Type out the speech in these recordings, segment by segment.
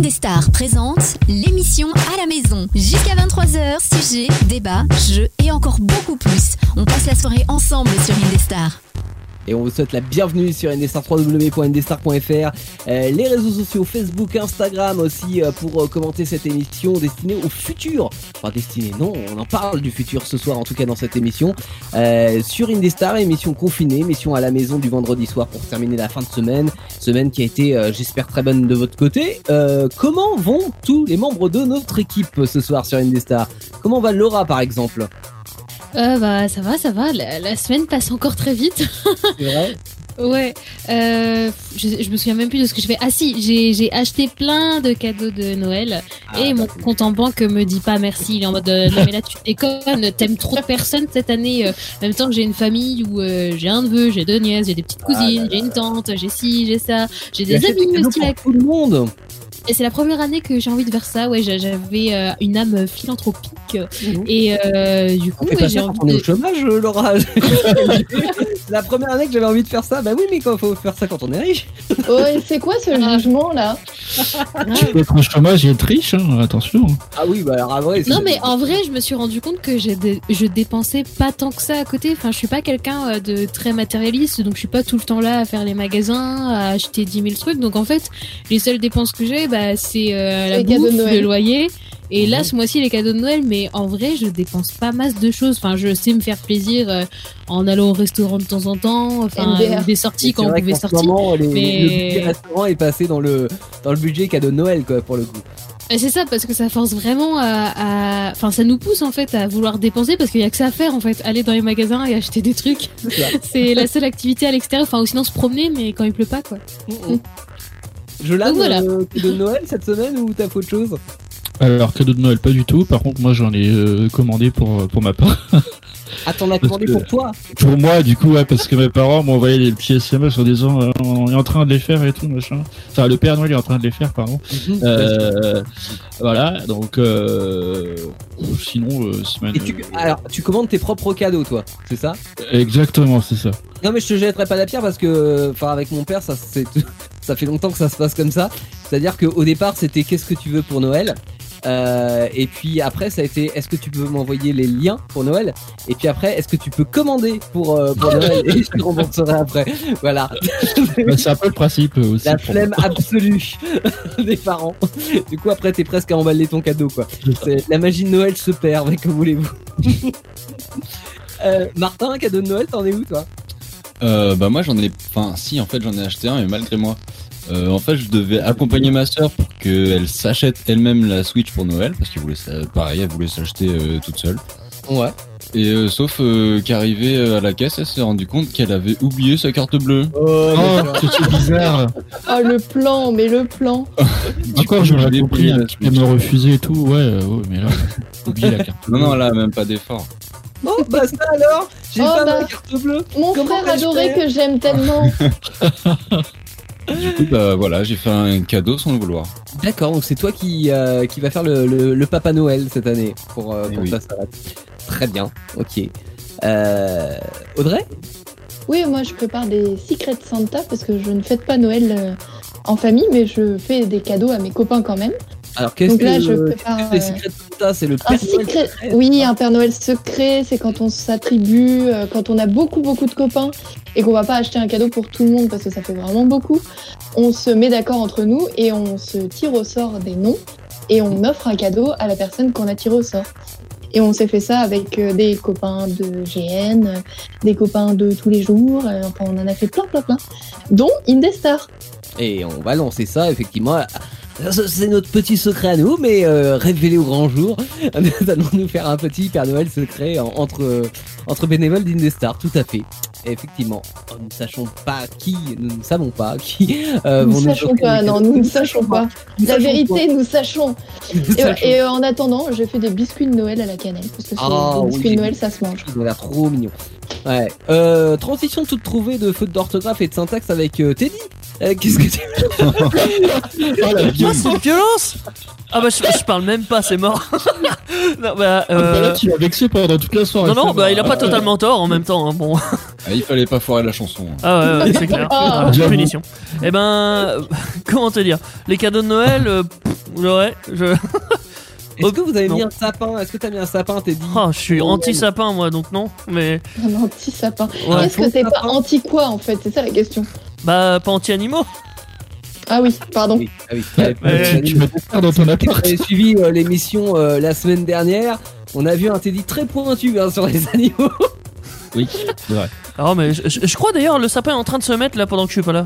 Indestar présente l'émission à la maison. Jusqu'à 23h, sujet, débat, jeux et encore beaucoup plus. On passe la soirée ensemble sur Indestar. Et on vous souhaite la bienvenue sur Indestar www.indestar.fr, euh, les réseaux sociaux Facebook, Instagram aussi euh, pour euh, commenter cette émission destinée au futur. Enfin destinée, non, on en parle du futur ce soir en tout cas dans cette émission. Sur Indestar, émission confinée, émission à la maison du vendredi soir pour terminer la fin de semaine. Semaine qui a été, j'espère, très bonne de votre côté. Comment vont tous les membres de notre équipe ce soir sur Indestar? Comment va Laura par exemple? Euh, bah ça va, ça va. La, la semaine passe encore très vite. C'est vrai ouais. Euh, je, je me souviens même plus de ce que je fais. Ah si, j'ai j'ai acheté plein de cadeaux de Noël Ah, et mon compte en banque me dit pas merci. Il est en mode euh, non mais là tu déconnes, t'aimes trop de personnes cette année. euh, en même temps que j'ai une famille où euh, j'ai un neveu, j'ai deux nièces, j'ai des petites cousines, j'ai une tante, j'ai ci, j'ai ça, j'ai des amis aussi pour tout le monde Et c'est la première année que j'ai envie de faire ça. Ouais, j'a- j'avais euh, une âme philanthropique et euh, du coup ouais, j'ai envie de... au chômage, euh, Laura? C'est la première année que j'avais envie de faire ça. Bah oui, mais quand faut faire ça quand on est riche. Oh, c'est quoi ce jugement là? Tu peux être au chômage et être riche, hein, attention. Ah oui, bah alors à vrai. Non mais en vrai, je me suis rendu compte que j'ai dé- je dépensais pas tant que ça à côté. Enfin, je suis pas quelqu'un de très matérialiste, donc je suis pas tout le temps là à faire les magasins, à acheter 10 000 trucs. Donc en fait, les seules dépenses que j'ai, bah, c'est euh, la Les cadeaux de bouffe, Noël. le loyer. Et là, ce mois-ci, les cadeaux de Noël, mais en vrai, je dépense pas masse de choses. Enfin, je sais me faire plaisir euh, en allant au restaurant de temps en temps, enfin, MDR. des sorties quand on pouvait ce sortir. moment, les- mais- le budget restaurant est passé dans le dans le budget cadeau de Noël quoi pour le coup. Et C'est ça, parce que ça force vraiment à, à- Enfin, ça nous pousse en fait à vouloir dépenser parce qu'il y a que ça à faire en fait. Aller dans les magasins et acheter des trucs. C'est la seule activité à l'extérieur. Enfin, ou sinon se promener, mais quand il pleut pas quoi. Je lave Donc voilà. euh, cadeau de Noël cette semaine ou t'as fait autre chose? Alors, cadeau de Noël, pas du tout. Par contre, moi, j'en ai euh, commandé pour, pour ma part. Ah t'en as commandé que- pour toi? pour moi, du coup, ouais, parce que mes parents m'ont envoyé des petits SMS en disant euh, on est en train de les faire et tout, machin. Enfin, le Père Noël est en train de les faire, pardon. Euh, voilà, donc, euh, sinon, euh, semaine. Et tu alors tu commandes tes propres cadeaux toi, c'est ça? Exactement, c'est ça. Non mais je te jetterai pas la pierre parce que enfin avec mon père ça c'est ça fait longtemps que ça se passe comme ça. C'est-à-dire qu'au départ c'était qu'est-ce que tu veux pour Noël. Euh, et puis après ça a été est-ce que tu peux m'envoyer les liens pour Noël? Et puis après est-ce que tu peux commander pour, euh, pour Noël? Et je te rembourserai après. Voilà. Bah, c'est un peu le principe euh, aussi. la flemme absolue des parents. Du coup après t'es presque à emballer ton cadeau quoi. La magie de Noël se perd mais que voulez-vous? Euh, Martin cadeau de Noël t'en es où toi? Euh, bah moi j'en ai, enfin si en fait j'en ai acheté un mais malgré moi. Euh, en fait je devais accompagner ma sœur pour qu'elle s'achète elle-même la Switch pour Noël parce qu'elle voulait ça, pareil elle voulait s'acheter euh, toute seule. ouais Et euh, sauf euh, qu'arrivée euh, à la caisse elle s'est rendu compte qu'elle avait oublié sa carte bleue. oh, Oh, c'est bizarre. Oh le plan, mais le plan. Coup, j'aurais je l'ai compris oublié, hein, me refuser et tout. Ouais, euh, ouais mais là, oublier la carte. Non non là même pas d'effort. Bon, bah ça alors J'ai Oh, pas bah. ma carte bleue Mon Comment frère adoré que j'aime tellement. Du coup bah voilà j'ai fait un cadeau sans le vouloir. D'accord, donc c'est toi qui, euh, qui va faire le, le, le Papa Noël cette année pour, euh, Eh pour oui. ta salade. Très bien, ok. Euh, Audrey? Oui, moi je prépare des Secret Santa parce que je ne fête pas Noël euh, en famille, mais je fais des cadeaux à mes copains quand même. Alors qu'est-ce que, là, je prépare, les euh, Secret Santa C'est le Un Père Noël secret, secret oui, un Père Noël secret, c'est quand on s'attribue, euh, quand on a beaucoup beaucoup de copains et qu'on va pas acheter un cadeau pour tout le monde parce que ça fait vraiment beaucoup. On se met d'accord entre nous et on se tire au sort des noms et on offre un cadeau à la personne qu'on a tiré au sort. Et on s'est fait ça avec euh, des copains de GN, des copains de tous les jours, enfin on en a fait plein plein plein, dont Indestar. Et on va lancer ça, effectivement. C'est notre petit secret à nous, mais euh, révélé au grand jour. Nous allons nous faire un petit Père Noël secret en- entre, entre bénévoles d'Indestar, tout à fait. Et effectivement, nous ne sachons pas qui, nous ne savons pas qui euh, Nous ne sachons pas, non, nous ne sachons pas. La vérité, nous sachons. Et, euh, en attendant, je fais des biscuits de Noël à la cannelle. Parce que Ah, les oui, biscuits de Noël, ça se mange. L'air trop mignons. Ouais. Euh, transition toute trouvée de faute d'orthographe et de syntaxe avec euh, Teddy. Euh, Qu'est-ce que tu Oh, la Ah, violence. violence Ah bah je, je parle même pas, c'est mort. non bah, Ah, bah euh, là, tu l'as vexé pendant toute la soirée. non non, c'est bah bon. il a pas totalement tort en même temps. hein, bon, Ah, il fallait pas foirer la chanson. hein. ah ouais, ouais, c'est clair. Ah, Ah, j'avoue. punition. Eh ben, euh, comment te dire? Les cadeaux de Noël, euh, pff, Ouais, je. Est-ce que vous avez Non. mis un sapin? Est-ce que t'as mis un sapin? T'es dit Oh, je suis anti-sapin, moi, donc non. Mais. Un anti-sapin. Ouais. Est-ce que c'est pas anti quoi en fait? C'est ça la question. Bah, pas anti-animaux. Ah oui, pardon. Oui, ah oui. Ouais, Tu mets des fleurs dans ton Vous appart. avez suivi euh, l'émission euh, la semaine dernière. On a vu un Teddy très pointu hein, sur les animaux. Oui, c'est vrai. Ah, mais je, je- je crois d'ailleurs le sapin est en train de se mettre là pendant que je suis pas là.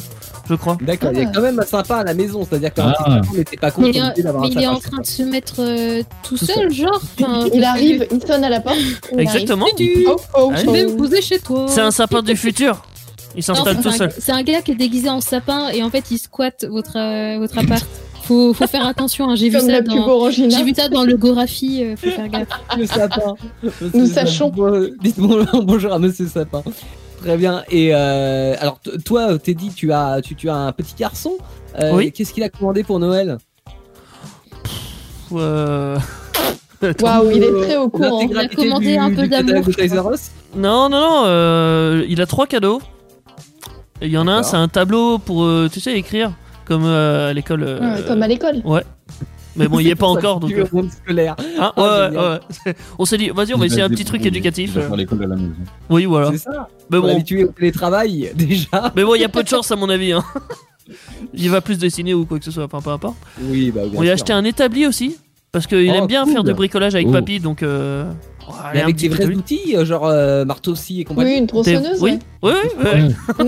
Je crois. D'accord, il y a Ah. quand même un sapin à la maison, c'est-à-dire qu'un Ah. petit sapin n'était pas Mais, content euh, d'avoir mais un il est en train de se mettre euh, tout, seul, genre. enfin, Il arrive, il sonne à la porte. il Exactement. arrive. Oh, oh, Ah, que Je oh. vais me poser chez toi. C'est un sapin du futur. Il s'installe tout seul. C'est un gars qui est déguisé en sapin et en fait il squatte votre, euh, votre appart. Faut, faut faire attention, hein, j'ai vu ça dans. Vu ça dans le Gorafi, euh, faut faire gaffe. Le sapin. Nous Monsieur sachons. Sapin. Dites bon- bonjour à Monsieur Sapin. Très bien. Et euh, alors toi, Teddy, tu as, tu, tu as un petit garçon. Euh, Oui. Qu'est-ce qu'il a commandé pour Noël? Euh... Waouh, il est très au courant. Il a commandé du- un peu d'amour, Non, non, non. euh, Il a trois cadeaux. Il y en a un, c'est un tableau pour, euh, tu sais, écrire. Comme euh, à l'école. Ouais, Comme à l'école. Mais bon, il y est pas encore. Donc, monde scolaire. hein, Ah, ouais, ouais, ouais. On s'est dit, vas-y, on va essayer un petit truc éducatif. Euh. l'école à la maison. Oui, voilà. C'est ça. Mais On est bon, habitué au télétravail déjà. mais bon, il y a peu de chance à mon avis. Hein. Il va plus dessiner ou quoi que ce soit. Enfin, peu importe. Oui, bah bien On lui a acheté un établi aussi. Parce qu'il Oh, aime bien cool. faire du bricolage avec Oh. papy, donc. Euh... Mais un avec des vrais outils, euh, genre euh, marteau-scie et compagnie. Oui, une tronçonneuse. Oui, ouais. oui, oui.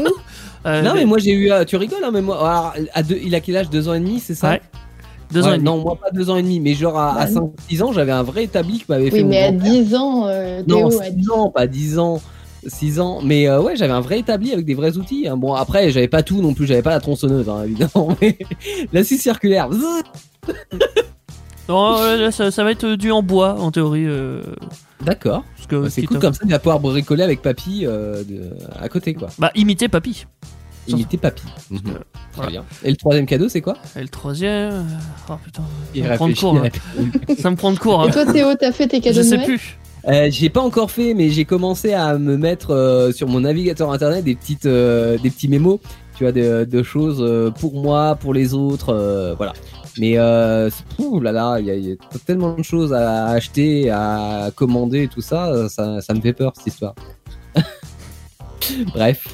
Euh, Non mais moi j'ai eu, tu rigoles hein, mais moi, alors, à deux, il a quel âge? Deux ans et demi, c'est ça? Ouais. Deux Ouais, ans et demi. Non, moi pas deux ans et demi, mais genre à, Bah, 5-6 ans, j'avais un vrai établi que m'avait fait Oui, mon mais à grand-père. 10 ans, euh, Non, a 6 ans, pas 10 ans. 6 ans, mais euh, ouais, j'avais un vrai établi avec des vrais outils. hein. Bon, après, j'avais pas tout non plus, j'avais pas la tronçonneuse, hein, évidemment, mais la scie circulaire. Zzz. Non, ça, ça va être du en bois en théorie. euh, D'accord, parce que Bah, c'est cool à- comme ça, il va pouvoir bricoler avec papy euh, de- à côté, quoi. Bah, imiter papy. Imiter papy. Mhm. Très voilà. bien. Et le troisième cadeau, c'est quoi Et le troisième. euh, Oh putain. Il Ça me prend de il hein. Ça me prend de court. hein. Et toi, Théo, t'as fait tes cadeaux Je de sais Noël plus. Euh, j'ai pas encore fait, mais j'ai commencé à me mettre euh, sur mon navigateur internet des petites, euh, des petits mémos, tu vois, de, de choses euh, pour moi, pour les autres, euh, voilà. Mais euh, c'est- ouh là là, il y, a- il y a tellement de choses à acheter, à commander, et tout ça, ça, ça me fait peur cette histoire. Bref.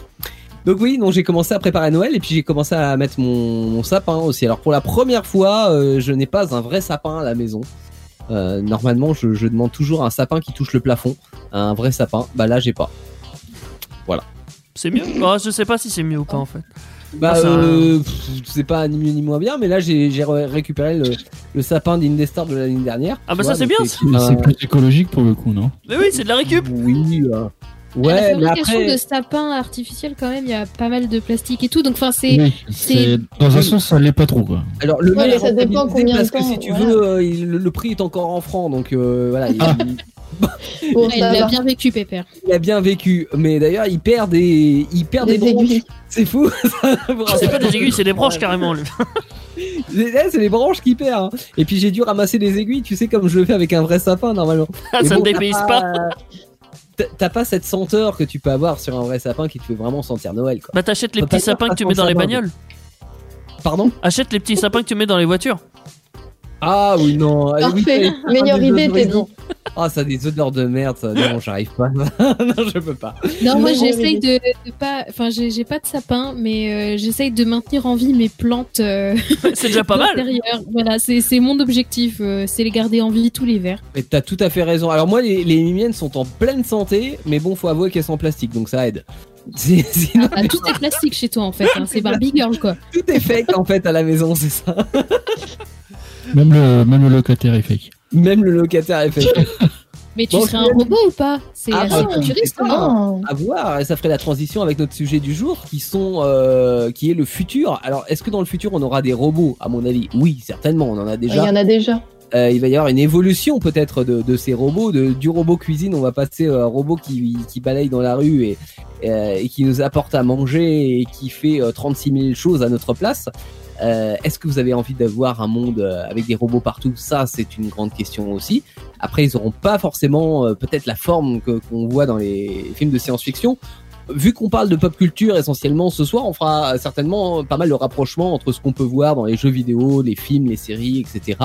Donc oui, donc j'ai commencé à préparer Noël et puis j'ai commencé à mettre mon, mon sapin aussi. Alors pour la première fois, euh, je n'ai pas un vrai sapin à la maison. Euh, normalement, je, je demande toujours un sapin qui touche le plafond, un vrai sapin. Bah là, j'ai pas. C'est mieux? Bah, Je sais pas si c'est mieux ou pas en fait. Bah, Ah, ça- euh, c'est pas ni mieux ni moins bien, mais là, j'ai j'ai ré- récupéré le, le sapin d'Indestar de l'année dernière. Ah bah ça, c'est bien, c'est- Mais euh, C'est plus écologique pour le coup, non? Mais oui, c'est de la récup. Oui. La Ouais, mais fabrication après. de sapins artificiels, quand même, il y a pas mal de plastique et tout. Donc, enfin, c'est. Oui, dans un sens ça l'est pas trop quoi. Alors le Ouais, ça dépend combien de parce que si tu voilà. veux, euh, il- le, le prix est encore en francs, donc euh, voilà. il- Ah. Bon, l'a va. bien vécu, Pépère. Il a bien vécu, mais d'ailleurs il perd des, il perd des, Des branches. aiguilles. C'est fou. C'est pas des aiguilles, c'est des branches carrément. lui. C'est eh, c'est les branches qui perdent. hein. Et puis j'ai dû ramasser les aiguilles, tu sais comme je le fais avec un vrai sapin normalement. Ah, ça bon, ne dépayse pas. T'as- pas cette senteur que tu peux avoir sur un vrai sapin qui te fait vraiment sentir Noël quoi. Bah t'achètes les petits sapins que tu mets dans les bagnoles. Pardon? Achète les petits sapins que tu mets dans les voitures. Ah oui non. oui, Parfait. t'as- Meilleure idée, odorisants. Teddy. Ah ça a des odeurs de merde ça. Non j'arrive pas. non je peux pas. Non, moi j'essaye de, de pas. Enfin, j'ai pas de sapin, mais euh, j'essaye de maintenir en vie mes plantes euh, C'est déjà pas mal. Voilà, c'est c'est mon objectif, euh, c'est les garder en vie tout l'hiver. Mais t'as tout à fait raison. Alors moi les, les miennes sont en pleine santé, mais bon faut avouer qu'elles sont en plastique donc ça aide. Sinon, Ah, tout est plastique chez toi en fait, hein, c'est Barbie Girl quoi. tout est fake en fait à la maison c'est ça. Même le même le locataire est fake. Même le locataire est fake. Mais tu Bon, serais un robot ou pas? C'est Ah, assez bah, futuriste, c'est non ça. Non. à voir et ça ferait la transition avec notre sujet du jour qui sont euh, qui est le futur. Alors est-ce que dans le futur on aura des robots? À mon avis, oui, certainement, on en a Il y déjà. en a déjà. Euh, il va y avoir une évolution peut-être de, de ces robots, de, du robot cuisine, on va passer à un robot qui, qui balaye dans la rue et, euh, et qui nous apporte à manger et qui fait euh, 36 000 choses à notre place. Euh, Est-ce que vous avez envie d'avoir un monde euh, avec des robots partout? Ça, c'est une grande question aussi. Après, ils auront pas forcément euh, peut-être la forme qu'on voit dans les films de science-fiction. vu qu'on parle de pop culture essentiellement ce soir, on fera certainement pas mal de rapprochements entre ce qu'on peut voir dans les jeux vidéo, les films, les séries, etc.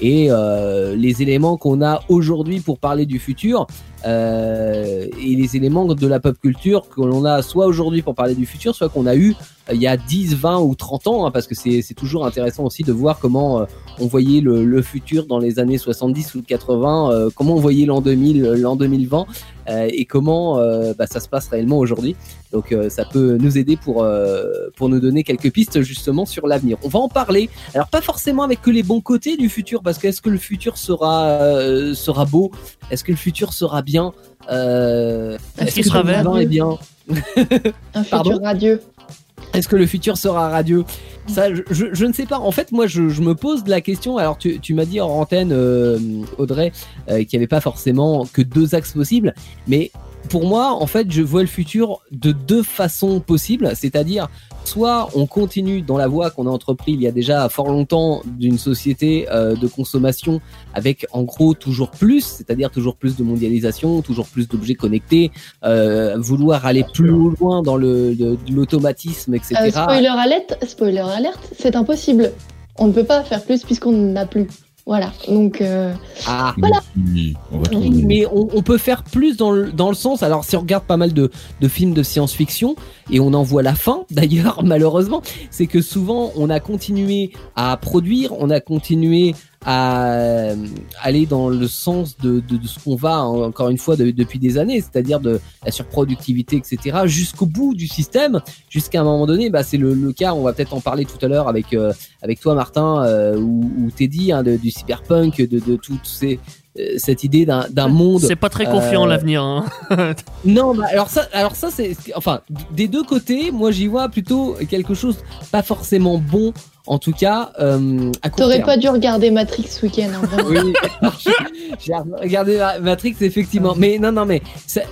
et les éléments qu'on a aujourd'hui pour parler du futur. Euh, et les éléments de la pop culture que l'on a soit aujourd'hui pour parler du futur, soit qu'on a eu euh, il y a 10, 20 ou 30 ans, hein, parce que c'est toujours intéressant aussi de voir comment euh, on voyait le, le, futur dans les années 70 ou 80, euh, comment on voyait l'an 2000, l'an 2020, et comment bah, ça se passe réellement aujourd'hui. Donc ça peut nous aider pour, pour nous donner quelques pistes justement sur l'avenir. On va en parler, alors pas forcément avec que les bons côtés du futur, parce que est-ce que le futur sera, sera beau? Est-ce que le futur sera bien? Est-ce qu'il sera vert bien? Un futur radieux. Est-ce que le futur sera radieux? Ça, je, je, je, ne sais pas. En fait, moi, je, je me pose la question. Alors, tu, tu m'as dit en antenne, euh, Audrey, euh, qu'il n'y avait pas forcément que deux axes possibles. Mais pour moi, en fait, je vois le futur de deux façons possibles. C'est-à-dire, soit on continue dans la voie qu'on a entrepris il y a déjà fort longtemps d'une société euh, de consommation avec en gros toujours plus, c'est-à-dire toujours plus de mondialisation, toujours plus d'objets connectés, euh, vouloir aller plus loin dans le, l'automatisme, etc. Euh, spoiler alerte, spoiler alerte, c'est impossible. On ne peut pas faire plus puisqu'on n'a plus. Voilà, donc euh, ah, voilà. Oui, on Oui, mais on, on peut faire plus dans le, dans le sens. Alors, si on regarde pas mal de, de films de science-fiction et on en voit la fin, d'ailleurs, malheureusement, c'est que souvent on a continué à produire, on a continué à euh, aller dans le sens de, de, de ce qu'on va encore une fois de- depuis des années, c'est-à-dire de la surproductivité, etc., jusqu'au bout du système, jusqu'à un moment donné, bah, c'est le, le cas, on va peut-être en parler tout à l'heure avec euh, avec toi Martin euh, ou, ou Teddy, hein, de, du cyberpunk, de, de toutes ces euh, cette idée d'un d'un monde C'est pas très confiant Euh, l'avenir. Hein. non, bah, alors ça, alors ça c'est, enfin, des deux côtés, moi j'y vois plutôt quelque chose pas forcément bon, en tout cas euh, à court T'aurais terme. pas dû regarder Matrix ce week-end, hein, vraiment. Oui, j'ai regardé Ma- Matrix effectivement, mais non, non, mais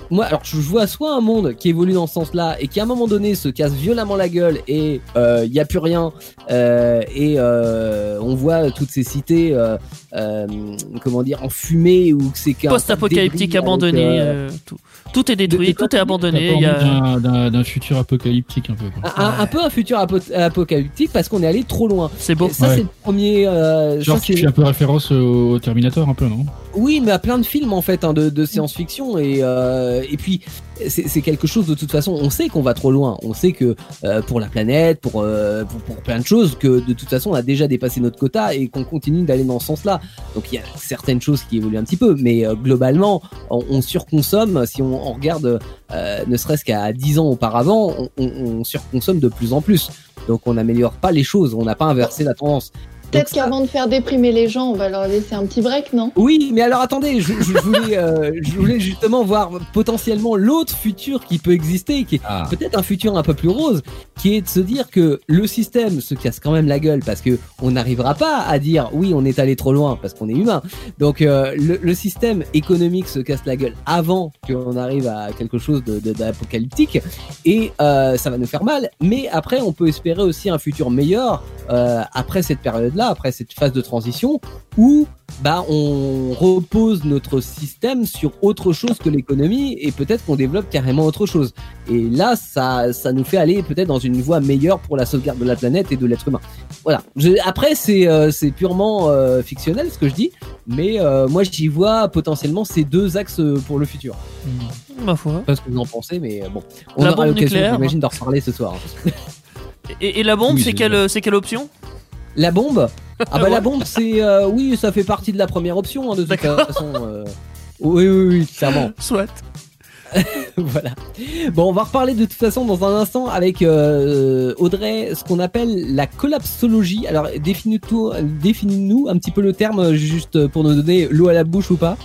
moi, alors je vois soit un monde qui évolue dans ce sens-là et qui à un moment donné se casse violemment la gueule et il y a plus rien euh, et euh, on voit toutes ces cités, euh, euh, comment dire, en fumée ou que c'est Post-apocalyptique abandonné. euh, euh, tout. Tout est détruit, tout est abandonné. Il y a... d'un- futur apocalyptique un peu. quoi. un, un peu un futur apo- apocalyptique parce qu'on est allé trop loin. C'est beau. Et ça Ouais. c'est le premier. euh, Genre ça, tu fais un peu référence au Terminator un peu, non? Oui, mais à plein de films en fait hein, de, de science-fiction et euh, et puis c'est quelque chose de toute façon. On sait qu'on va trop loin. On sait que euh, pour la planète, pour, euh, pour plein de choses, que de toute façon on a déjà dépassé notre quota et qu'on continue d'aller dans ce sens-là. Donc il y a certaines choses qui évoluent un petit peu, mais euh, globalement on, on surconsomme. Si on, on regarde, euh, ne serait-ce qu'à 10 ans auparavant, on, on surconsomme de plus en plus. Donc on n'améliore pas les choses. On n'a pas inversé la tendance. Peut-être qu'avant de faire déprimer les gens, on va leur laisser un petit break, non? Oui, mais alors attendez, je, je voulais, euh, je voulais justement voir potentiellement l'autre futur qui peut exister, qui est Ah. peut-être un futur un peu plus rose, qui est de se dire que le système se casse quand même la gueule parce que on n'arrivera pas à dire oui, on est allé trop loin parce qu'on est humain. Donc euh, le, le système économique se casse la gueule avant qu'on arrive à quelque chose de- de- d'apocalyptique et euh, ça va nous faire mal. Mais après, on peut espérer aussi un futur meilleur euh, après cette période-là, après cette phase de transition où bah on repose notre système sur autre chose que l'économie et peut-être qu'on développe carrément autre chose. Et là, ça, ça nous fait aller peut-être dans une voie meilleure pour la sauvegarde de la planète et de l'être humain. Voilà. Je- après, c'est euh, c'est purement euh, fictionnel ce que je dis, mais euh, moi j'y vois potentiellement ces deux axes pour le futur. Ma foi. Je sais pas ce que vous en pensez, mais euh, bon, on La aura l'occasion, j'imagine, d'en reparler ce soir. Et, et la bombe, Oui, c'est c'est quelle, c'est quelle option? La bombe Ah bah Ouais. la bombe, c'est euh, oui, ça fait partie de la première option hein, de toute D'accord. façon. euh. Oui, oui, oui, clairement. Soit. voilà. Bon, on va reparler de toute façon dans un instant avec euh, Audrey, ce qu'on appelle la collapsologie. Alors, définis-nous définis-nous un petit peu le terme, juste pour nous donner l'eau à la bouche ou pas.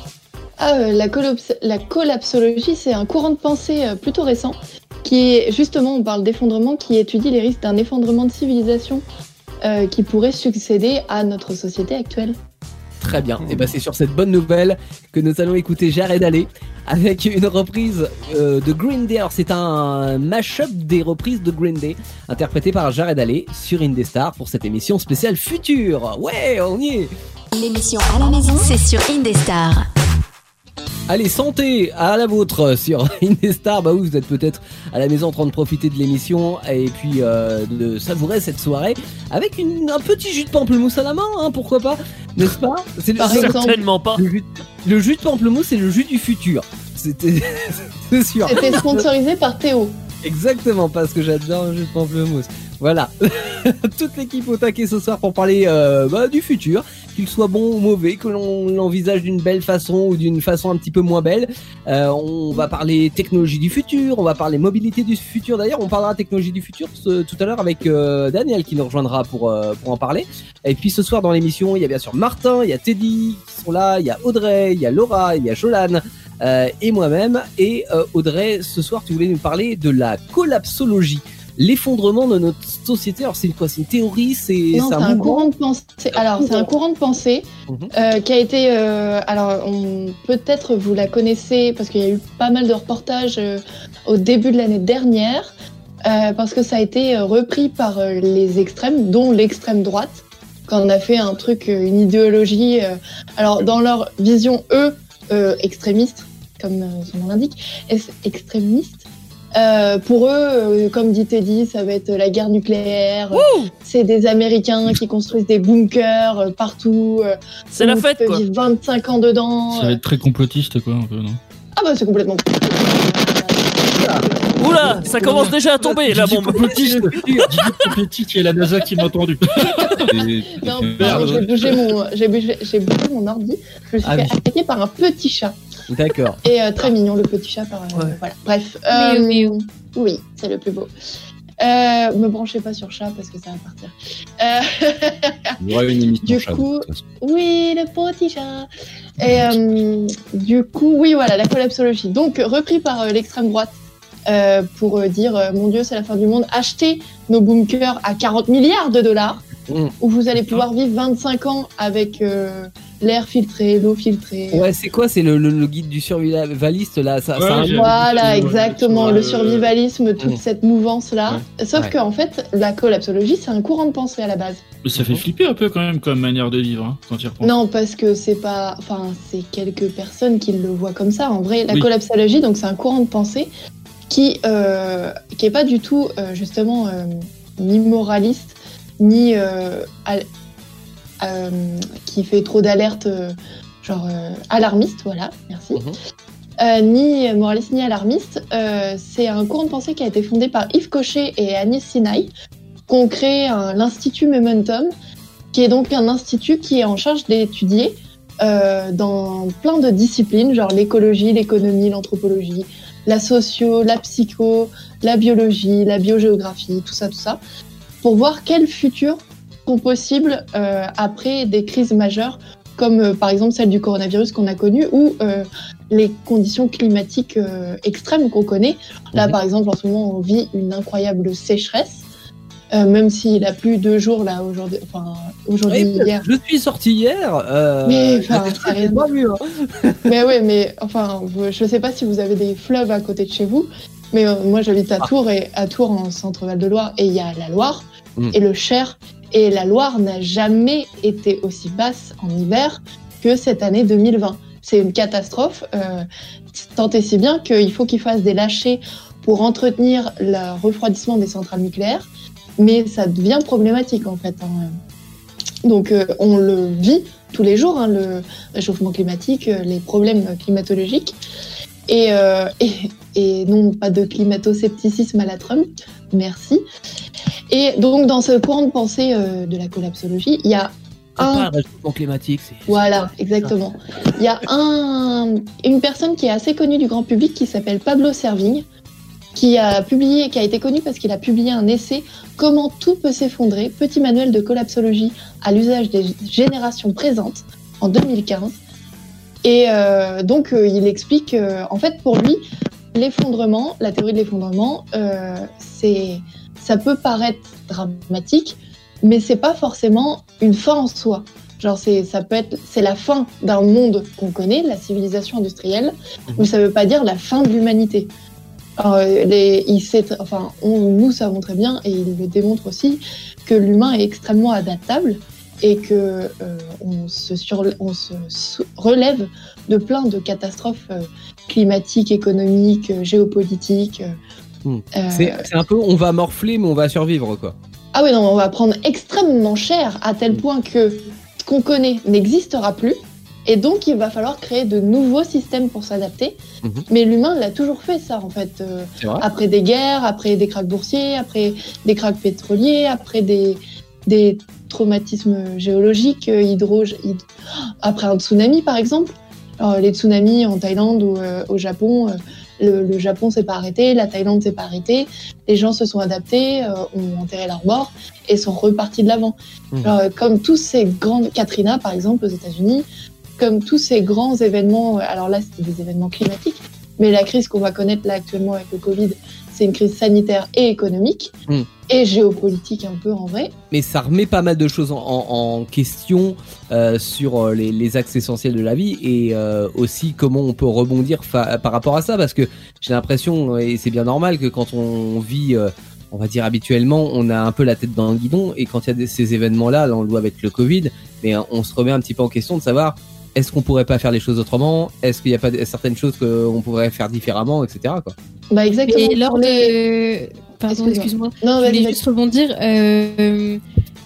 Ah, euh, la, collapsologie, c'est un courant de pensée euh, plutôt récent qui est justement, on parle d'effondrement, qui étudie les risques d'un effondrement de civilisation euh, qui pourrait succéder à notre société actuelle. Très bien. Et ben c'est sur cette bonne nouvelle que nous allons écouter Jared Alley avec une reprise euh, de Green Day. Alors c'est un mash-up des reprises de Green Day interprété par Jared Alley sur Indestar pour cette émission spéciale future. Ouais, on y est. L'émission à la maison, c'est sur Indestar. Allez, santé à la vôtre sur Indestar. Bah oui, vous êtes peut-être à la maison en train de profiter de l'émission et puis euh, de savourer cette soirée avec une, un petit jus de pamplemousse à la main, hein, pourquoi pas, n'est-ce pas? C'est. Certainement pas. le jus, le jus de pamplemousse, c'est le jus du futur. C'était, c'est sûr. C'était sponsorisé par Théo. Exactement, parce que j'adore le jus de pamplemousse. Voilà, toute l'équipe au taquet ce soir pour parler euh, bah, du futur, qu'il soit bon ou mauvais, que l'on l'envisage d'une belle façon ou d'une façon un petit peu moins belle. Euh, on va parler technologie du futur, on va parler mobilité du futur. D'ailleurs, on parlera technologie du futur ce- tout à l'heure avec euh, Daniel qui nous rejoindra pour, euh, pour en parler. Et puis ce soir dans l'émission, il y a bien sûr Martin, il y a Teddy qui sont là, il y a Audrey, il y a Laura, il y a Jolan. euh, et moi-même. Et euh, Audrey, ce soir, tu voulais nous parler de la collapsologie, l'effondrement de notre société. Alors, c'est quoi C'est une théorie C'est un courant de pensée. Alors, c'est un courant de pensée Mhm. euh, qui a été. euh, alors, peut-être vous la connaissez parce qu'il y a eu pas mal de reportages euh, au début de l'année dernière, parce que ça a été repris par les extrêmes, dont l'extrême droite, quand on a fait un truc, une idéologie. alors, dans leur vision, eux, extrémistes, comme son nom l'indique, extrémistes. Euh, pour eux, euh, comme dit Teddy, ça va être la guerre nucléaire. C'est des Américains qui construisent des bunkers euh, partout. euh, C'est la fête quoi. vivre 25 ans dedans. Ça va être très complotiste, quoi, un peu, non? Ah bah c'est complètement. Oula, ça commence déjà à tomber la bombe. complotiste complotiste, il y a la NASA qui m'a entendu. Non, j'ai bougé mon, j'ai bougé, j'ai bougé mon ordi. Je me suis Ah fait oui. attaquer par un petit chat. D'accord. Et euh, très mignon le petit chat. Par, euh, Ouais. Voilà. Bref. Euh, miaou. oui, c'est le plus beau. Euh, me branchez pas sur chat parce que ça va partir. Euh, Du chat, coup-. Oui, le petit chat. Et euh, du coup, oui, voilà, la collapsologie. Donc, repris par euh, l'extrême droite euh, pour euh, dire, euh, mon Dieu, c'est la fin du monde. Achetez nos bunkers à 40 milliards de dollars, Mm. où vous allez pouvoir vivre 25 ans avec euh, l'air filtré, l'eau filtrée. Ouais, c'est quoi C'est le, le- le guide du survivaliste là ça, Ouais, ça a un- j'ai- Voilà, exactement, le euh, survivalisme, toute cette mouvance-là. Sauf Ouais. qu'en fait, la collapsologie, c'est un courant de pensée à la base. Mais ça fait flipper un peu quand même comme manière de vivre, hein, quand tu y repenses. Non, parce que c'est pas. Enfin, c'est quelques personnes qui le voient comme ça. En vrai, la Oui. collapsologie, donc c'est un courant de pensée qui, euh, qui est pas du tout, euh, justement, euh, ni moraliste, ni. Euh, qui fait trop d'alertes, euh, genre euh, alarmiste, voilà, merci. Mhm. Euh, ni moraliste ni alarmiste. Euh, c'est un courant de pensée qui a été fondé par Yves Cochet et qui ont créé un- l'Institut Momentum, qui est donc un institut qui est en charge d'étudier euh, dans plein de disciplines, genre l'écologie, l'économie, l'anthropologie, la socio, la psycho, la biologie, la biogéographie, tout ça, tout ça, pour voir quels futurs sont possibles euh, après des crises majeures, comme euh, par exemple celle du coronavirus qu'on a connue, ou euh, les conditions climatiques extrêmes qu'on connaît. Là, par exemple, en ce moment, on vit une incroyable sécheresse. Euh, même s'il a plu deux jours là aujourd'hui, enfin aujourd'hui Oui, hier. Je suis sorti hier. Euh, Mais, enfin, pas vu, hein. Mais ouais, mais enfin, je sais pas si vous avez des fleuves à côté de chez vous, mais euh, moi j'habite à Ah. Tours et à Tours en centre Val de Loire et il y a la Loire Mm. et le Cher et la Loire n'a jamais été aussi basse en hiver que cette année 2020. C'est une catastrophe, euh, tant et si bien qu'il faut qu'ils fassent des lâchers pour entretenir le refroidissement des centrales nucléaires, mais ça devient problématique en fait. hein. Donc euh, on le vit tous les jours, hein, le réchauffement climatique, euh, les problèmes climatologiques. Et, et non, pas de climato-scepticisme à la Trump, merci. Et donc dans ce courant de pensée euh, de la collapsologie, il y a un pas climatique, c'est. voilà, exactement. Il y a un, une personne qui est assez connue du grand public qui s'appelle Pablo Servigne, qui a publié, qui a été connu parce qu'il a publié un essai Comment tout peut s'effondrer, petit manuel de collapsologie à l'usage des générations présentes en 2015. Et euh, donc euh, il explique, en fait pour lui, l'effondrement, la théorie de l'effondrement, c'est, ça peut paraître dramatique, mais c'est pas forcément une fin en soi. Genre, c'est, ça peut être, c'est la fin d'un monde qu'on connaît, la civilisation industrielle, Mhm. mais ça veut pas dire la fin de l'humanité. Alors, les, il sait, tr- enfin, on, nous savons très bien, et il le démontre aussi, que l'humain est extrêmement adaptable et que euh, on, se sur- on se relève de plein de catastrophes euh, climatiques, économiques, euh, géopolitiques. Hmm. euh, C'est un peu, on va morfler, mais on va survivre, quoi. ah oui, non, on va prendre extrêmement cher à tel Mm. point que ce qu'on connaît n'existera plus. Et donc, il va falloir créer de nouveaux systèmes pour s'adapter. Mhm. Mais l'humain l'a toujours fait, ça, en fait. Euh, après des guerres, après des krachs boursiers, après des krachs pétroliers, après des, des traumatismes géologiques, euh, hydro, hyd- après un tsunami, par exemple. Alors, les tsunamis en Thaïlande ou euh, au Japon, euh, le, le Japon s'est pas arrêté, la Thaïlande s'est pas arrêtée. Les gens se sont adaptés, euh, ont enterré leurs morts et sont repartis de l'avant. Alors, euh, Comme tous ces grandes Katrina, par exemple, aux États-Unis, comme tous ces grands événements, euh, alors là, c'était des événements climatiques, mais la crise qu'on va connaître là actuellement avec le Covid, c'est une crise sanitaire et économique Mm. et géopolitique un peu en vrai. mais ça remet pas mal de choses en, en- en question euh, sur euh, les, les axes essentiels de la vie et euh, aussi comment on peut rebondir par rapport à ça parce que j'ai l'impression et c'est bien normal que quand on vit euh, on va dire habituellement on a un peu la tête dans le guidon et quand il y a des- ces événements là on le voit avec le Covid mais on se remet un petit peu en question de savoir est-ce qu'on pourrait pas faire les choses autrement? Est-ce qu'il y a pas certaines choses qu'on pourrait faire différemment etc quoi? Bah exactement. Et lors de. Pardon, Excuse-moi. Non, Je voulais juste rebondir. euh,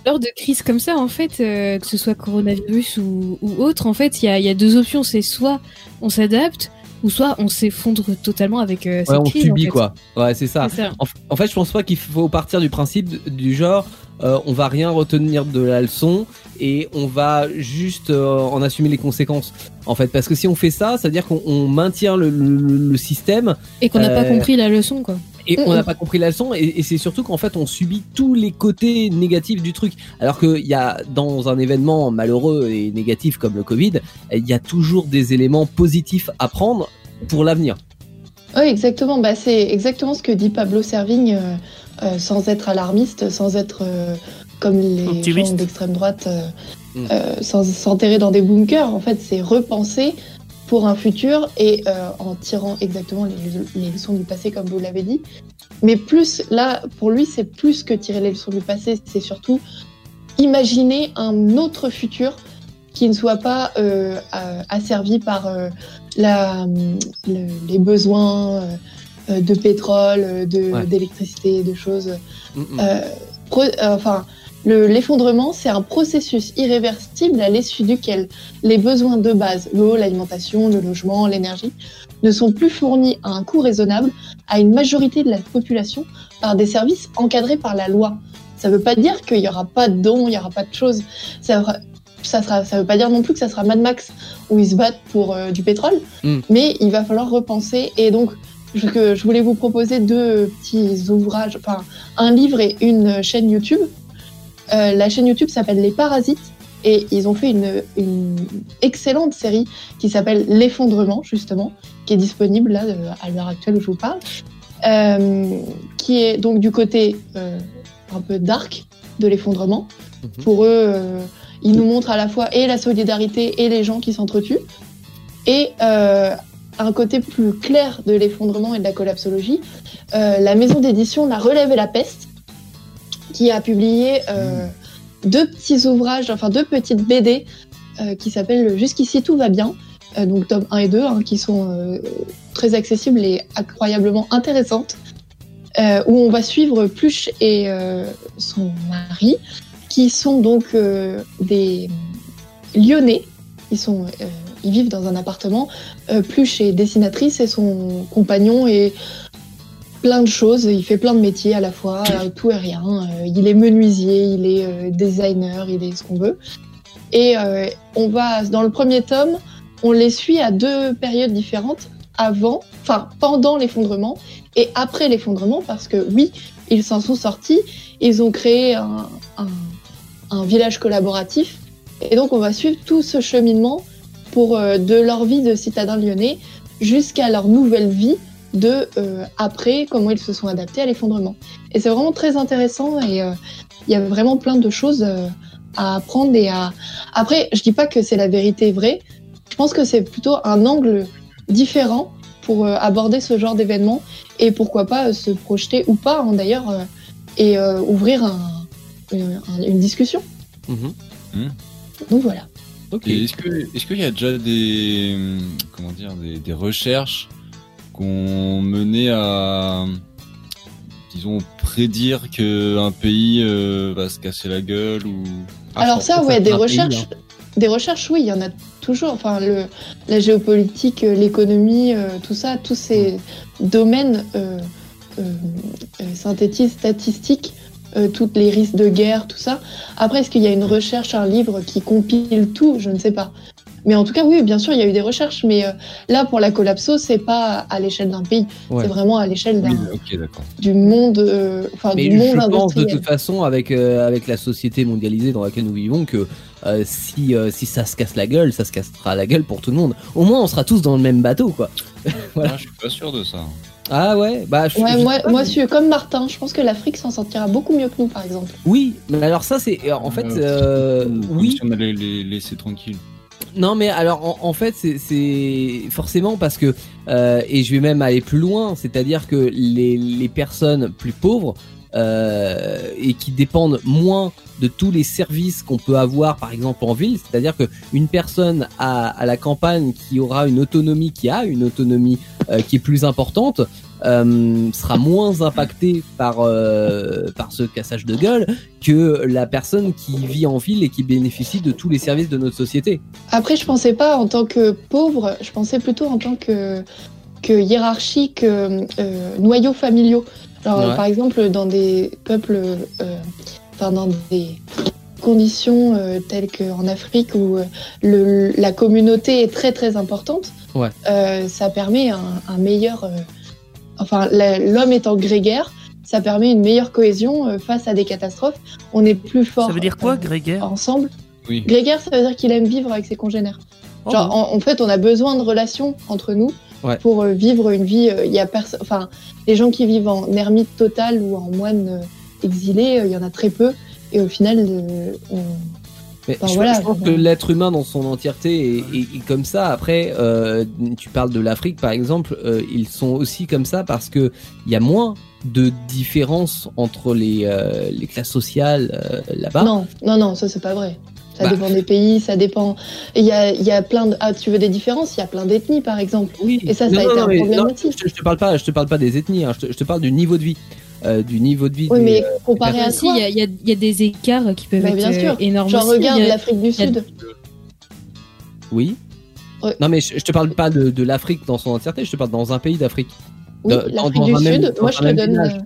lors de crises comme ça, en fait, euh, que ce soit coronavirus ou, ou autre, en fait, il y a, il y a deux options. C'est soit on s'adapte, ou soit on s'effondre totalement avec euh, cette ouais on crise. subit en fait. quoi ouais c'est ça. En, en fait, je pense pas qu'il faut partir du principe du genre, euh, on va rien retenir de la leçon et on va juste euh, en assumer les conséquences. En fait, parce que si on fait ça, ça veut dire qu'on on maintient le, le- le système Et qu'on n'a pas Euh, compris la leçon, quoi. et on n'a pas compris la leçon et, et c'est surtout qu'en fait on subit tous les côtés négatifs du truc. Alors qu'il y a dans un événement malheureux et négatif comme le Covid, il y a toujours des éléments positifs à prendre pour l'avenir. Oui, exactement. Bah, c'est exactement ce que dit Pablo Servigne, euh, euh, sans être alarmiste, sans être euh, comme les Optimiste. gens d'extrême droite, euh, Mm. sans s'enterrer dans des bunkers. En fait, c'est repenser pour un futur et euh, en tirant exactement les, les leçons du passé, comme vous l'avez dit. Mais plus, là, pour lui, c'est plus que tirer les leçons du passé, c'est surtout imaginer un autre futur qui ne soit pas asservi par euh, la, le- les besoins de pétrole, euh, de- Ouais. d'électricité, de choses. Mm, mm. Euh, pro- euh, enfin, le- l'effondrement, c'est un processus irréversible à l'issue duquel les besoins de base, l'eau, l'alimentation, le logement, l'énergie, ne sont plus fournis à un coût raisonnable à une majorité de la population par des services encadrés par la loi. Ça ne veut pas dire qu'il n'y aura pas de dons, il n'y aura pas de choses. Ça ne ça sera, ça veut pas dire non plus que ça sera Mad Max où ils se battent pour euh, du pétrole, Mm. mais il va falloir repenser. Et donc, que je voulais vous proposer deux petits ouvrages, enfin un livre et une chaîne YouTube. Euh, la chaîne YouTube s'appelle Les Parasites et ils ont fait une, une excellente série qui s'appelle L'effondrement justement, qui est disponible là euh, à l'heure actuelle où je vous parle, euh, qui est donc du côté euh, un peu dark de l'effondrement. Mhm. Pour eux, ils nous montrent à la fois et la solidarité et les gens qui s'entretuent, et un côté plus clair de l'effondrement et de la collapsologie. Euh, la maison d'édition La Relève et la Peste, qui a publié euh, deux petits ouvrages, enfin deux petites BD euh, qui s'appellent Jusqu'ici tout va bien, donc tome 1 et 2, hein, qui sont très accessibles et incroyablement intéressantes, où on va suivre Pluche et son mari, qui sont donc des Lyonnais. Ils, sont, ils vivent dans un appartement. Euh, Pluche est dessinatrice et son compagnon est plein de choses. Il fait plein de métiers à la fois, euh, tout et rien. Euh, il est menuisier, il est designer, il est ce qu'on veut. Et on va, dans le premier tome, on les suit à deux périodes différentes, avant, enfin pendant l'effondrement et après l'effondrement, parce que oui, ils s'en sont sortis, ils ont créé un, un, un village collaboratif, et donc on va suivre tout ce cheminement pour euh, de leur vie de citadins lyonnais jusqu'à leur nouvelle vie de euh, après comment ils se sont adaptés à l'effondrement. Et c'est vraiment très intéressant et euh, il y a vraiment plein de choses euh, à apprendre et à après je dis pas que c'est la vérité vraie, je pense que c'est plutôt un angle différent pour euh, aborder ce genre d'événement et pourquoi pas euh, se projeter ou pas hein, d'ailleurs euh, et euh, ouvrir un- une, un- une discussion. Mhm. Hmm. Donc voilà. Est-ce que est-ce qu'il y a déjà des hum, comment dire des, des recherches qu'on menait à disons prédire que un pays euh, va se casser la gueule ou Ah, Alors ça, ouais, des pays, recherches, hein. des recherches, oui, il y en a toujours. Enfin, le, la géopolitique, euh, l'économie, euh, tout ça, tous ces domaines euh, synthétisent, statistiques, euh, tous les risques de guerre, tout ça. Après, est-ce qu'il y a une recherche, un livre qui compile tout? Je ne sais pas. Mais en tout cas, oui, bien sûr, il y a eu des recherches. Mais euh, là, pour la collapso, c'est pas à l'échelle d'un pays. Ouais. C'est vraiment à l'échelle d'un- Oui, ok, d'accord. du monde, euh, enfin Mais du monde je pense de toute façon avec euh, avec la société mondialisée dans laquelle nous vivons que euh, si euh, si ça se casse la gueule, ça se cassera la gueule pour tout le monde. Au moins on sera tous dans le même bateau quoi. Voilà. Ah, je suis pas sûr de ça. Ah ouais, bah je, Ouais, je moi, pas, moi mais- je suis comme Martin. Je pense que l'Afrique s'en sortira beaucoup mieux que nous, par exemple. Oui, mais alors ça c'est en fait euh, Comme oui, si on allait les laisser tranquilles. Non, mais alors en, en fait, c'est- c'est forcément parce que, euh, et je vais même aller plus loin, c'est-à-dire que les, les personnes plus pauvres euh, et qui dépendent moins de tous les services qu'on peut avoir, par exemple en ville, c'est-à-dire que une personne à, la campagne qui aura une autonomie, qui a une autonomie euh, qui est plus importante, euh, sera moins impactée par par ce cassage de gueule que la personne qui vit en ville et qui bénéficie de tous les services de notre société. Après, je pensais pas en tant que pauvre, je pensais plutôt en tant que, que hiérarchique, noyaux familiaux. Alors, Ouais. par exemple, dans des peuples, euh, enfin, dans des conditions euh, telles qu'en Afrique où euh, le, la communauté est très très importante, Ouais. euh, ça permet un, un meilleur. euh, enfin, l'homme étant grégaire, ça permet une meilleure cohésion euh, face à des catastrophes. On est plus fort. Ça veut dire quoi, euh, grégaire? Ensemble. Oui. Grégaire, ça veut dire qu'il aime vivre avec ses congénères. Oh, Genre, en fait, on a besoin de relations entre nous Ouais. pour euh, vivre une vie. euh, Il y a personne. Enfin, les gens qui vivent en ermite totale ou en moine euh, exilé, il y en a très peu. Et au final, on- Mais Enfin, je, voilà, je pense que l'être humain dans son entièreté est, est- est comme ça. Après, euh, tu parles de l'Afrique par exemple, euh, ils sont aussi comme ça parce que il y a moins de différence entre les, euh, les classes sociales là-bas. non, non, non, ça c'est pas vrai. Ça Bah. dépend des pays, ça dépend. Il y a, il y a plein de. Ah, tu veux des différences? Il y a plein d'ethnies, par exemple. Oui. Et ça, ça a non, été non, un problème non, aussi. Je, te- je te parle pas, je te parle pas des ethnies. hein, je, te, je te parle du niveau de vie, euh, du niveau de vie. Oui, des- mais comparé à toi, il y a, il y a- il y a des écarts qui peuvent Bah, être bien euh, sûr. énormes. genre regarde l'Afrique du Sud. Oui. Ouais. Non mais je, je te parle pas de, de l'Afrique dans son entièreté. Je te parle dans un pays d'Afrique. Oui, l'Afrique du même- Sud. Moi, je te donne, village. euh,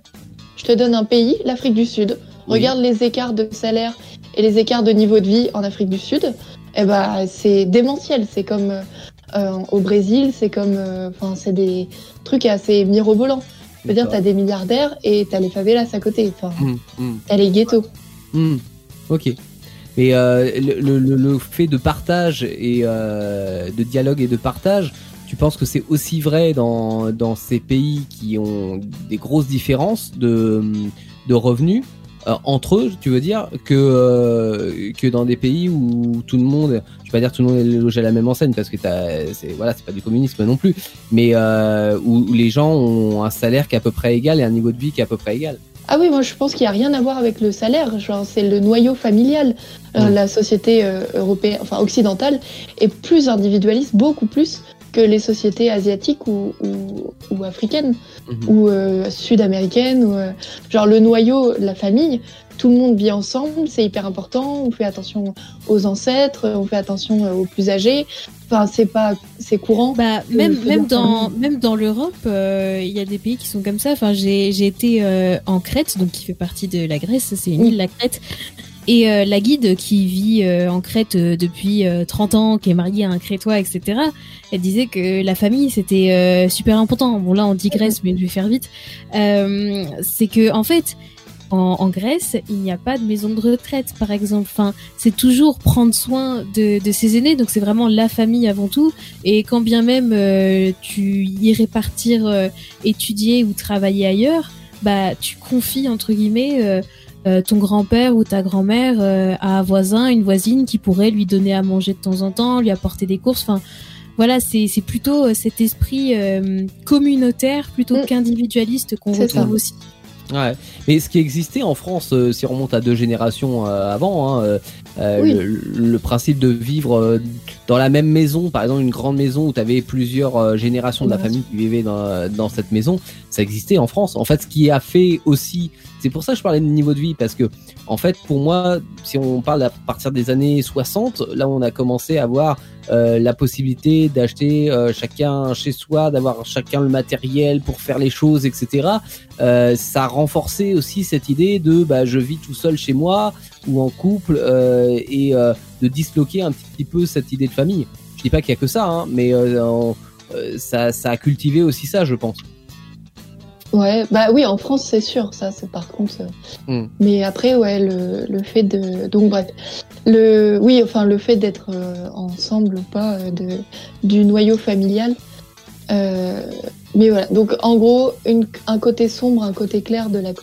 je te donne un pays, l'Afrique du Sud. Oui. Regarde les écarts de salaire et les écarts de niveau de vie en Afrique du Sud. Eh ben, c'est démentiel. C'est comme euh, euh, au Brésil, c'est comme, euh, enfin, c'est des trucs assez mirobolants. Je veux dire, t'as des milliardaires et t'as les favelas à côté. Enfin, Hum, hum. t'as les ghettos. Hmm, ok. Et euh, le, le- fait de partage et de dialogue et de partage, tu penses que c'est aussi vrai dans, dans ces pays qui ont des grosses différences de, de revenus euh, entre eux, tu veux dire, que, euh, que dans des pays où tout le monde, je vais pas dire tout le monde est logé à la même enseigne parce que t'as- c'est voilà, c'est pas du communisme non plus, mais euh, où, où les gens ont un salaire qui est à peu près égal et un niveau de vie qui est à peu près égal. Ah oui, moi je pense qu'il n'y a rien à voir avec le salaire. Genre, c'est le noyau familial. Euh, Mm. La société euh, européenne, enfin occidentale, est plus individualiste, beaucoup plus que les sociétés asiatiques ou, ou, ou africaines Mhm. ou euh, sud-américaines. Ou, euh, genre le noyau, la famille, tout le monde vit ensemble, c'est hyper important. On fait attention aux ancêtres, on fait attention euh, aux plus âgés. Enfin, c'est pas, c'est courant. Bah, même, même, dans, famille. même dans l'Europe, euh, il y a des pays qui sont comme ça. Enfin, j'ai j'ai été euh, en Crète, donc qui fait partie de la Grèce, c'est une île, la Crète. Et euh, la guide qui vit euh, en Crète euh, depuis euh, 30 ans, qui est mariée à un Crétois, etc., elle disait que la famille, c'était euh, super important. Bon, là, on digresse, mais je vais faire vite. Euh, c'est que, en fait, en, en Grèce, il n'y a pas de maison de retraite, par exemple. Enfin, c'est toujours prendre soin de, de ses aînés, donc c'est vraiment la famille avant tout. Et quand bien même euh, tu irais partir euh, étudier ou travailler ailleurs, bah tu confies entre guillemets euh, ton grand-père ou ta grand-mère euh, à un voisin, une voisine qui pourrait lui donner à manger de temps en temps, lui apporter des courses. Enfin, voilà, c'est c'est plutôt euh, cet esprit euh, communautaire plutôt Mm. qu'individualiste qu'on retrouve ça. aussi. Ouais. Mais ce qui existait en France, euh, si on remonte à deux générations euh, avant, hein, euh, Oui. le, le principe de vivre euh, dans la même maison, par exemple une grande maison où tu avais plusieurs euh, générations de la famille qui vivaient dans, dans cette maison, ça existait en France. En fait, ce qui a fait aussi, c'est pour ça que je parlais de niveau de vie, parce que en fait, pour moi, si on parle à partir des années 60, là on a commencé à avoir euh, la possibilité d'acheter euh, chacun chez soi, d'avoir chacun le matériel pour faire les choses, etc. Euh, ça a renforcé aussi cette idée de bah, je vis tout seul chez moi ou en couple euh, et euh, de disloquer un petit peu cette idée de famille. Je dis pas qu'il y a que ça, hein, mais euh, en- ça, ça a cultivé aussi ça, je pense. Ouais, bah oui, en France, c'est sûr, ça, c'est par contre. euh, Mm. Mais après, ouais, le, le fait de. Donc, bref. Le, oui, enfin, le fait d'être euh, ensemble ou pas, euh, de, du noyau familial. Euh, mais voilà. Donc, en gros, une, un côté sombre, un côté clair de la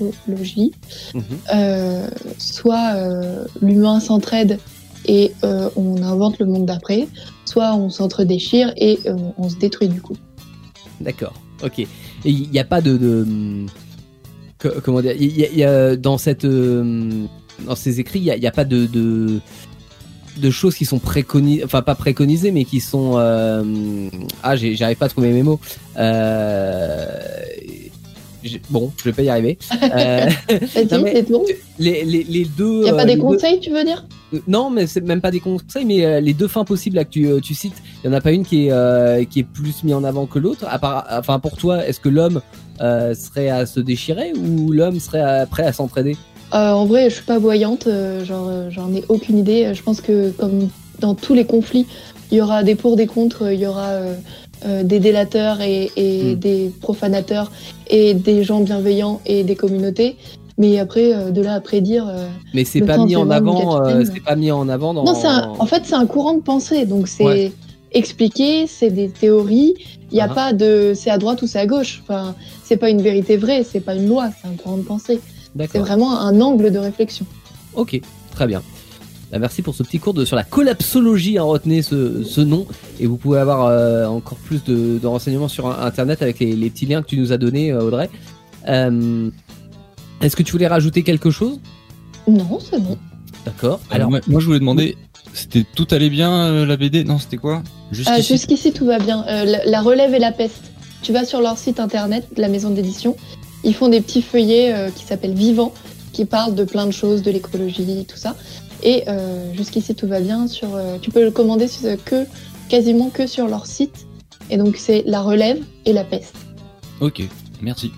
Mhm. Euh, soit euh, l'humain s'entraide et euh, on invente le monde d'après, soit on s'entre-déchire et on se détruit du coup. D'accord, ok. Il n'y a pas de, de que- comment dire, y, a- y a dans cette euh, dans ces écrits, il n'y a, pas de, de de choses qui sont préconisées, enfin pas préconisées, mais qui sont euh, ah j'arrive pas à trouver mes mots. Euh, bon, je vais pas y arriver. Euh, Non, mais- les, les, les deux. Il n'y a euh, pas des les deux- conseils, tu veux dire Euh, Non, mais c'est même pas des conseils, mais euh, les deux fins possibles là que tu, euh, tu cites, il y en a pas une qui est euh, qui est plus mis en avant que l'autre. Enfin, pour toi, est-ce que l'homme euh, serait à se déchirer ou l'homme serait à- prêt à s'entraider? Euh, En vrai, je suis pas voyante, euh, genre, euh, j'en ai aucune idée. Je pense que comme dans tous les conflits, il y aura des pour, des contre, il y aura euh, euh, des délateurs et, et Mm. des profanateurs et des gens bienveillants et des communautés. Mais après, euh, de là à prédire. euh, Mais c'est pas mis en 31 avant. euh, c'est pas mis en avant dans. Non, un- en fait, c'est un courant de pensée. Donc, c'est Ouais. expliqué, c'est des théories. Il n'y a Ah. pas de c'est à droite ou c'est à gauche. Enfin, c'est pas une vérité vraie, c'est pas une loi, c'est un courant de pensée. C'est vraiment un angle de réflexion. Ok, très bien. Bah, merci pour ce petit cours de, sur la collapsologie. Hein, retenez ce, ce nom et vous pouvez avoir euh, encore plus de, de renseignements sur internet avec les, les petits liens que tu nous as donnés, euh, Audrey. Euh, Est-ce que tu voulais rajouter quelque chose? Non, c'est bon. D'accord. Alors, moi, moi, je voulais demander, c'était tout allait bien euh, la BD Non, c'était quoi? Euh, Jusqu'ici, tout va bien. Euh, la, la relève et la peste. Tu vas sur leur site internet, la maison d'édition. Ils font des petits feuillets euh, qui s'appellent Vivant, qui parlent de plein de choses, de l'écologie, tout ça. Et euh, jusqu'ici, tout va bien. Sur, euh, tu peux le commander sur- que, quasiment que sur leur site. Et donc, c'est la relève et la peste. Ok, merci.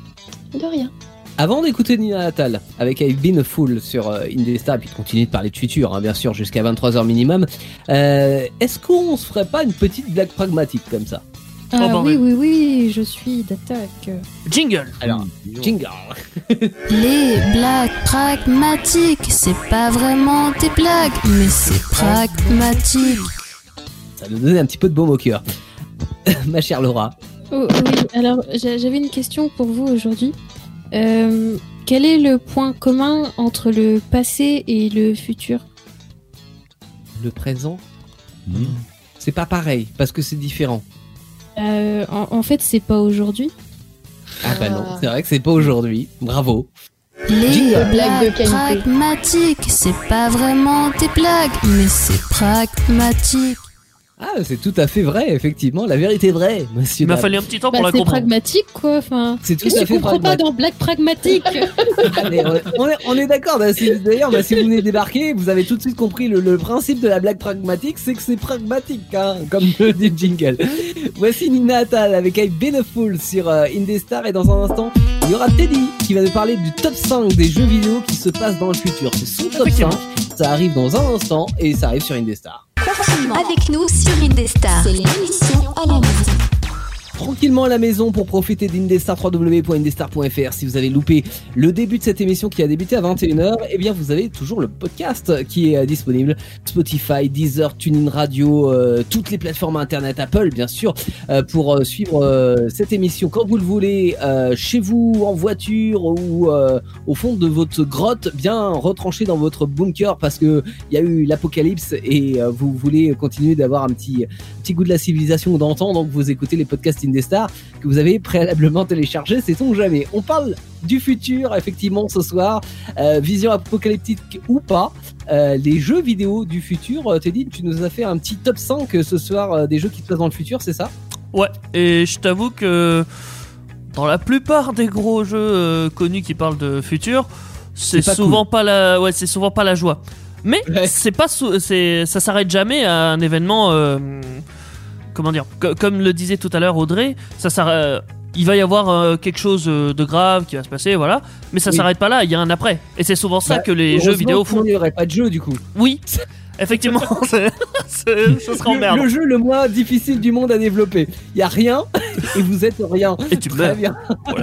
De rien. Avant d'écouter Nina Natal avec I've Been a Fool sur euh, Indestar, puis de continuer de parler de futur, hein, bien sûr, jusqu'à 23h minimum, euh, est-ce qu'on se ferait pas une petite blague pragmatique comme ça? Ah bah oui, oui. oui, oui, je suis d'attaque. Jingle Alors, jingle Les blagues pragmatiques, c'est pas vraiment des blagues, mais c'est pragmatique. Ça nous donne un petit peu de baume au cœur. Ma chère Laura. Oh, oui, alors j'a- j'avais une question pour vous aujourd'hui. Euh, quel est le point commun entre le passé et le futur? Le présent, Hmm. c'est pas pareil, parce que c'est différent. Euh, en, en fait, c'est pas aujourd'hui. Ah bah non, Ah. c'est vrai que c'est pas aujourd'hui. Bravo. Les de blagues qualité. pragmatiques, c'est pas vraiment des blagues, mais c'est pragmatique. Ah, c'est tout à fait vrai, effectivement. La vérité est vraie, monsieur. Il m'a fallu un petit temps Bah, pour la c'est comprendre. pragmatique, quoi. Enfin, C'est tout à fait comprends pas pragmatique. dans blague pragmatique Allez, on, est, on est d'accord. bah, si- D'ailleurs, bah, si vous venez débarquer, vous avez tout de suite compris le, le principe de la blague pragmatique, c'est que c'est pragmatique, hein, comme le dit le jingle. Voici Nina Attal avec I Been a Fool sur euh, Indestar et dans un instant, il y aura Teddy qui va nous parler du top 5 des jeux vidéo qui se passent dans le futur. C'est son top 5. Effectivement. Ça arrive dans un instant et ça arrive sur Indestar. Avec nous sur Indestar. C'est l'émission à la maison. Tranquillement à la maison pour profiter d'Indestar www.indestar.fr. Si vous avez loupé le début de cette émission qui a débuté à 21h, eh bien vous avez toujours le podcast qui est euh, disponible. Spotify, Deezer, TuneIn Radio, euh, toutes les plateformes internet, Apple bien sûr, euh, pour suivre cette émission quand vous le voulez, chez vous, en voiture ou au fond de votre grotte, bien retranché dans votre bunker parce que il y a eu l'apocalypse et vous voulez continuer d'avoir un petit petit goût de la civilisation d'antan, donc vous écoutez les podcasts Indestar que vous avez préalablement téléchargé, c'est on jamais. On parle du futur, effectivement, ce soir, euh, vision apocalyptique ou pas. Euh, les jeux vidéo du futur, euh, Teddy, tu nous as fait un petit top 5 euh, ce soir euh, des jeux qui se passent dans le futur, c'est ça? Ouais, et je t'avoue que dans la plupart des gros jeux connus qui parlent de futur, c'est souvent pas la, ouais, c'est souvent pas la joie. Mais Ouais. c'est pas, c'est, ça s'arrête jamais à un événement, comment dire, co- comme le disait tout à l'heure Audrey, ça s'arrête. Il va y avoir euh, quelque chose euh, de grave qui va se passer, voilà. Mais ça Oui. s'arrête pas là, il y a un après. Et c'est souvent ça Bah, que les jeux vidéo sinon, font. Il n'y aurait pas de jeu du coup. Oui, effectivement, ce sera en Le, le jeu le moins difficile du monde à développer. Il y a rien et vous êtes rien. Et tu Très meurs.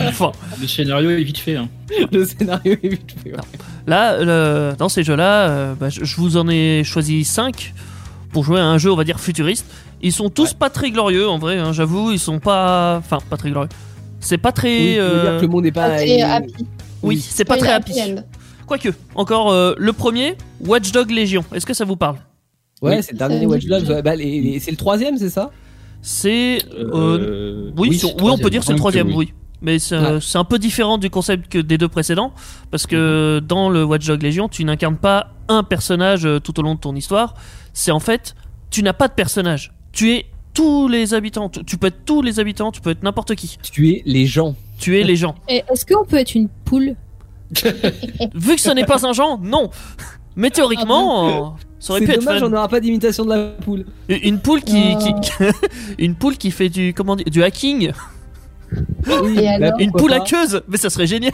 enfin, Le scénario est vite fait. Hein. Le scénario est vite fait. ouais. Là, le- dans ces jeux-là, euh, bah, je je vous en ai choisi 5 pour jouer à un jeu, on va dire, futuriste. Ils sont tous pas très glorieux, en vrai, hein, j'avoue, ils sont pas... Enfin, pas très glorieux. C'est pas très... Oui, euh, dire que le monde n'est pas. Pas très il- happy. Oui, c'est pas très happy. Quoique, encore euh, le premier, Watchdog Légion. Est-ce que ça vous parle? Ouais, Oui. c'est le dernier Ça Watch me Dogs. dit ouais. Bah, c'est le troisième, c'est ça? C'est... euh, oui, oui, on peut dire c'est le troisième, oui. oui. Mais c'est Ouais. c'est un peu différent du concept que des deux précédents, parce que dans le Watchdog Légion, tu n'incarnes pas un personnage tout au long de ton histoire. C'est en fait, tu n'as pas de personnage. Tu es tous les habitants. Tu tu peux être tous les habitants, tu peux être n'importe qui. Tuer les gens. Tu es les gens. Et Est-ce qu'on peut être une poule Vu que ce n'est pas un genre, non. Mais théoriquement, euh, ça aurait C'est pu être dommage, fun. on n'aura pas d'imitation de la poule. Une poule qui, Oh. qui- une poule qui fait du comment dire, du hacking. Oui, Et bah, alors Une pourquoi poule pas. hackeuse, mais ça serait génial.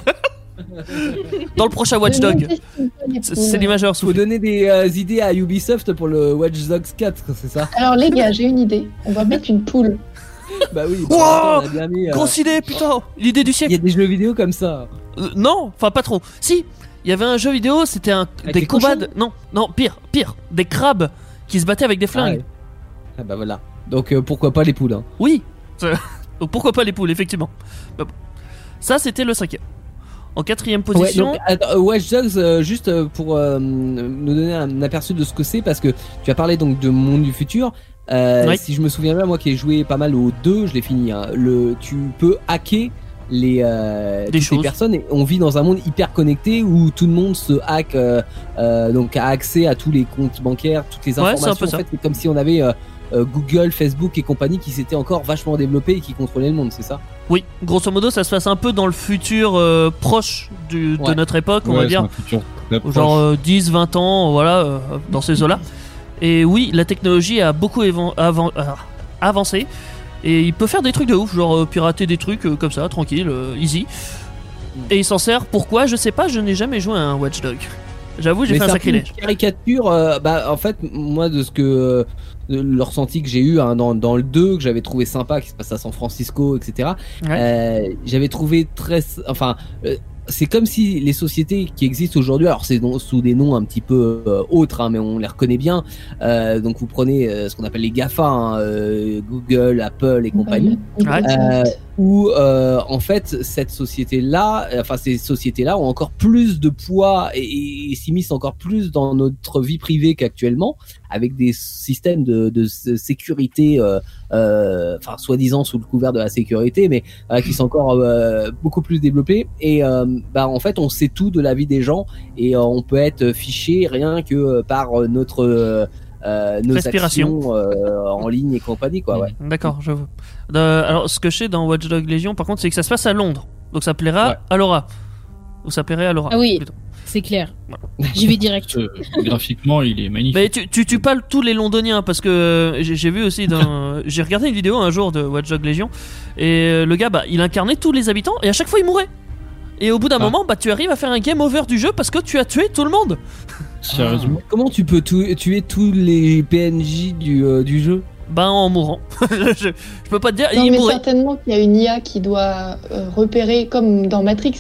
Dans le prochain Watchdog. C'est c'est l'imageur Faut sous. donner des euh, idées à Ubisoft pour le Watch Dogs 4, c'est ça? Alors les gars, j'ai une idée. On va mettre une poule. Bah oui. Wow on a bien mis, euh, Grosse idée, putain L'idée du Il y siècle a des jeux vidéo comme ça. Euh, Non, enfin pas trop. Si, il y avait un jeu vidéo, c'était un des des combats. de- Non, non, pire, pire, des crabes qui se battaient avec des Ah, flingues. ouais. Ah bah voilà. Donc euh, pourquoi pas les poules hein? Oui. Donc pourquoi pas les poules, effectivement. Bah bon. Ça, c'était le cinquième. En quatrième Ouais, position, donc, attends, euh, Watch Dogs, euh, juste euh, pour euh, nous donner un aperçu de ce que c'est, parce que tu as parlé donc de Monde du futur. Euh. Si je me souviens bien, moi qui ai joué pas mal au 2, je l'ai fini. hein, le, tu peux hacker les, euh, toutes les choses. personnes et on vit dans un monde hyper connecté où tout le monde se hack, euh, euh, donc a accès à tous les comptes bancaires, toutes les Ouais, informations. en fait, c'est comme si on avait euh, Google, Facebook et compagnie qui s'étaient encore vachement développés et qui contrôlaient le monde, c'est ça? Oui, grosso modo, ça se passe un peu dans le futur euh, proche du- de notre époque, on Ouais, va dire. genre euh, 10, 20 ans, voilà, euh, dans ces eaux-là. Et oui, la technologie a beaucoup avan- euh, avancé. Et il peut faire des trucs de ouf, genre pirater des trucs euh, comme ça, tranquille, euh, easy. Et il s'en sert, pourquoi? Je sais pas, je n'ai jamais joué à un Watchdog. J'avoue, j'ai fait un sacrilège. une caricature, euh, bah, en fait, moi, de ce que. Le ressenti que j'ai eu hein, dans, dans le 2, que j'avais trouvé sympa, qui se passe à San Francisco, etc. euh, j'avais trouvé très. Enfin. euh, c'est comme si les sociétés qui existent aujourd'hui, alors c'est sous des noms un petit peu euh, autres, hein, mais on les reconnaît bien. Euh, donc vous prenez euh, ce qu'on appelle les GAFA, hein, euh, Google, Apple et compagnie. Ouais. Où euh, en fait cette société-là, euh, enfin ces sociétés-là ont encore plus de poids et, et- s'immiscent encore plus dans notre vie privée qu'actuellement, avec des systèmes de, sécurité, euh, euh, enfin soi-disant sous le couvert de la sécurité, mais qui sont encore beaucoup plus développés. Et bah en fait on sait tout de la vie des gens et on peut être fiché rien que par notre nos Respiration. actions en ligne et compagnie quoi. Ouais. D'accord, je vois. Euh, alors, ce que je sais dans Watchdog Légion, par contre, c'est que ça se passe à Londres. Donc ça plaira Ouais. à Laura. Ou ça plairait à Laura. Ah oui. plutôt. C'est clair. J'y vais direct. Euh, graphiquement, il est magnifique. Mais tu, tu, tu parles tous les londoniens parce que euh, j'ai j'ai vu aussi dans. j'ai regardé une vidéo un jour de Watchdog Légion et euh, le gars bah il incarnait tous les habitants et à chaque fois il mourait. Et au bout d'un Ah. moment bah tu arrives à faire un game over du jeu parce que tu as tué tout le monde. Sérieusement. Comment tu peux tu- tuer tous les PNJ du, euh, du jeu? Bah en mourant. je, je peux pas te dire, Non, il mais certainement qu'il y a une IA qui doit euh, repérer, comme dans Matrix,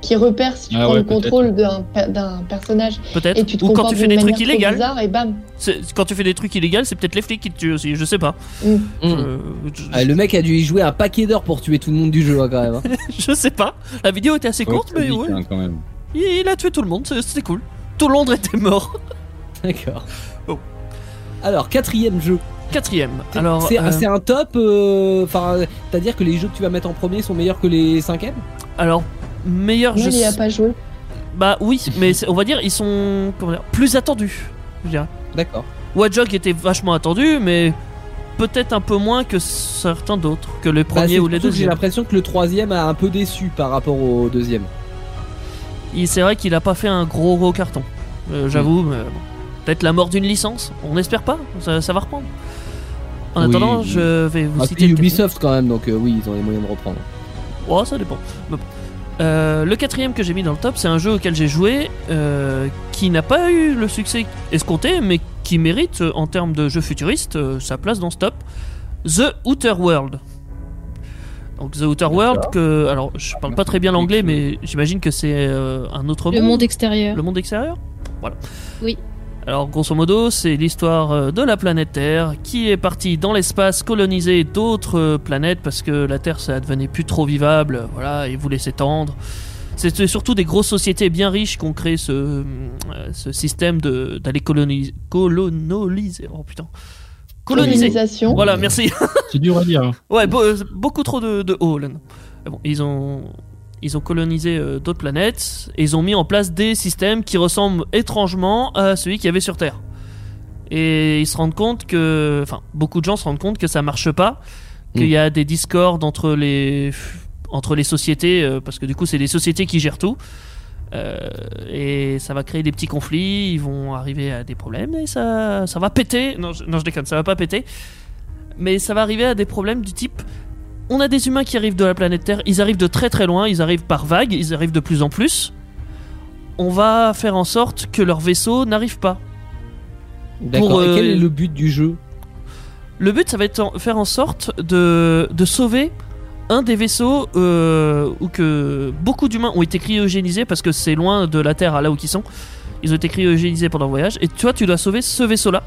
qui repère si tu Ah prends ouais, le contrôle d'un pe- d'un personnage et Peut-être. tu te Ou quand tu fais des trucs illégaux. bizarre et bam. Quand tu fais des trucs illégaux, c'est peut-être les flics qui te tuent aussi, je sais pas. Mm. Je, je- Ah, Le mec a dû y jouer un paquet d'heures pour tuer tout le monde du jeu hein, quand même. hein. je sais pas. La vidéo était assez Ouais, courte, mais ouais. hein, quand même. Il, il a tué tout le monde, c'est- c'était cool. Tout Londres était mort. D'accord. Oh. Alors quatrième jeu. Quatrième. Alors, C'est euh, c'est un top. euh, Enfin, c'est-à-dire que les jeux que tu vas mettre en premier sont meilleurs que les cinquièmes alors meilleur Moi, jeu. il n'y a pas joué. Bah oui, mais on va dire ils sont comment dire, plus attendus. Je dirais. D'accord. Watch Dogs était vachement attendu, mais peut-être un peu moins que certains d'autres, que les Bah, premiers ou les que J'ai l'impression que le troisième a un peu déçu par rapport au deuxième. Il- C'est vrai qu'il a pas fait un gros gros carton. Euh, J'avoue, mais bon. peut-être la mort d'une licence. On n'espère pas. Ça, ça va reprendre. En Oui, attendant, oui. je vais vous Ah, citer puis le. Ubisoft quand même, donc euh, oui, ils ont les moyens de reprendre. Oh, ça dépend. Euh, le quatrième que j'ai mis dans le top, c'est un jeu auquel j'ai joué, euh, qui n'a pas eu le succès escompté, mais qui mérite, en termes de jeu futuriste, euh, sa place dans ce top. The Outer World. Donc The Outer World, que, alors je parle pas très bien l'anglais, mais j'imagine que c'est euh, un autre Le monde. monde extérieur. Le monde extérieur? Voilà. Oui. Alors, grosso modo, c'est l'histoire euh, de la planète Terre qui est partie dans l'espace coloniser d'autres euh, planètes parce que la Terre, ça devenait plus trop vivable, voilà, et voulait s'étendre. C'était surtout des grosses sociétés bien riches qui ont créé ce, euh, ce système de- d'aller coloniser, coloniser. Oh putain. Coloniser. Colonisation. Voilà, merci. C'est dur à dire. hein. Ouais, be- beaucoup trop de, de là. non. Mais Bon, ils ont ils ont colonisé euh, d'autres planètes et ils ont mis en place des systèmes qui ressemblent étrangement à celui qu'il y avait sur Terre. Et ils se rendent compte que, enfin, beaucoup de gens se rendent compte que ça marche pas, qu'il y a des discords entre les entre les sociétés euh, parce que du coup c'est des sociétés qui gèrent tout. Euh, et ça va créer des petits conflits, ils vont arriver à des problèmes et ça, ça va péter. Non je, non, je déconne, ça va pas péter. Mais ça va arriver à des problèmes du type on a des humains qui arrivent de la planète Terre, ils arrivent de très très loin, ils arrivent par vagues, ils arrivent de plus en plus. On va faire en sorte que leur vaisseau n'arrive pas. D'accord. Euh, quel est le but du jeu? Le but, ça va être en- faire en sorte de, de sauver un des vaisseaux euh, où que beaucoup d'humains ont été cryogénisés parce que c'est loin de la Terre à là où ils sont. Ils ont été cryogénisés pendant le voyage. Et toi, tu dois sauver ce vaisseau-là.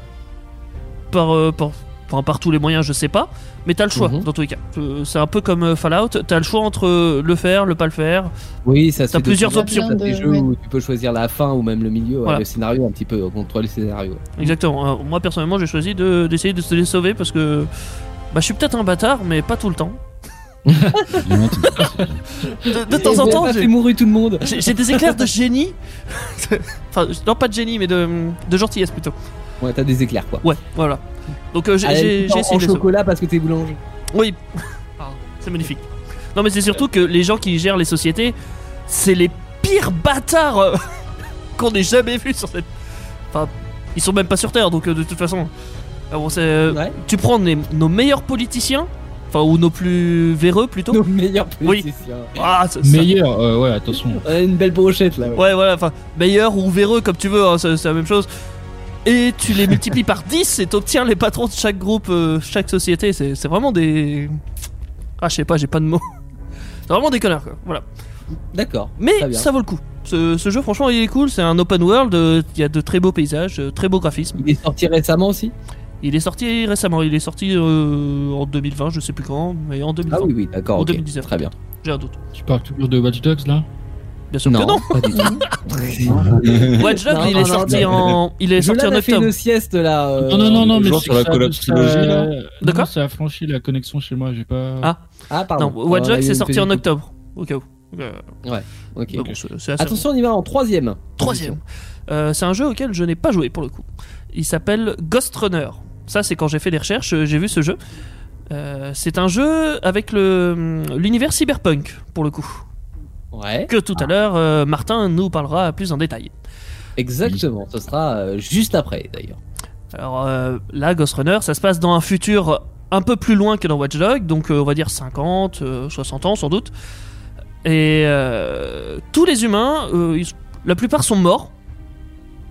Par, euh, par, enfin, par tous les moyens, je sais pas. Mais t'as le choix, Mhm. dans tous les cas. Euh, C'est un peu comme euh, Fallout. T'as le choix entre le faire, le pas le faire. Oui, ça se T'as plusieurs options. des De- jeux ouais. où tu peux choisir la fin ou même le milieu, Voilà. le scénario un petit peu, contrôler le scénario. Exactement. Euh, moi, personnellement, j'ai choisi de- d'essayer de, se les sauver parce que bah, je suis peut-être un bâtard, mais pas tout le temps. De, de temps en temps, j'ai- fait mourir tout le monde. J'ai j'ai des éclairs de génie. enfin, non, pas de génie, mais de, de gentillesse plutôt. Ouais, t'as des éclairs quoi. Ouais, voilà. Donc euh, j'ai essayé en chocolat parce que t'es boulanger. Oui. Pardon, C'est magnifique. Non, mais c'est surtout que les gens qui gèrent les sociétés, c'est les pires bâtards euh, qu'on ait jamais vus sur cette. Enfin, ils sont même pas sur Terre, donc euh, de toute façon. Ah bon, c'est, euh, Ouais. Tu prends les- nos meilleurs politiciens, enfin, ou nos plus véreux plutôt. Nos meilleurs Oui. politiciens. Ah, ça- ça- Meilleur, euh, ouais, attention. Une belle brochette là. ouais. Ouais, voilà, enfin, meilleur ou véreux comme tu veux, hein, c'est la même chose. Et tu les multiplies par 10 et t'obtiens les patrons de chaque groupe, euh, chaque société. C'est c'est vraiment des. Ah, je sais pas, j'ai pas de mots. C'est vraiment des connards, quoi. Voilà. D'accord. Mais Très bien. ça vaut le coup. Ce, ce jeu, franchement, il est cool. C'est un open world. euh, Il y a de très beaux paysages, euh, très beaux graphismes. Il est sorti récemment aussi? Il est sorti récemment. Il est sorti euh, en 2020, je sais plus quand, mais en 2020. Ah oui, oui, d'accord. En ok. 2019. Très bien. J'ai un doute. Tu parles toujours de Watch Dogs là? Bien sûr que non. pas du tout. Watch Dogs, Non, il non, est non, sorti non. en, il est sorti en l'ai fait octobre. une sieste là. euh, Non, non, non, non, mais sur la non, D'accord. Ça a franchi la connexion chez moi, j'ai pas. Ah. Ah, pardon. Non, Watch Dogs eu c'est sorti en octobre. Au cas où. Euh, Ok. Attention, on y va en troisième. Troisième. Euh, c'est un jeu auquel je n'ai pas joué pour le coup. Il s'appelle Ghost Runner. Ça, c'est quand j'ai fait des recherches, euh, j'ai vu ce jeu. Euh, c'est un jeu avec le l'univers cyberpunk pour le coup. Ouais. Que tout à l'heure, euh, Martin nous parlera plus en détail. Exactement. Ce sera euh, juste après d'ailleurs. Alors euh, là, Ghost Runner, ça se passe dans un futur un peu plus loin que dans Watch Dogs, donc euh, on va dire 50, euh, 60 ans sans doute. Et euh, tous les humains, euh, ils- la plupart sont morts.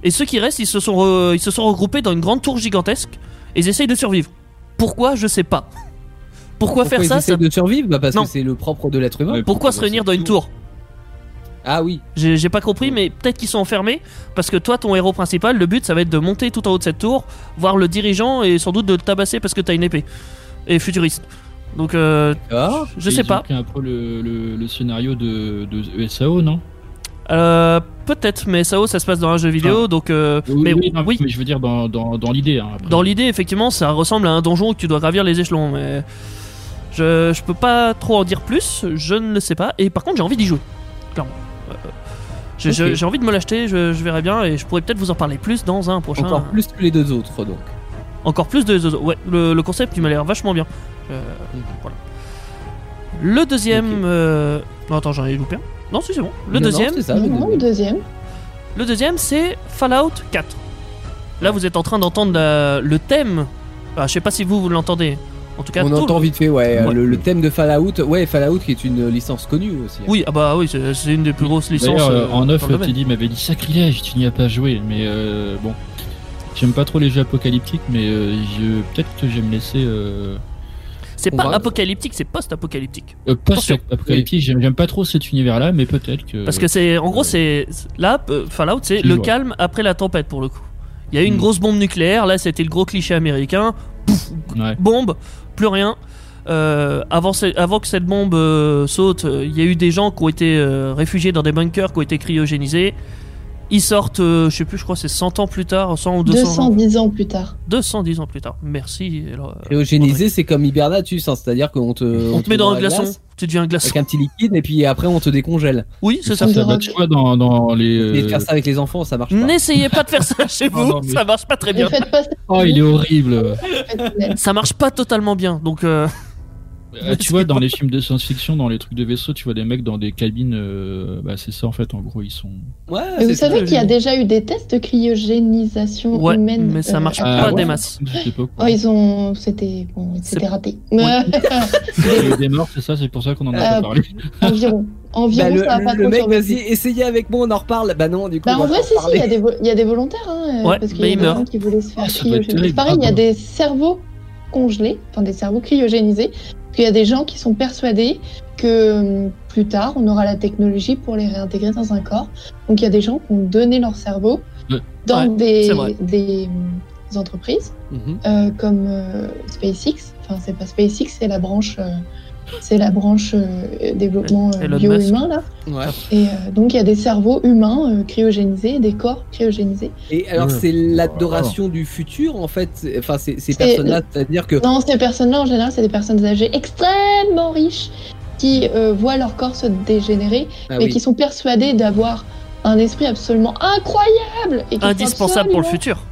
Et ceux qui restent, ils se sont, re- ils se sont regroupés dans une grande tour gigantesque et ils essayent de survivre. Pourquoi? Je sais pas. Pourquoi, faire ils ça, ça- de survivre? Bah Parce Non. que c'est le propre de l'être humain. Pourquoi se réunir dans une tour? Ah oui. J'ai pas compris, mais peut-être qu'ils sont enfermés parce que toi, ton héros principal, le but, ça va être de monter tout en haut de cette tour, voir le dirigeant et sans doute de le tabasser parce que t'as une épée et futuriste. Donc, euh, D'accord. je sais pas. un peu le, le, le scénario de, de ESAO, non? Euh, Peut-être, mais SAO ça se passe dans un jeu vidéo, donc. euh, Oui, mais oui, non, oui, mais je veux dire dans, dans, dans l'idée. Hein, dans l'idée, effectivement, ça ressemble à un donjon où tu dois gravir les échelons, mais. Je, je peux pas trop en dire plus, je ne le sais pas, et par contre j'ai envie d'y jouer, clairement. J'ai envie de me l'acheter, je, je verrai bien, et je pourrais peut-être vous en parler plus dans un prochain. Encore plus que les deux autres, donc. Encore plus de Zozo. Ouais, le, le concept il m'a l'air vachement bien. Euh, voilà. Le deuxième. Euh, Non, attends, j'en ai loupé un. Non, si, c'est bon. Le Non, non, deuxième, c'est ça, le Non, le deuxième. le deuxième, c'est Fallout 4. Là, vous êtes en train d'entendre la- le thème. Ah, je sais pas si vous, vous l'entendez. En tout cas, On tout entend vite fait, ouais, Ouais. Le, le thème de Fallout. Ouais, Fallout qui est une licence connue aussi. Oui, ah bah oui, c'est une des plus grosses licences. D'ailleurs, euh, euh, en neuf, le. Teddy m'avait dit sacrilège, tu n'y as pas joué. Mais euh, bon, j'aime pas trop les jeux apocalyptiques, mais euh, je- peut-être que je vais me laisser. Euh, C'est pas va- apocalyptique, c'est post-apocalyptique. euh, post-apocalyptique, j'aime j'aime pas trop cet univers-là, mais peut-être que. Parce que c'est. En gros, c'est. Là, Fallout, c'est le vois. calme après la tempête pour le coup. Il y a eu une Hmm. grosse bombe nucléaire, là, c'était le gros cliché américain. Ouais. bombe, plus rien. Euh, avant, que cette bombe euh, saute, euh, il y a eu des gens qui ont été réfugiés dans des bunkers, qui ont été cryogénisés. Ils sortent, euh, je sais plus, je crois que c'est 100 ans plus tard, 100 ou 200 ans. 210 ans plus tard. 210 ans plus tard. Merci. alors, euh, Cryogénisé, c'est comme hibernatus, hein, c'est-à-dire qu'on te. on te met dans un la glaçon, glace tu deviens un glaçon. Avec un petit liquide, et puis après on te décongèle. Oui, c'est ça. ça. Ça, bah, tu vois, dans, dans les. De euh, faire ça avec les enfants, ça marche pas. N'essayez pas de faire ça chez vous, Non, non, mais- ça marche pas très bien. faites pas ça. Oh, il est horrible. Ça marche pas totalement bien, donc euh, Euh, tu vois, dans les films de science-fiction, dans les trucs de vaisseau, tu vois des mecs dans des cabines. euh, bah, c'est ça en fait, en gros, ils sont. Ouais, Mais vous c'est ça. savez qu'il y a déjà eu des tests de cryogénisation ouais, humaine. mais ça euh, marche Ah, pas des masses. Je sais pas Oh, quoi. ils ont. C'était. Bon, c'était C'est- raté. Il y a des morts, c'est ça, c'est pour ça qu'on en a Euh, pas parlé. environ. Bah, Environ, le, ça le- pas le trop mec, survécu. vas-y, essayez avec moi, on en reparle. Bah non, du coup. Bah on en va vrai, pas si, si, il y, a des vo- il y a des volontaires. Hein, Ouais, parce qu'il mais y a ils des meurent. gens qui voulaient se faire Ah, ça doit être cryogéniser. terrible. Pareil, il y a Ah des cerveaux congelés, enfin des cerveaux cryogénisés. Parce qu'il y a des gens qui sont persuadés que hum, plus tard, on aura la technologie pour les réintégrer dans un corps. Donc il y a des gens qui ont donné leur cerveau Ouais. dans Ouais, des, des hum, entreprises Mhm. euh, comme euh, SpaceX. Enfin, c'est pas SpaceX, c'est la branche. C'est la branche euh, développement euh, bio-humain là. Ouais. Et euh, donc il y a des cerveaux humains euh, cryogénisés, des corps cryogénisés. Et alors, c'est l'adoration du futur, en fait? Enfin, c'est- ces C'est- personnes-là, c'est-à-dire que. Non, ces personnes-là en général, c'est des personnes âgées extrêmement riches qui euh, voient leur corps se dégénérer, Ah mais oui. qui sont persuadés d'avoir un esprit absolument incroyable et Indispensable pour le futur.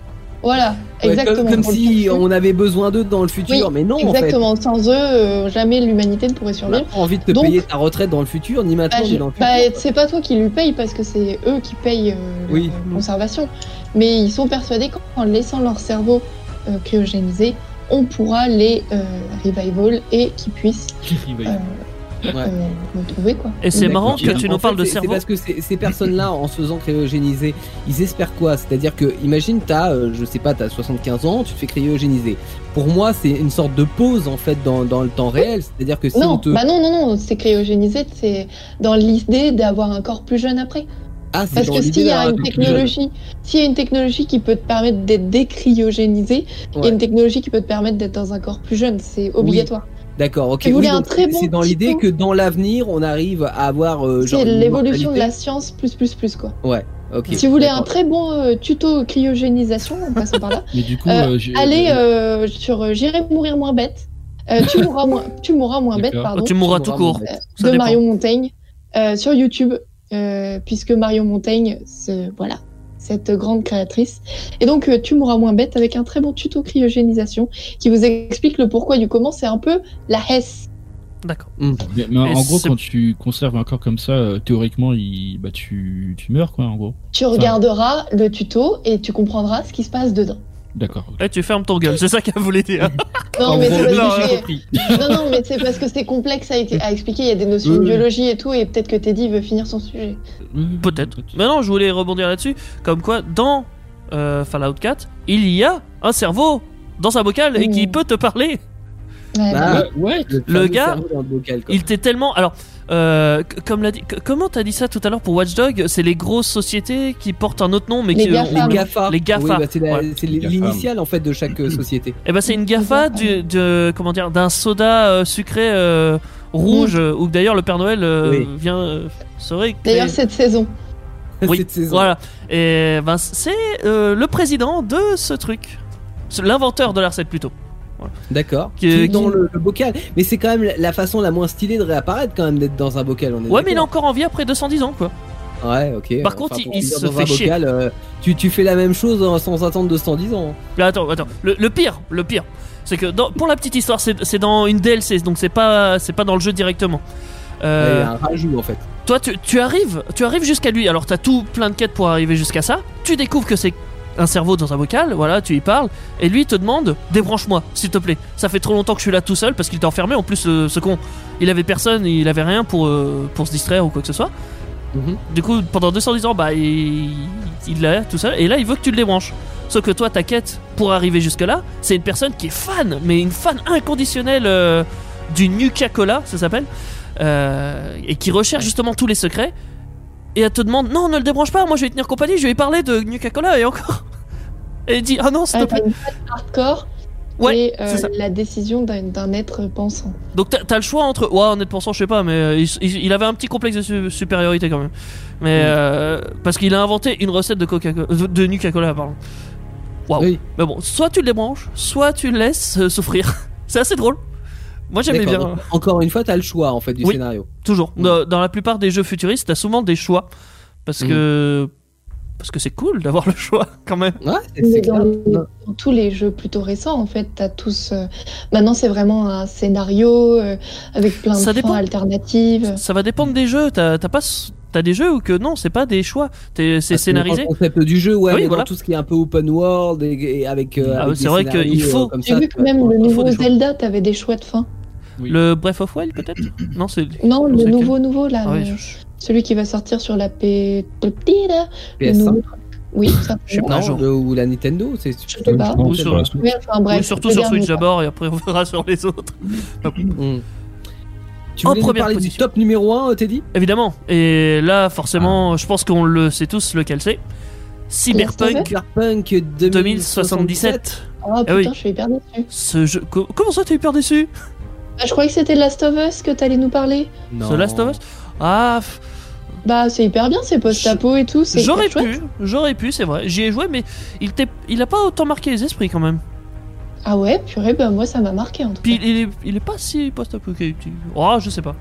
Voilà, Ouais, exactement. Comme, si futur. on avait besoin d'eux dans le futur, Oui, mais non, en fait. Exactement. Sans eux, euh, jamais l'humanité ne pourrait On n'a survivre. pas envie de te Donc- payer ta retraite dans le futur, ni Bah, maintenant, je- ni dans le futur. bah, c'est pas toi qui lui paye parce que c'est eux qui payent euh, Oui. leur conservation. Mais ils sont persuadés qu'en laissant leur cerveau euh, cryogénisé, on pourra les euh, revival et qu'ils puissent Euh, Ouais. retrouver quoi. Et c'est marrant que tu nous parles de cerveau. C'est parce que ces, personnes-là, en se faisant cryogéniser, ils espèrent quoi? C'est-à-dire que, imagine, t'as, euh, je sais pas, t'as 75 ans, tu te fais cryogéniser. Pour moi, c'est une sorte de pause, en fait, dans, dans le temps réel. C'est-à-dire que si Non, on te. bah non, non, non, c'est cryogénisé, c'est dans l'idée d'avoir un corps plus jeune après. ah, c'est Parce que s'il y a une technologie, s'il y a une technologie qui peut te permettre d'être décryogénisé, il y Ouais. a une technologie qui peut te permettre d'être dans un corps plus jeune, c'est obligatoire. D'accord, ok. Si vous voulez un donc très bon c'est dans l'idée que dans l'avenir, on arrive à avoir. euh, C'est l'évolution de la science plus plus plus quoi. Ouais, ok. Si vous voulez un très bon euh, tuto cryogénisation, en passant par là, Mais du coup, Euh, euh, allez euh, sur euh, J'irai mourir moins bête. Euh, tu mourras moins, tu mourras moins bête, pardon. tu mourras Tu tout court. de dépend. Mario Montaigne euh, sur YouTube, euh, puisque Mario Montaigne, c'est- voilà, cette grande créatrice. Et donc, euh, tu mourras moins bête avec un très bon tuto cryogénisation qui vous explique le pourquoi du comment. C'est un peu la Hesse. D'accord. Mais, mais en gros, quand tu conserves un corps comme ça, euh, théoriquement, il... bah, tu... tu meurs, quoi, en gros. Tu regarderas le tuto et tu comprendras ce qui se passe dedans. D'accord. Eh, tu fermes ton gueule, c'est ça qu'elle voulait dire. Non, mais c'est non, non, mais c'est parce que c'est complexe à, à expliquer. Il y a des notions de biologie et tout, et peut-être que Teddy veut finir son sujet. Peut-être. Mais non, je voulais rebondir là-dessus. Comme quoi, dans euh, Fallout 4, il y a un cerveau dans un bocal et qui peut te parler. Ouais, Bah, Ouais, Le, gars, bocal. Il t'est tellement. Alors, euh, comme dit. Comment t'as dit ça tout à l'heure pour Watchdog? C'est les grosses sociétés qui portent un autre nom, mais Les qui. GAFA. Les GAFA. Les GAFA. Oui, bah, c'est la- Ouais. c'est Les GAFA. l'initiale en fait de chaque euh, société. Eh ben, c'est une GAFA du, de. Comment dire D'un soda euh, sucré euh, rouge, euh, où d'ailleurs le Père Noël euh, Oui. vient. euh, serait. D'ailleurs, cette saison. Oui, cette saison. Voilà. Et ben, c'est euh, le président de ce truc. C'est L'inventeur de la recette plutôt. D'accord. Qui- dans le, le bocal. Mais c'est quand même la façon la moins stylée de réapparaître quand même d'être dans un bocal. On est Ouais, mais il est encore en vie après 210 ans, quoi. Ouais, ok. Par contre, il- se fait chier. bocal, euh, tu, tu fais la même chose sans attendre de 110 ans. Mais attends, attends. Le, le pire, le pire, c'est que dans- pour la petite histoire, c'est dans une DLC, donc c'est pas, c'est pas dans le jeu directement. Euh, Il y a un rajout en fait. toi, tu, tu arrives, tu arrives jusqu'à lui. Alors, t'as tout plein de quêtes pour arriver jusqu'à ça. Tu découvres que c'est un cerveau dans un bocal. Voilà, tu y parles. Et lui il te demande débranche-moi, s'il te plaît. Ça fait trop longtemps que je suis là tout seul parce qu'il était enfermé. En plus, euh, ce con, il avait personne, il avait rien pour euh, pour se distraire ou quoi que ce soit. Mhm. Du coup, pendant 210 ans, bah, il, là tout seul. Et là, il veut que tu le débranches. Sauf que toi, ta quête pour arriver jusque-là, c'est une personne qui est fan, mais une fan inconditionnelle euh, du Nuka-Cola, ça s'appelle, et qui recherche justement tous les secrets. Et elle te demande Non, ne le débranche pas, moi je vais tenir compagnie, je vais parler de Nuka-Cola et encore. Et elle dit Ah non, s'il Ah, te plaît. t'as une phase hardcore Ouais, et euh, c'est ça. la décision d'un être pensant. Donc t'as t'as le choix entre. Ouais, en être pensant, je sais pas, mais euh, il, il- il avait un petit complexe de su- supériorité quand même. Mais Mm. euh, parce qu'il a inventé une recette de Coca de, de Nuka-Cola, pardon. Waouh. Oui. Mais bon, soit tu le débranches, soit tu le laisses euh, souffrir. C'est assez drôle. Moi j'aimais bien. donc, Encore une fois, t'as le choix en fait du Oui. scénario. Toujours. Mm. Dans, dans la plupart des jeux futuristes, t'as souvent des choix. Parce Mm. que. Parce que c'est cool d'avoir le choix quand même. Ouais, c'est- dans, tous les jeux plutôt récents, en fait, t'as tous. euh, Maintenant, c'est vraiment un scénario euh, avec plein de Ça fins dépend. alternatives. Ça va dépendre des jeux. T'as t'as pas. T'as des jeux où que non, c'est pas des choix. T'es- C'est scénarisé. Le concept du jeu, ouais, Oui, mais voilà. dans tout ce qui est un peu open world et, et avec. euh, Ah, c'est vrai qu'il faut- J'ai vu que même le nouveau. Zelda, t'avais des choix de fin. Oui. Le Breath of Wild peut-être Non, c'est. Non, le lequel nouveau, nouveau, là. Ah oui, Celui qui va sortir sur la P. Le petit, là. Le PS5 nouveau- Oui, ça. Je sais pas. Ou la Nintendo, c'est. Je sais pas. Non, Ou c'est sur- pas la suite. Oui, enfin, bref. Oui, surtout sur Switch d'abord et après on verra sur les autres. Hmm. Tu En voulais nous première parler du position. top numéro 1, Teddy Évidemment. Et là, Ah. forcément, je pense qu'on le sait tous lequel c'est. Cyberpunk Cyberpunk 2077. 2077. Ah Ah putain, oui. je suis hyper déçue. Ce jeu. co- Comment ça, t'es hyper déçu Ah, je croyais que c'était Last of Us que t'allais nous parler. Non. The Last of Us Ah, f- Bah, c'est hyper bien, c'est post-apo et tout. c'est j'aurais pu, j'aurais pu, c'est vrai. J'y ai joué, mais il, t'est- il a pas autant marqué les esprits quand même. Ah ouais, purée, bah moi ça m'a marqué en tout Puis cas. il est, il est pas si post-apocalyptique. Oh, je sais pas.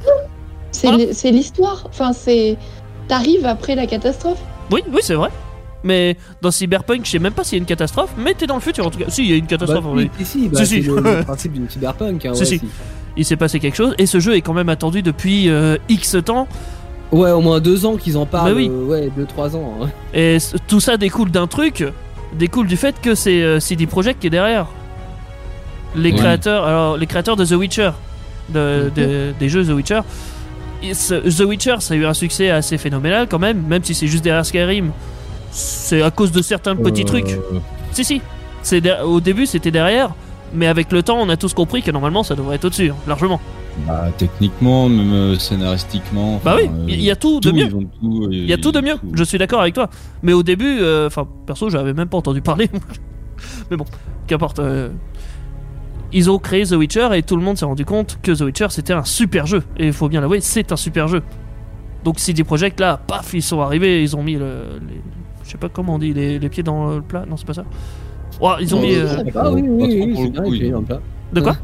C'est Voilà. l'histoire. Enfin, c'est. T'arrives après la catastrophe. Oui, oui, c'est vrai. Mais dans Cyberpunk, je sais même pas s'il y a une catastrophe, mais t'es dans le futur en tout cas. Si, il y a une Bah, catastrophe. si, oui. si, bah, Si, le, le principe du cyberpunk. Hein, Si, ouais, si. Il s'est passé quelque chose, et ce jeu est quand même attendu depuis euh, X temps. Ouais, au moins deux ans qu'ils en parlent. Bah oui. euh, ouais, deux, trois ans. hein. Et tout ça découle d'un truc, découle du fait que c'est euh, CD Projekt qui est derrière. Les Oui. créateurs, alors les créateurs de The Witcher, de- de- des jeux The Witcher. The Witcher, ça a eu un succès assez phénoménal quand même, même si c'est juste derrière Skyrim. C'est à cause de certains petits Euh, trucs. Si si, au début c'était derrière, mais avec le temps on a tous compris que normalement ça devrait être au-dessus, hein, largement. Bah, techniquement, même euh, scénaristiquement. Bah oui, euh, il y a tout de mieux. Il y a tout de mieux, je suis d'accord avec toi. Mais au début, euh, enfin, perso, j'avais même pas entendu parler. Mais bon, qu'importe. euh, ils ont créé The Witcher et tout le monde s'est rendu compte que The Witcher c'était un super jeu. Et il faut bien l'avouer, c'est un super jeu. Donc CD Projekt là, paf, ils sont arrivés, ils ont mis le, les, je sais pas comment on dit, les, les pieds dans le plat. Non, c'est pas ça. Ils ont mis. euh, Ah oui, oui, oui, pour c'est le bien, coup, les pieds ils- dans le plat. De quoi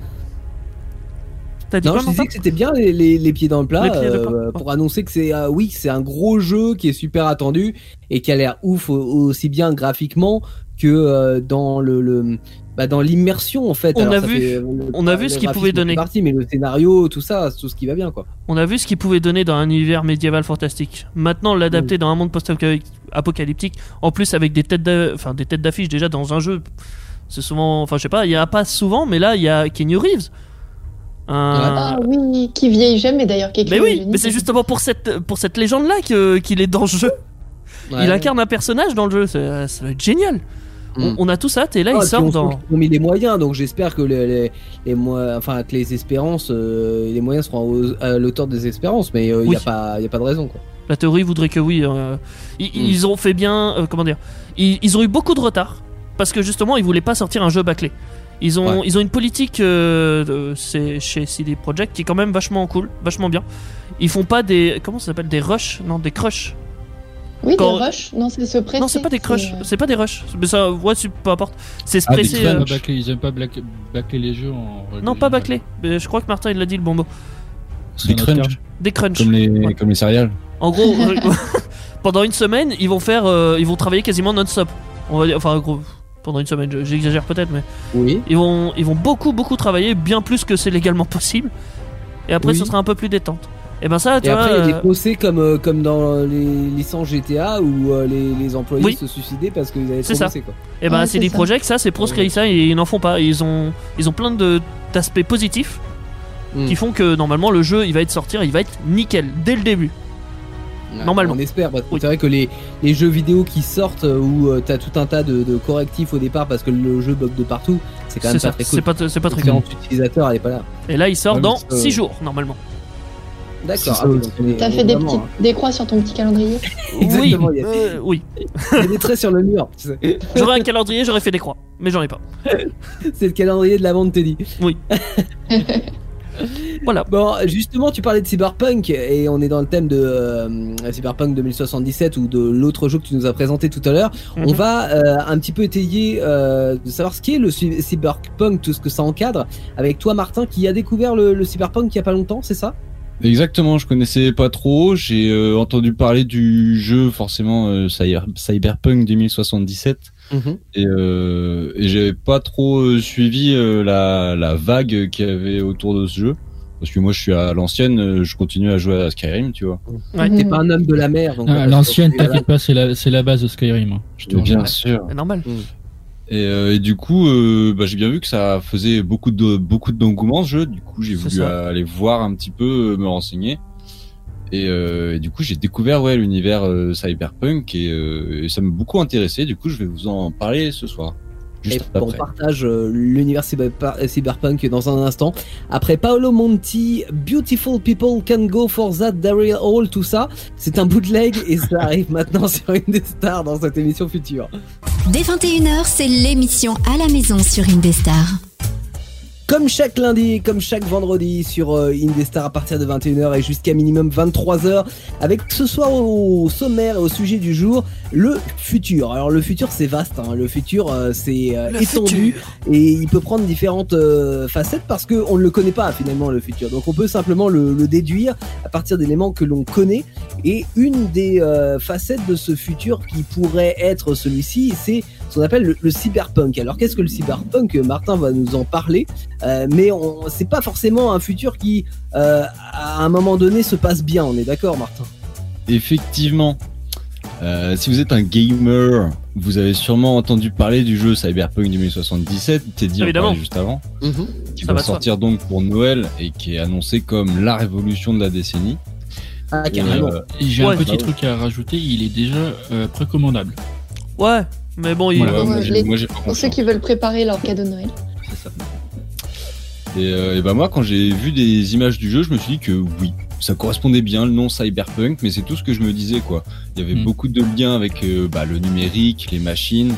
T'as dit Non, quoi je disais que c'était bien les, les- les pieds dans le plat euh, pour annoncer que c'est euh, oui c'est un gros jeu qui est super attendu et qui a l'air ouf au- aussi bien graphiquement que euh, dans le, le- bah, dans l'immersion en fait. On Alors, a vu- fait, on a vu ce qu'il pouvait donner. Partie, mais le scénario, tout ça, tout ce qui va bien quoi. On a vu ce qu'il pouvait donner dans un univers médiéval fantastique. Maintenant, l'adapter dans un monde post-apocalyptique, en plus avec des têtes enfin, des têtes d'affiche déjà dans un jeu, c'est souvent. Enfin, je sais pas, il y a pas souvent, mais là, il y a Kenny Reeves. Un- Ah oui, qui vieillit jamais d'ailleurs. Mais oui, mais c'est justement pour cette, pour cette légende-là qu'il est dans le jeu. Il Ouais. incarne un personnage dans le jeu, c'est- ça va être génial. On, Mm. on a tout ça, et là, Ah, il sort on dans. qu'ils ont mis les moyens, donc j'espère que les, les, les enfin que les espérances, euh, les moyens seront aux- à l'auteur des espérances, mais il Oui. n'y a pas, a pas de raison quoi. La théorie voudrait que oui. euh, ils, ils ont fait bien. euh, comment dire ils, ils ont eu beaucoup de retard. Parce que justement, ils voulaient pas sortir un jeu bâclé. Ils ont, Ouais. ils ont une politique euh, c'est chez CD Projekt qui est quand même vachement cool, vachement bien. Ils font pas des. Comment ça s'appelle Des rushs? Non, des crushs. Oui, Quand- des rushs Non, c'est se presser. Non, c'est pas des crushs, c'est, euh, c'est pas des rushs. Mais ça, ouais, c'est- peu importe. C'est se Ah, presser. Euh, aiment pas bâcler, ils aiment pas bâcler les jeux en. Non, pas bâcler. Mais je crois que Martin il l'a dit le bon mot. C'est Des crunchs. Des crunchs. comme les, Ouais. comme les céréales. En gros, pendant une semaine, ils vont faire, euh, ils vont travailler quasiment non-stop. On va dire, enfin, gros, pendant une semaine, je- j'exagère peut-être, mais Oui. ils vont, ils vont beaucoup, beaucoup travailler, bien plus que c'est légalement possible. Et après, Oui. ce sera un peu plus détente. Et ben ça, tu Et vois. après, il y a euh, des procès comme, euh, comme dans les licences GTA où euh, les, les employés Oui. se suicidaient parce qu'ils avaient trop ça. bossé, quoi. Et ben Ouais, c'est des projets que ça, c'est proscrit ça, et ils n'en font pas. Ils ont, ils ont plein de d'aspects positifs Mm. qui font que normalement le jeu, il va être sortir, il va être nickel dès le début. Ouais, Normalement. On espère, parce que Oui. c'est vrai que les, les jeux vidéo qui sortent euh, où euh, t'as tout un tas de, de correctifs au départ parce que le jeu bug de partout, c'est quand même pas ça. très cool. C'est pas, très cool. Elle est pas là. Et là, il sort Ouais, dans mais ça- 6 jours normalement. D'accord. Ah oui, donc on T'as on fait est des croix sur ton petit calendrier Exactement, oui, il y a- euh, oui. Il y a des traits sur le mur. tu sais. J'aurais un calendrier, j'aurais fait des croix, mais j'en ai pas. C'est le calendrier de la vente Teddy. Voilà. Bon, justement, tu parlais de Cyberpunk et on est dans le thème de euh, Cyberpunk 2077 ou de l'autre jeu que tu nous as présenté tout à l'heure. On Mhm. va euh, un petit peu étayer euh, de savoir ce qu'est le cy- Cyberpunk, tout ce que ça encadre, avec toi, Martin, qui a découvert le, le Cyberpunk il y a pas longtemps, c'est ça? Exactement, je connaissais pas trop. J'ai euh, entendu parler du jeu, forcément, euh, Cyber- Cyberpunk 2077. Et, euh, et j'avais pas trop euh, suivi euh, la, la vague qu'il y avait autour de ce jeu. Parce que moi, je suis à l'ancienne, je continue à jouer à Skyrim, tu vois. Ouais. T'es Mhm. pas un homme de la mer. Donc Ah, L'ancienne, t'inquiète pas, c'est la, c'est la base de Skyrim. hein. Je te bien sûr. C'est normal. Et, euh, et du coup, euh, bah, j'ai bien vu que ça faisait beaucoup de beaucoup d'engouement ce jeu. Du coup, j'ai voulu ça. aller voir un petit peu, euh, me renseigner. Et, euh, et du coup, j'ai découvert ouais l'univers euh, cyberpunk et, euh, et ça m'a beaucoup intéressé. Du coup, je vais vous en parler ce soir, Et juste on après. partage euh, l'univers cyberpunk dans un instant. Après Paolo Monti, Beautiful People Can Go For That Daryl Hall, tout ça, c'est un bootleg et ça arrive maintenant sur une des stars dans cette émission future. Dès 21h, c'est l'émission à la maison sur Indestar. Comme chaque lundi, comme chaque vendredi sur euh, Indestar à partir de 21h et jusqu'à minimum 23h, avec ce soir au sommaire et au sujet du jour, le futur. Alors le futur c'est vaste, hein. le futur euh, c'est euh, Le étendu futur. et il peut prendre différentes euh, facettes parce que on ne le connaît pas finalement le futur. Donc on peut simplement le, le déduire à partir d'éléments que l'on connaît. Et une des euh, facettes de ce futur qui pourrait être celui-ci, c'est ce qu'on appelle le, le cyberpunk. Alors qu'est-ce que le cyberpunk Martin va nous en parler, Euh, mais on c'est pas forcément un futur qui euh, à un moment donné se passe bien. On est d'accord, Martin? Effectivement. Euh, si vous êtes un gamer, vous avez sûrement entendu parler du jeu Cyberpunk 2077, Teddy en Évidemment. parlait juste avant, qui Ça va sortir donc pour Noël et qui est annoncé comme la révolution de la décennie. Ah carrément. euh, Et J'ai Ouais. un petit Bah truc à rajouter, il est déjà euh, précommandable. Ouais, mais bon, il... Voilà. moi, les- moi, pas Pour ceux qui veulent préparer leur cadeau de Noël. C'est ça. Et, euh, et bah moi, quand j'ai vu des images du jeu, je me suis dit que oui, ça correspondait bien le nom cyberpunk, mais c'est tout ce que je me disais quoi. Il y avait Mm. beaucoup de liens avec euh, bah, le numérique, les machines,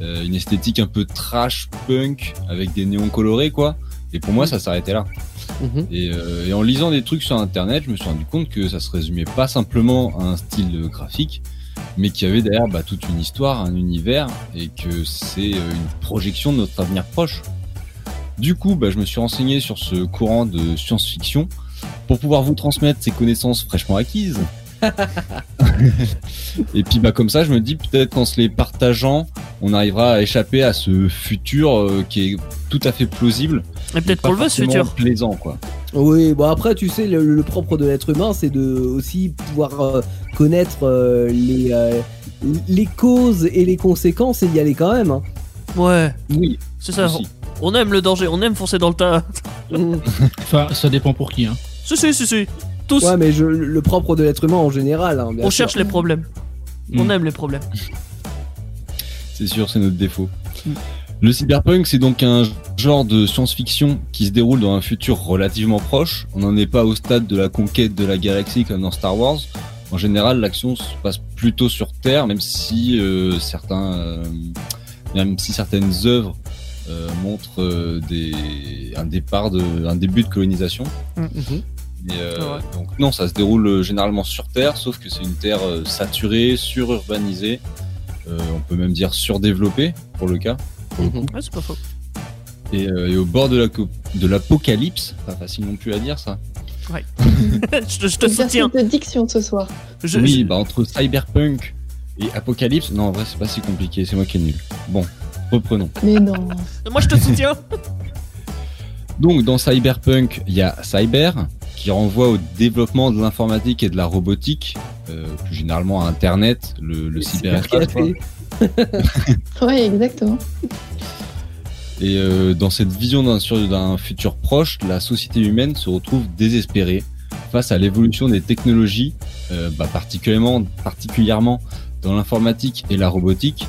euh, une esthétique un peu trash punk avec des néons colorés quoi. Et pour moi, ça s'arrêtait là. Mhm. Et, euh, et en lisant des trucs sur internet, je me suis rendu compte que ça se résumait pas simplement à un style graphique, mais qu'il y avait derrière bah, toute une histoire, un univers, et que c'est euh, une projection de notre avenir proche. Du coup, bah, je me suis renseigné sur ce courant de science-fiction pour pouvoir vous transmettre ces connaissances fraîchement acquises. et puis bah comme ça, je me dis peut-être qu'en se les partageant, on arrivera à échapper à ce futur euh, qui est tout à fait plausible. Et peut-être pas qu'on le veut ce futur. plaisant quoi. Oui, bon après tu sais le, le propre de l'être humain c'est de aussi pouvoir euh, connaître euh, les euh, les causes et les conséquences et y aller quand même. hein. Ouais, Oui, c'est ça. aussi. On aime le danger, on aime foncer dans le tas. Enfin, ça dépend pour qui. Hein. si, si, si, si. Tous, ouais mais je, le propre de l'être humain en général. hein, bien on sûr. cherche les problèmes. On Mm. aime les problèmes. C'est sûr, c'est notre défaut. Mm. Le cyberpunk, c'est donc un genre de science-fiction qui se déroule dans un futur relativement proche. On n'en est pas au stade de la conquête de la galaxie comme dans Star Wars. En général, l'action se passe plutôt sur Terre, même si euh, certains, euh, même si certaines œuvres euh, montrent des, un départ de, un début de colonisation. Mais, euh, Ah ouais. Donc non, ça se déroule généralement sur Terre, sauf que c'est une Terre saturée, sururbanisée, on peut même dire surdéveloppée pour le cas. Mhm. Ouais, c'est pas faux. Et, et au bord de la co- de l'apocalypse, pas facile non plus à dire ça. je te, je te soutiens. Exercice de diction ce soir. Je- oui, je- bah entre cyberpunk et apocalypse, non en vrai c'est pas si compliqué, c'est moi qui est nul. Bon, reprenons. Mais non. Moi, je te soutiens. Donc dans Cyberpunk, il y a Cyber qui renvoie au développement de l'informatique et de la robotique, euh, plus généralement à Internet, le, le cyberespace. Cybercafé. Ouais, exactement. Et euh, dans cette vision d'un futur proche, la société humaine se retrouve désespérée face à l'évolution des technologies, euh, bah, particulièrement, particulièrement dans l'informatique et la robotique,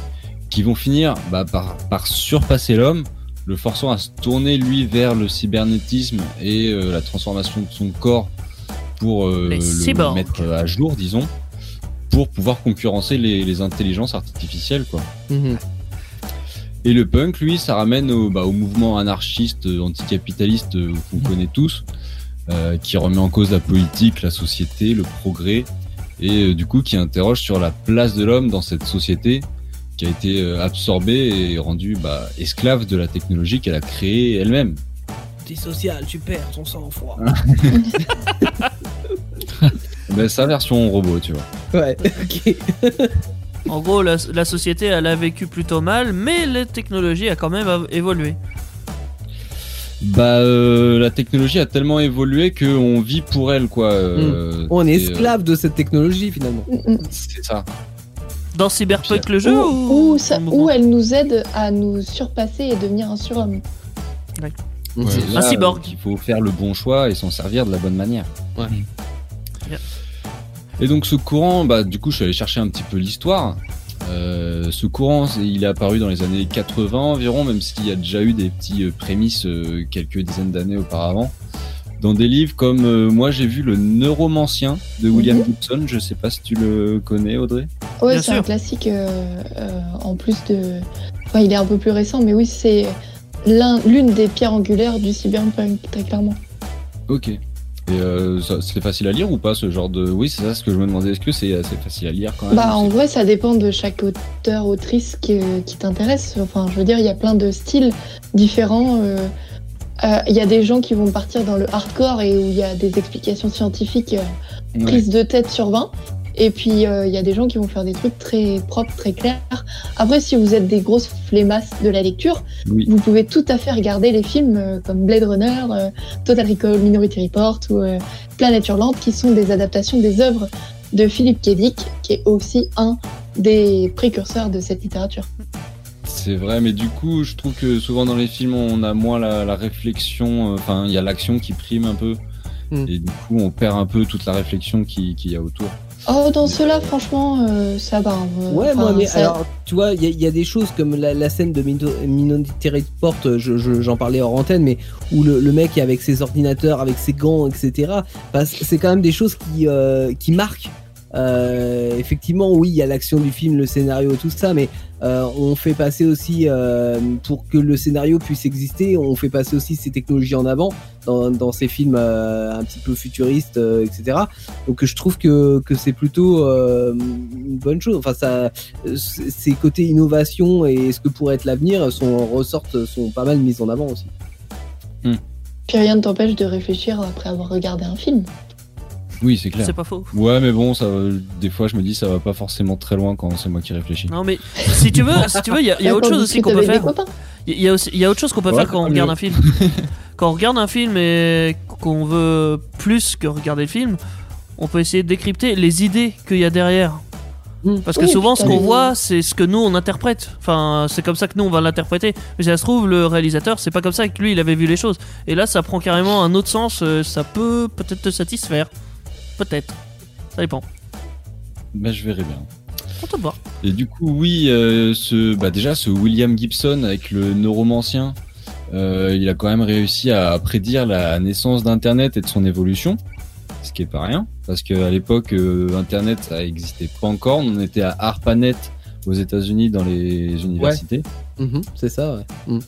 qui vont finir bah, par, par surpasser l'homme, le forçant à se tourner lui vers le cybernétisme et euh, la transformation de son corps pour euh, le cyborgs. mettre à jour, disons, pour pouvoir concurrencer les, les intelligences artificielles, quoi. Mhm. Et le punk, lui, ça ramène au, bah, au mouvement anarchiste, euh, anticapitaliste euh, qu'on connaît tous, euh, qui remet en cause la politique, la société, le progrès, et euh, du coup qui interroge sur la place de l'homme dans cette société qui a été euh, absorbée et rendue bah, esclave de la technologie qu'elle a créée elle-même. T'es social, tu perds ton sang-froid. Ben, sa version robot, tu vois. Ouais, ok. En gros, la, la société, elle a vécu plutôt mal, mais la technologie a quand même évolué. Bah, euh, la technologie a tellement évolué qu'on vit pour elle, quoi. euh, On est euh, esclave de cette technologie finalement. C'est ça. Dans Cyberpunk, le jeu ou, ça- elle nous aide à nous surpasser et devenir un surhomme. Ouais, Un là, cyborg. Il faut faire le bon choix et s'en servir de la bonne manière. Ouais. Bien. Et donc ce courant, bah du coup je suis allé chercher un petit peu l'histoire. Euh, ce courant, il est apparu dans les années 80 environ, même s'il y a déjà eu des petits euh, prémices euh, quelques dizaines d'années auparavant. Dans des livres comme euh, moi j'ai vu le Neuromancien de William Mhm. Gibson, je sais pas si tu le connais Audrey. Bien c'est un classique euh, euh, en plus de. Enfin, il est un peu plus récent, mais oui, c'est l'un- l'une des pierres angulaires du cyberpunk, très clairement. Ok. Et euh, c'est facile à lire ou pas ce genre de... Oui c'est ça ce que je me demandais, est-ce que c'est assez facile à lire quand même Bah, en vrai, ça dépend de chaque auteur, autrice qui, qui t'intéresse. Enfin, je veux dire, il y a plein de styles différents. euh, euh, Il y a des gens qui vont partir dans le hardcore et où il y a des explications scientifiques euh, Ouais. prises de tête sur 20. Et puis, euh, il y a des gens qui vont faire des trucs très propres, très clairs. Après, si vous êtes des grosses flemmasses de la lecture, Oui. vous pouvez tout à fait regarder les films euh, comme Blade Runner, euh, Total Recall, Minority Report ou euh, Planète Hurlante, qui sont des adaptations des œuvres de Philippe K. Dick, qui est aussi un des précurseurs de cette littérature. C'est vrai, mais du coup, je trouve que souvent dans les films, on a moins la, la réflexion. euh, Enfin, il y a l'action qui prime un peu, Hmm. et du coup, on perd un peu toute la réflexion qui- qu'il y a autour. Oh, dans ceux-là, franchement, euh, ça va. euh, Ouais, moi, mais ça- alors, tu vois, il y, a- il y a des choses comme la, la scène de Mino- Minority Report, euh, je- je- j'en parlais hors antenne, mais où le, le mec est avec ses ordinateurs, avec ses gants, etc. bah, c'est quand même des choses qui, euh, qui marquent. Euh, effectivement, oui, il y a l'action du film, le scénario, tout ça, mais euh, on fait passer aussi, euh, pour que le scénario puisse exister, on fait passer aussi ces technologies en avant dans, dans ces films euh, un petit peu futuristes, euh, etc. Donc je trouve que, que c'est plutôt euh, une bonne chose. Enfin, ça, ces côtés innovation et ce que pourrait être l'avenir sont ressortent, sont pas mal mis en avant aussi. Puis rien ne t'empêche de réfléchir après avoir regardé un film. Oui, c'est clair. C'est pas faux. Ouais, mais bon, ça, va- des fois, je me dis, ça va pas forcément très loin quand c'est moi qui réfléchis. Non, mais si tu veux, si tu veux, il y a, y autre chose aussi qu'on peut faire. Il y a aussi, il y a autre chose qu'on peut Ouais, faire quand on regarde mieux. un film. quand on regarde un film et qu'on veut plus que regarder le film, on peut essayer de décrypter les idées qu'il y a derrière. Mm. Parce que Oui, souvent, ce qu'on voit, c'est ce que nous on interprète. Enfin, c'est comme ça que nous on va l'interpréter. Mais si ça se trouve, le réalisateur, c'est pas comme ça que lui il avait vu les choses. Et là, ça prend carrément un autre sens. euh, Ça peut peut-être te satisfaire. Peut-être. Ça dépend. Bah, je verrai bien. On te voir. Et du coup, oui, euh, ce, bah déjà, ce William Gibson avec le neuromancien, euh, il a quand même réussi à prédire la naissance d'Internet et de son évolution, ce qui est pas rien, parce qu'à l'époque, euh, Internet, ça existait pas encore. On était à ARPANET aux États-Unis dans les universités. Mhm, c'est ça, ouais. Mhm.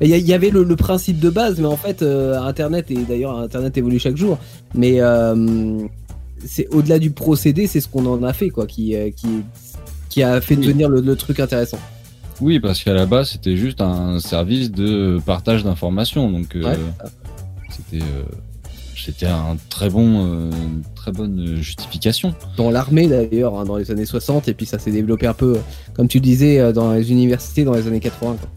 Il y, avait le, le principe de base, mais en fait, euh, Internet, et d'ailleurs, Internet évolue chaque jour, mais euh, c'est au-delà du procédé, c'est ce qu'on en a fait, quoi, qui, euh, qui, qui a fait devenir le, le truc intéressant. Oui, parce qu'à la base, c'était juste un service de partage d'informations. Donc, euh, c'était euh, c'était un très bon, euh, une très bonne justification. dans l'armée d'ailleurs, hein, dans les années 60, et puis ça s'est développé un peu, comme tu disais, dans les universités dans les années 80. Quoi.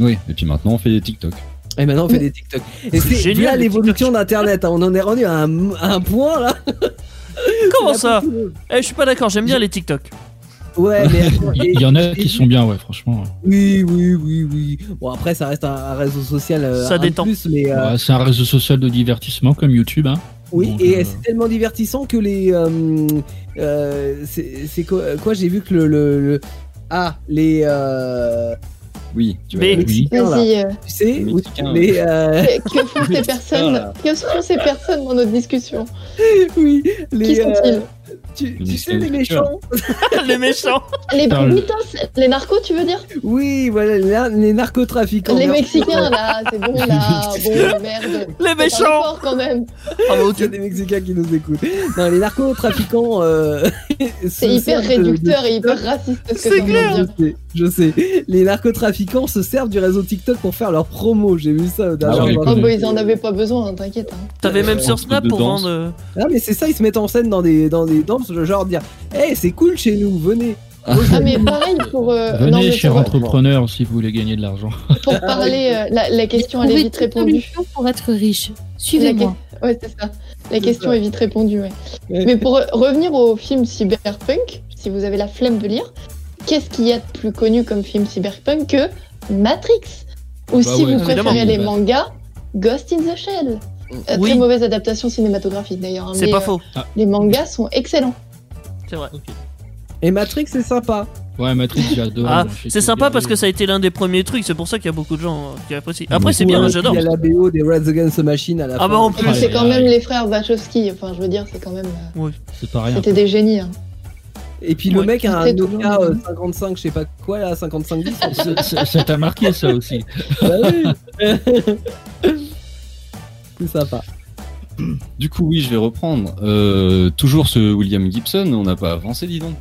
Oui. Et puis maintenant, on fait des TikTok. Et maintenant on fait des TikTok. Et c'est Génial, l'évolution d'Internet, hein, on en est rendu à un, à un point là. Comment ça. Eh, je suis pas d'accord, j'aime bien les TikTok. Ouais, mais Il y en a qui sont bien, ouais, franchement. Oui, oui, oui, oui. Bon après ça reste un, un réseau social. euh, Ça détend. Plus, mais euh, Ouais, c'est un réseau social de divertissement comme YouTube. Hein. oui, Donc, et euh, c'est tellement divertissant que les. euh, euh, c'est c'est quoi, quoi J'ai vu que le, le, le- ah les euh, Oui, tu Mais- vas là. Vas-y, euh, Tu sais les euh, que que font ces personnes là. Que font ces personnes dans notre discussion? Oui les. Qui euh, sont-ils tu, Les tu sais les méchants les méchants. Les. Britos, les narcos, tu veux dire Oui, voilà les, les narcotrafiquants. Les. Mexicains, là, c'est bon, là. Bon, merde. Les méchants. fort, quand même. Ah, bah, Il y a des Mexicains qui nous écoutent. Non, les narcotrafiquants. Euh, C'est hyper réducteur et hyper raciste C'est clair. dire. Je sais, je sais. Les narcotrafiquants se servent du réseau TikTok pour faire leur promo. J'ai vu ça au dernier Ah oui. Oh, bah, ils en avaient pas besoin, hein, t'inquiète. hein. T'avais même Euh, sur un peu Snap pour danse. vendre. euh, Ah, mais c'est ça, ils se mettent en scène dans des, dans des danses, genre dire Hey, c'est cool chez nous, venez. Ah, mais pareil pour. euh, Venez, non, mais cher entrepreneur, si vous voulez gagner de l'argent. pour parler, euh, la, la question elle est vite répondue. pour être riche. Suivez-moi. Ouais, c'est ça. La question ça. est vite répondue, ouais. Mais pour euh, revenir au film Cyberpunk, si vous avez la flemme de lire, qu'est-ce qu'il y a de plus connu comme film Cyberpunk que Matrix? Ou Bah si ouais, vous préférez les Ouais. mangas, Ghost in the Shell. Euh, Oui. Très mauvaise adaptation cinématographique d'ailleurs. hein, C'est pas euh, faux, Les mangas sont excellents. c'est vrai. Et Matrix, c'est sympa. Ouais, Matrix, j'ai adoré. Ah, c'est sympa parce que ça a été l'un des premiers trucs, c'est pour ça qu'il y a beaucoup de gens euh, qui apprécient. Après, c'est bien, j'adore. Il y a la BO des Red Against the Machine à la Ah fin. bah, en plus. c'est quand même les frères Wachowski. Enfin, je veux dire, c'est quand même. euh, C'est pas rien. C'était des génies. hein. Et puis le mec a un Nokia le euh, même. 55, je sais pas quoi là, 5510. Ça- ça ça t'a marqué, ça aussi. bah oui. sympa. Du coup, oui, je vais reprendre. Euh, toujours ce William Gibson, on n'a pas avancé, dis donc.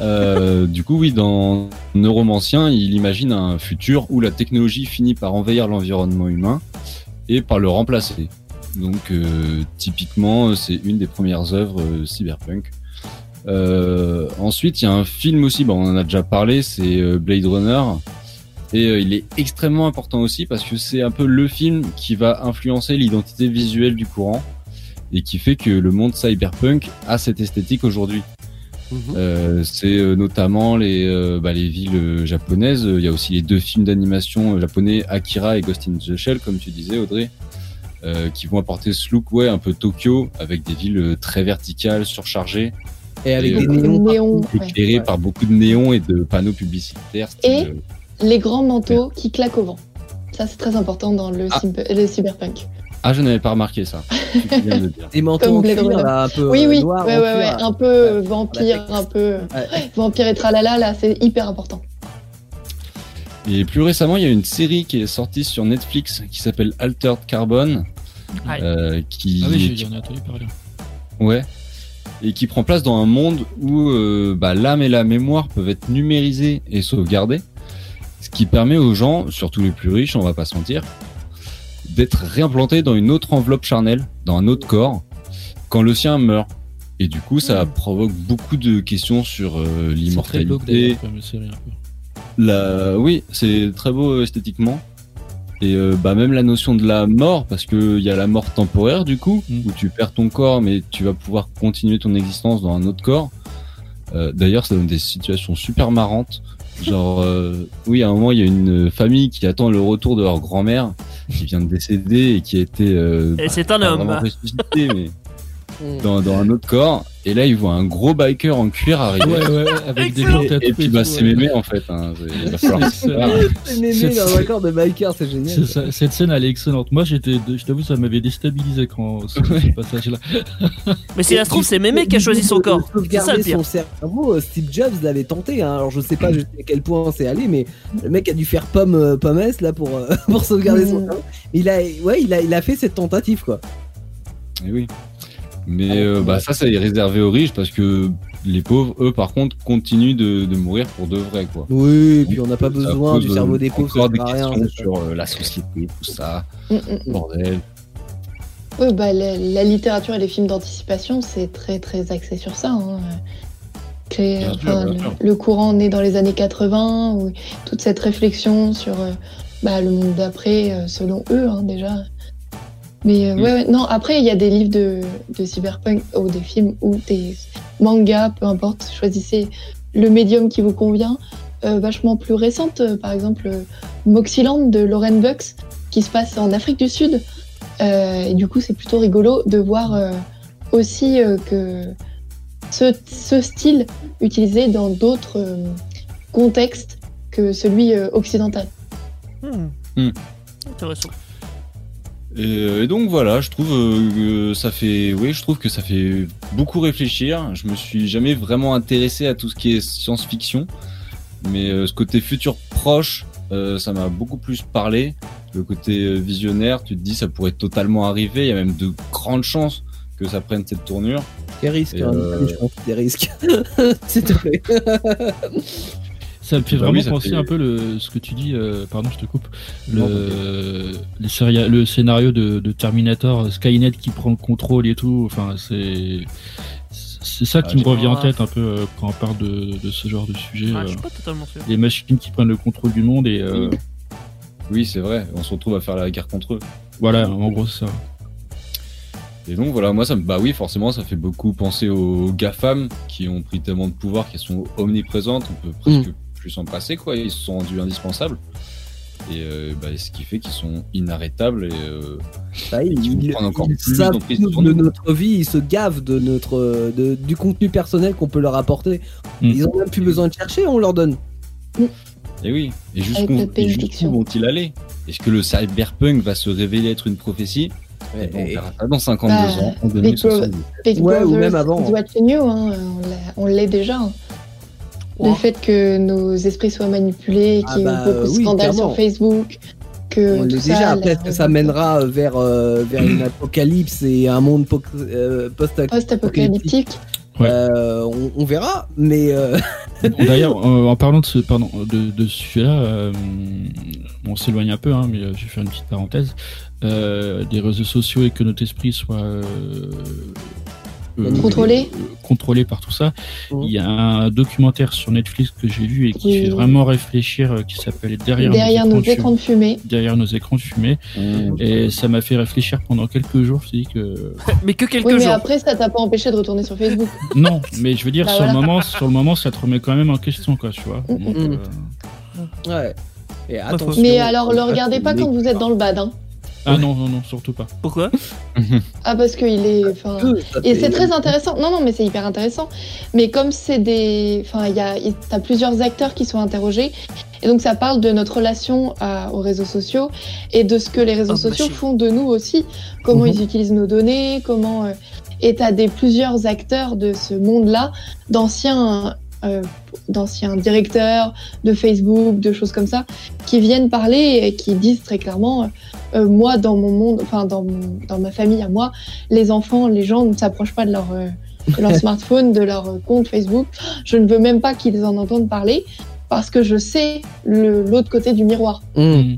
Euh, du coup, oui, dans Neuromancien, il imagine un futur où la technologie finit par envahir l'environnement humain et par le remplacer. Donc, euh, typiquement, c'est une des premières œuvres cyberpunk. Ensuite, il y a un film aussi, bon, on en a déjà parlé, c'est Blade Runner. Et euh, il est extrêmement important aussi parce que c'est un peu le film qui va influencer l'identité visuelle du courant et qui fait que le monde cyberpunk a cette esthétique aujourd'hui. Euh, c'est euh, notamment les, euh, bah, les villes euh, japonaises. Il y a aussi les deux films d'animation japonais, Akira et Ghost in the Shell, comme tu disais, Audrey, euh, qui vont apporter ce look, ouais, un peu Tokyo, avec des villes très verticales, surchargées, Et avec Et, des euh, néons. Ouais. Ouais. par beaucoup de néons et de panneaux publicitaires. style, Et- euh, Les grands manteaux qui claquent au vent. Ça, c'est très important dans le, Ah. cyber- le cyberpunk. Ah, je n'avais pas remarqué ça. De dire. Des manteaux Comme en cuir, là, un peu oui, euh, oui, noir ouais, en ouais, cuir. ouais, un peu euh, Ouais. vampire, un peu Ouais. vampire et tralala, là, c'est hyper important. Et plus récemment, il y a une série qui est sortie sur Netflix qui s'appelle Altered Carbon, euh, qui, Ah oui, j'ai- qui- j'en ai entendu parler. ouais, et qui prend place dans un monde où euh, bah, l'âme et la mémoire peuvent être numérisées et sauvegardées, ce qui permet aux gens, surtout les plus riches, on va pas se mentir, d'être réimplantés dans une autre enveloppe charnelle, dans un autre corps, quand le sien meurt. Et du coup, ça provoque beaucoup de questions sur euh, l'immortalité, la, oui, c'est très beau euh, esthétiquement. Et euh, bah même la notion de la mort, parce que il y a la mort temporaire du coup, Mm. où tu perds ton corps, mais tu vas pouvoir continuer ton existence dans un autre corps. Euh, D'ailleurs, ça donne des situations super marrantes. Genre, euh, oui, à un moment, il y a une famille qui attend le retour de leur grand-mère, qui vient de décéder et qui a été euh, Et bah, c'est un pas homme. vraiment ressuscité, mais Mm. dans, dans un autre corps. Et là, il voit un gros biker en cuir arriver. Ouais, ouais, avec des tatous Et puis, et bah, c'est ouais. mémé en fait. Hein. C'est- Il va falloir C'est que ça. C'est mémé dans un corps de biker, c'est génial. Ça, cette scène elle est excellente. Moi j'étais, je t'avoue, ça m'avait déstabilisé quand ce, ce passage-là. Mais si ça se trouve, c'est Mémé qui a choisi son corps. C'est ça le pire. son cerveau, euh, Steve Jobs l'avait tenté. Hein. Alors je sais pas jusqu'à quel point c'est allé, mais le mec a dû faire pomme euh, pomme S là pour euh, pour sauvegarder son Mm. cerveau. Il a ouais, il a il a fait cette tentative quoi. Et oui. Mais euh, bah, ça, ça est réservé aux riches parce que les pauvres, eux, par contre, continuent de, de mourir pour de vrai, quoi. Oui, et puis on n'a pas besoin du euh, cerveau des pauvres, Encore des rien. c'est sur euh, la société, tout ça, Mm, mm. bordel. Ouais, bah, la, la littérature et les films d'anticipation, c'est très très axé sur ça. hein. Créer- sûr, bien le, courant né dans les années 80, où toute cette réflexion sur euh, bah, le monde d'après, euh, selon eux hein, déjà. Mais euh, Mm. ouais, ouais, non, après il y a des livres de, de cyberpunk ou des films ou des mangas, peu importe, choisissez le médium qui vous convient. euh, vachement plus récentes, euh, par exemple euh, Moxyland de Lauren Bucks, qui se passe en Afrique du Sud. Euh, et du coup, c'est plutôt rigolo de voir euh, aussi euh, que ce, ce style utilisé dans d'autres euh, contextes que celui euh, occidental. Hmm. Intéressant. Et, euh, et donc voilà, je trouve euh, que ça fait, oui, je trouve que ça fait beaucoup réfléchir. Je me suis jamais vraiment intéressé à tout ce qui est science-fiction, mais euh, ce côté futur proche, euh, ça m'a beaucoup plus parlé. Le côté visionnaire, tu te dis ça pourrait totalement arriver. Il y a même de grandes chances que ça prenne cette tournure. Des risques, hein, euh, je pense, des risques. S'il te plaît. Ça me fait Bah vraiment oui, penser fait- un peu le, ce que tu dis, euh, pardon, je te coupe, Non, le, scénario de, de Terminator, Skynet qui prend le contrôle et tout. Enfin, c'est c'est ça Ah, qui me revient en tête un peu euh, quand on parle de, de ce genre de sujet. Ah, euh, je suis pas totalement sûr. les machines qui prennent le contrôle du monde et euh, Oui, c'est vrai. On se retrouve à faire la guerre contre eux. voilà, en gros c'est ça. Et donc voilà, moi ça me bah oui, forcément, ça fait beaucoup penser aux GAFAM qui ont pris tellement de pouvoir qu'elles sont omniprésentes, on peut presque plus s'en passer quoi, ils se sont rendus indispensables. Et euh, bah, ce qui fait qu'ils sont inarrêtables et euh, Bah, ils, ils- prendre encore ils plus d'emprise de nous. notre vie, ils se gavent de notre de- du contenu personnel qu'on peut leur apporter. Mm. Ils ont même plus besoin de chercher, on leur donne. et oui, et jusqu'où bénédiction. vont-ils aller? Est-ce que le cyberpunk va se révéler être une prophétie? Et- On et- verra ça dans 52 Bah, ans, en Big 2070. Big Ouais, ou même avant, hein. hein, on l'est déjà. hein. Le Ouais. fait que nos esprits soient manipulés, Ah qu'il y ait bah, eu beaucoup de oui, scandales clairement. sur Facebook, que on tout ça, déjà. la- Après, est-ce que ça mènera euh, vers euh, vers une apocalypse et un monde po- euh, post post-apocalyptique. Ouais. Euh, on, on verra, mais euh, D'ailleurs, euh, en parlant de ce, pardon, de, de ce sujet-là, euh, on s'éloigne un peu, hein, mais je vais faire une petite parenthèse. Euh, des réseaux sociaux et que notre esprit soit euh, Contrôlé. euh, contrôlé par tout ça. Mhm. Il y a un documentaire sur Netflix que j'ai vu et qui Oui. fait vraiment réfléchir, euh, qui s'appelle Derrière, Derrière nos écrans de fumée. Derrière nos écrans de fumée. Mmh. Et ça m'a fait réfléchir pendant quelques jours. Je me suis dit que Mais que quelques Oui, mais jours. après, ça t'a pas empêché de retourner sur Facebook. non, mais je veux dire Bah sur voilà. le moment, sur le moment, ça te remet quand même en question, quoi, tu vois. Donc, Mhm. euh, ouais. Et attention. Mais alors, le regardez pas quand vous êtes dans le bad. Hein. Ah non, non, non, surtout pas. Pourquoi Ah, parce qu'il est. enfin, Et c'est très intéressant. Non, non, mais c'est hyper intéressant. Mais comme c'est des. Enfin, il y a, t'as plusieurs acteurs qui sont interrogés. Et donc, ça parle de notre relation à- aux réseaux sociaux et de ce que les réseaux Oh, sociaux machine. font de nous aussi. Comment Mhm. ils utilisent nos données, comment. euh, Et t'as des plusieurs acteurs de ce monde-là, d'anciens. Euh, d'anciens directeurs de Facebook, de choses comme ça, qui viennent parler et qui disent très clairement, euh, moi dans mon monde, enfin dans, mon- dans ma famille à moi, les enfants, les gens ne s'approchent pas de leur, euh, de leur smartphone, de leur euh, compte Facebook. Je ne veux même pas qu'ils en entendent parler parce que je sais l'autre côté du miroir. Mmh.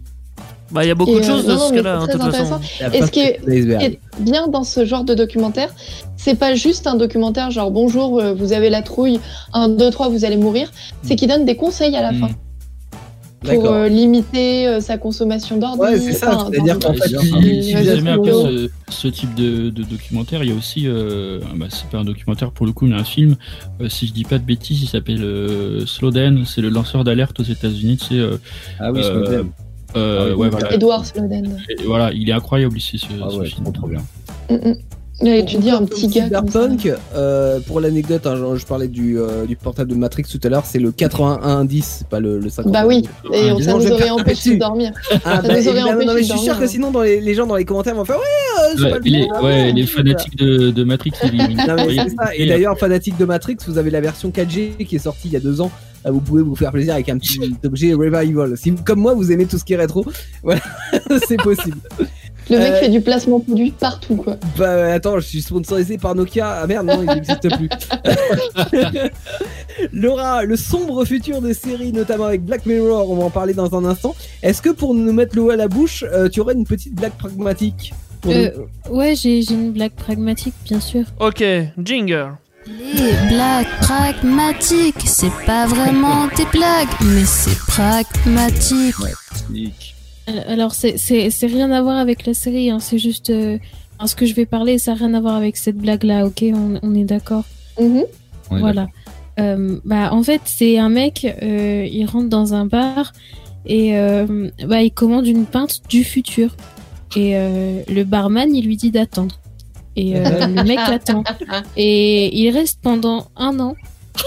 Bah, il y a beaucoup Et, de euh, choses de non, non, ce cas-là, c'est hein, de très toute façon. Et ce qui est- de bien dans ce genre de documentaire, c'est pas juste un documentaire genre bonjour, euh, vous avez la trouille, 1, 2, 3, vous allez mourir. C'est qu'il donne des conseils à la Mm. fin pour euh, limiter euh, sa consommation d'ordi. Ouais, c'est ça, enfin, c'est-à-dire qu'en fait, si, vous aimez un peu ce, ce type de, de documentaire, il y a aussi, euh, bah, c'est pas un documentaire pour le coup, mais un film. euh, si je dis pas de bêtises, il s'appelle euh, Slowden. C'est le lanceur d'alerte aux États-Unis. Tu sais, euh, Ah oui, Euh, Snowden. Euh, Ah oui, ouais, voilà. Edward Snowden. Et voilà, il est incroyable ici ce, Ah ce ouais, film. trop trop bien. Mm, mm. Ouais, tu dis un petit gars. ça. Cyberpunk, euh, pour l'anecdote, hein, je, je parlais du, euh, du portable de Matrix tout à l'heure, c'est le 8110, c'est pas le, le 50. Bah oui, et on- ça Non, je nous vais aurait empêché de dormir. Ah, Ça bah, nous aurait empêché non, mais je suis sûr que sinon, dans les, les gens dans les commentaires vont faire Ouais, euh, c'est Ouais, pas le les, ouais, non, les non, fanatiques de, de Matrix, ils Non, mais ils- c'est ça. Et d'ailleurs, fanatique de Matrix, vous avez la version 4G qui est sortie il y a deux ans. Euh, Vous pouvez vous faire plaisir avec un petit objet Revival. Si, comme moi, vous aimez tout ce qui est rétro, voilà, c'est possible. Le mec Euh, fait du placement produit partout, quoi. Bah attends, je suis sponsorisé par Nokia. Ah merde, non, il n'existe plus. Laura, le sombre futur des séries, notamment avec Black Mirror, on va en parler dans un instant. Est-ce que pour nous mettre l'eau à la bouche, euh, tu aurais une petite blague pragmatique pour Euh, nous Ouais, j'ai j'ai une blague pragmatique, bien sûr. Ok, jingle. Les blagues pragmatiques, c'est pas vraiment des blagues, mais c'est pragmatique. Euh, Alors, c'est- c'est c'est rien à voir avec la série, hein, c'est juste. euh, ce que je vais parler, ça n'a rien à voir avec cette blague-là, ok? On, on est d'accord? Mhm. On est Voilà. Euh, bah, en fait, c'est un mec, euh, il rentre dans un bar et euh, bah, il commande une pinte du futur. Et euh, le barman, il lui dit d'attendre. Et euh, le mec attend. Et il reste pendant un an.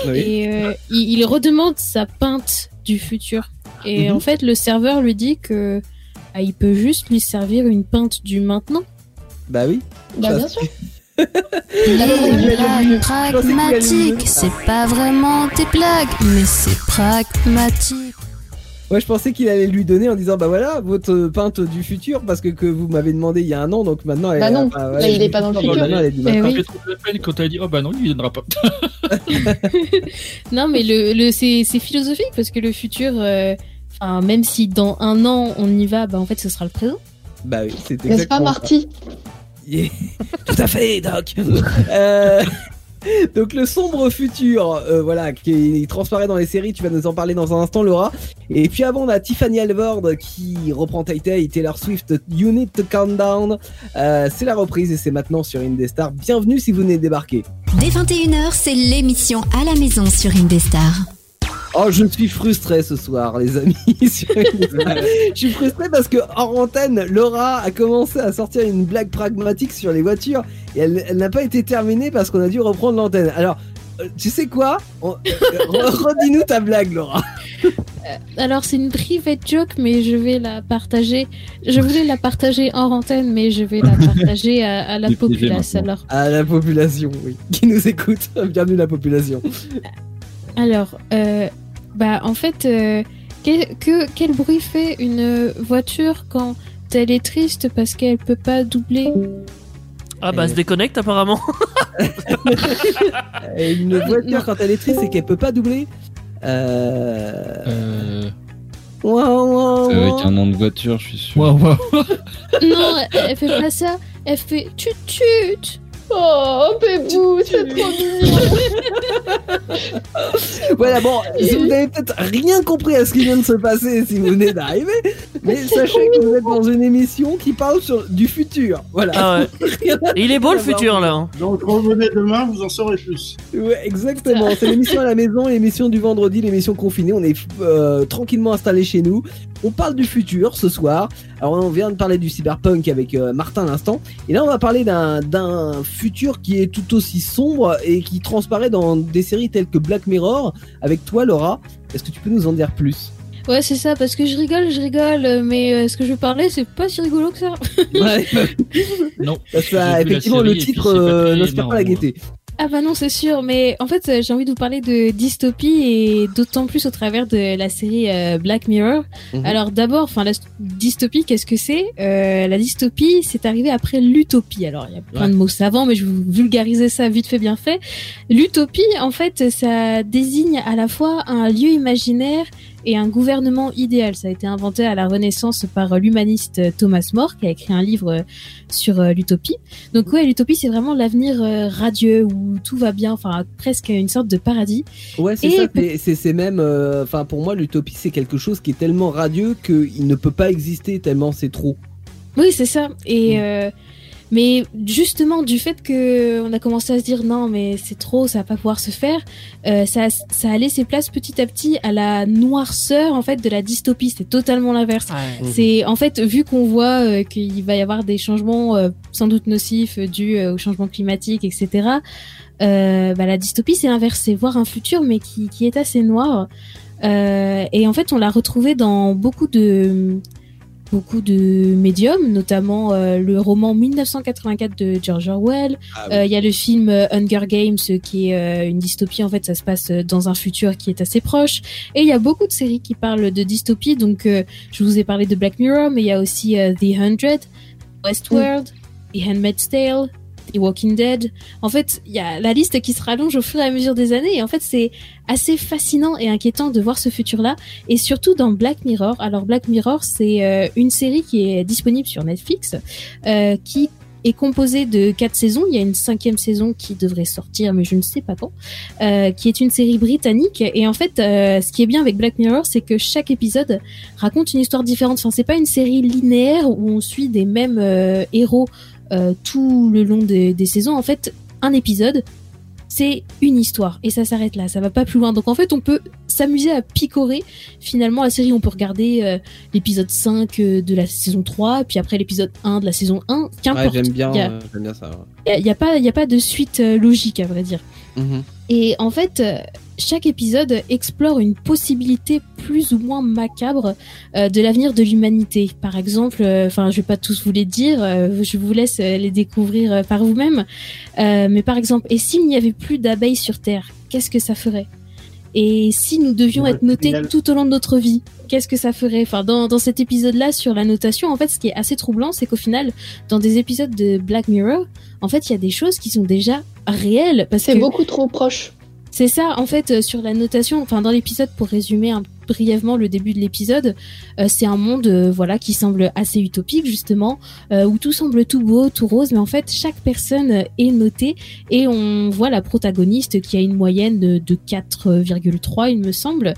Oui. Et euh, il, il redemande sa pinte du futur. Et Mhm. en fait, le serveur lui dit que bah, il peut juste lui servir une pinte du maintenant. Bah oui. Bah, bien sûr. Les blagues blagues pragmatiques, c'est pas vraiment des blagues, mais c'est pragmatique. Ouais, je pensais qu'il allait lui donner en disant bah voilà votre peinte du futur parce que, que vous m'avez demandé il y a un an donc maintenant elle, Bah non, ah, là, il est pas dans le maintenant, futur. elle est du matin. oui. J'ai trouvé la peine quand elle a dit Oh bah non, lui il donnera pas. Non, mais le, le c'est c'est philosophique parce que le futur, euh, enfin, même si dans un an on y va, bah en fait ce sera le présent. Bah oui, c'est N'est-ce pas, exactement. Marty? Yeah. Tout à fait, Doc. Euh, Donc le sombre futur, euh, voilà, qui transparaît dans les séries, tu vas nous en parler dans un instant, Laura. Et puis avant, on a Tiffany Alvord qui reprend Tay Tay, Taylor Swift, You Need to Calm Down. Euh, c'est la reprise et c'est maintenant sur Indestar. Bienvenue si vous venez de débarquer. Dès 21h, c'est l'émission à la maison sur Indestar. Oh, je suis frustré ce soir, les amis. je suis frustré parce que hors antenne, Laura a commencé à sortir une blague pragmatique sur les voitures et elle, elle n'a pas été terminée parce qu'on a dû reprendre l'antenne. Alors, euh, tu sais quoi? On- euh, re- Redis-nous ta blague, Laura. Alors c'est une private joke, mais je vais la partager. Je voulais la partager hors antenne, mais je vais la partager à, à la populace. Alors, À la population, oui, qui nous écoute. Bienvenue la population. Alors, euh, bah en fait, euh, quel, que, quel bruit fait une voiture quand elle est triste parce qu'elle peut pas doubler Ah bah, elle se déconnecte apparemment. Euh, Une voiture, quand elle est triste, c'est qu'elle peut pas doubler. Euh... Euh... C'est ouin. avec un nom de voiture, je suis sûr. Waouh, waouh. Non, elle, elle fait pas ça. Elle fait tut tut. Oh, Pébou, c'est trop mignon. Voilà, bon, si vous n'avez peut-être rien compris à ce qui vient de se passer si vous venez d'arriver, mais sachez que vous êtes dans une émission qui parle sur, du futur. Voilà. Ah ouais. Il est beau le futur là. hein. Donc revenez demain, vous en saurez plus. Ouais, exactement. C'est l'émission à la maison, l'émission du vendredi, l'émission confinée. On est euh, tranquillement installé chez nous. On parle du futur ce soir. Alors on vient de parler du cyberpunk avec euh, Martin à l'instant. Et là on va parler d'un futur qui est tout aussi sombre et qui transparaît dans des séries telles que Black Mirror. Avec toi Laura, est-ce que tu peux nous en dire plus? Ouais, c'est ça, parce que je rigole, je rigole, mais euh, ce que je veux parler, c'est pas si rigolo que ça. Ouais, Non. parce que, effectivement le titre pas euh, n'inspire pas la marrant. gaieté. Ah bah non, c'est sûr, mais en fait, euh, j'ai envie de vous parler de dystopie et d'autant plus au travers de la série euh, Black Mirror. Mhm. Alors d'abord, enfin la dystopie, qu'est-ce que c'est? Euh, La dystopie, c'est arrivé après l'utopie. Alors il y a plein Ouais. de mots savants, mais je vais vous vulgariser ça vite fait, bien fait. L'utopie, en fait, ça désigne à la fois un lieu imaginaire et un gouvernement idéal. Ça a été inventé à la Renaissance par l'humaniste Thomas More, qui a écrit un livre sur euh, l'utopie. Donc ouais, l'utopie, c'est vraiment l'avenir euh, radieux où tout va bien, enfin presque une sorte de paradis. Ouais, c'est ça. peut- c'est- même. euh, Enfin, pour moi, l'utopie, c'est quelque chose qui est tellement radieux qu'il ne peut pas exister tellement c'est trop. Oui, c'est ça. Et Mm. euh, Mais justement, du fait que on a commencé à se dire non, mais c'est trop, ça va pas pouvoir se faire, euh, ça, ça a laissé place petit à petit à la noirceur en fait de la dystopie. C'est totalement l'inverse. C'est en fait vu qu'on voit euh, qu'il va y avoir des changements euh, sans doute nocifs euh, dus euh, au changement climatique, etc. Euh, bah, la dystopie c'est l'inverse, c'est voir un futur mais qui, qui est assez noir. Euh, et en fait, on l'a retrouvé dans beaucoup de beaucoup de médiums, notamment euh, le roman 1984 de George Orwell. Ah Euh, Il y a le film euh, Hunger Games euh, qui est euh, une dystopie. En fait, ça se passe dans un futur qui est assez proche. Et il y a beaucoup de séries qui parlent de dystopie. Donc, euh, je vous ai parlé de Black Mirror, mais il y a aussi The Hundred, Westworld, The Handmaid's Tale, The Walking Dead. En fait, il y a la liste qui se rallonge au fur et à mesure des années. Et en fait, c'est assez fascinant et inquiétant de voir ce futur-là. Et surtout dans Black Mirror. Alors, Black Mirror, c'est euh, une série qui est disponible sur Netflix, euh, qui est composée de quatre saisons. Il y a une cinquième saison qui devrait sortir, mais je ne sais pas quand, euh, qui est une série britannique. Et en fait, ce qui est bien avec Black Mirror, c'est que chaque épisode raconte une histoire différente. Enfin, c'est pas une série linéaire où on suit des mêmes héros euh, tout le long des, des saisons. En fait, un épisode, c'est une histoire et ça s'arrête là, ça va pas plus loin. Donc en fait, on peut s'amuser à picorer finalement la série. On peut regarder euh, l'épisode 5 euh, de la saison 3, puis après l'épisode 1 de la saison 1, Ouais, qu'importe. j'aime bien, Il y a- bien ça. ouais. il y a, il y a pas, il y a pas de suite logique à vrai dire. Mhm. Et en fait, chaque épisode explore une possibilité plus ou moins macabre euh, de l'avenir de l'humanité. Par exemple, euh, enfin, je vais pas tous vous les dire, euh, je vous laisse euh, les découvrir euh, par vous-même. Euh, mais par exemple, et s'il n'y avait plus d'abeilles sur Terre, qu'est-ce que ça ferait? Et si nous devions Ouais, être notés tout au long de notre vie, qu'est-ce que ça ferait? Enfin, dans, dans cet épisode-là sur la notation, en fait, ce qui est assez troublant, c'est qu'au final, dans des épisodes de Black Mirror, en fait, il y a des choses qui sont déjà réelles C'est que beaucoup trop proche. C'est ça, en fait, euh, sur la notation, enfin dans l'épisode, pour résumer un- brièvement le début de l'épisode, euh, c'est un monde, euh, voilà, qui semble assez utopique justement, euh, où tout semble tout beau, tout rose, mais en fait chaque personne est notée et on voit la protagoniste qui a une moyenne de, de 4,3 il me semble,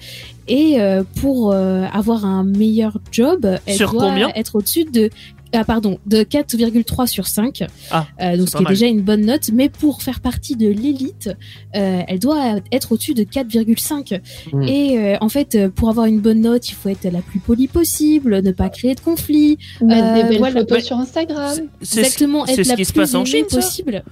et euh, pour euh, avoir un meilleur job, elle Sur doit combien? être au-dessus de ah pardon, de 4,3 sur 5. Ah, Euh, donc c'est ce qui est déjà une bonne note, mais pour faire partie de l'élite, euh, elle doit être au-dessus de 4,5. Mm. Et euh, en fait, pour avoir une bonne note, il faut être la plus polie possible, ne pas créer de conflits, Mettre Euh, des belles voilà. photos Ouais. sur Instagram. C'est exactement c'est être ce la qui se plus passe en Chine, possible.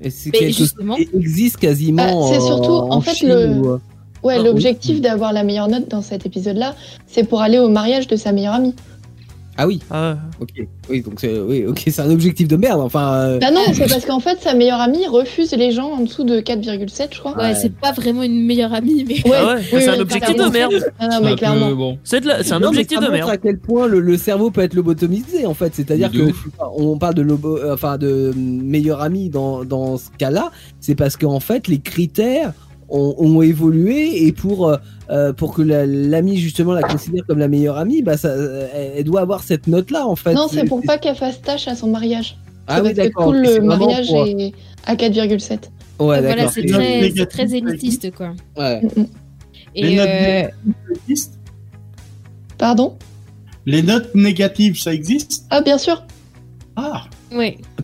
Et justement- qui existe quasiment. Bah, c'est surtout, en fait, Chine le- ou, Ouais, Ah, l'objectif oui. d'avoir la meilleure note dans cet épisode-là, c'est pour aller au mariage de sa meilleure amie. Ah oui, Ah, ok. Oui, donc c'est oui, ok, c'est un objectif de merde. Enfin, euh, Bah non, c'est parce qu'en fait, sa meilleure amie refuse les gens en dessous de 4,7, je crois. Ouais, Ouais. c'est pas vraiment une meilleure amie, mais Ouais, Ah ouais, oui, c'est un oui, objectif de merde. Non, non, C'est Ah, mais un clairement. bon. C'est de la- c'est un non, mais objectif ça de montre merde. à quel point le, le cerveau peut être lobotomisé en fait. C'est-à-dire que ouf. on parle de lobo, euh, enfin de meilleur ami dans, dans ce cas-là, c'est parce qu'en fait les critères ont, ont évolué et pour euh, euh, pour que la- l'ami justement la considère comme la meilleure amie, bah ça, euh, elle, elle doit avoir cette note-là en fait. Non, c'est pour pas qu'elle fasse tâche à son mariage. Ah oui, parce que d'accord. tout le mariage pour- est à 4,7. Ouais, voilà, d'accord. c'est très, très élitiste, quoi. Ouais. Et Les notes euh, Pardon? Les notes négatives, ça existe? Ah, bien sûr. Ah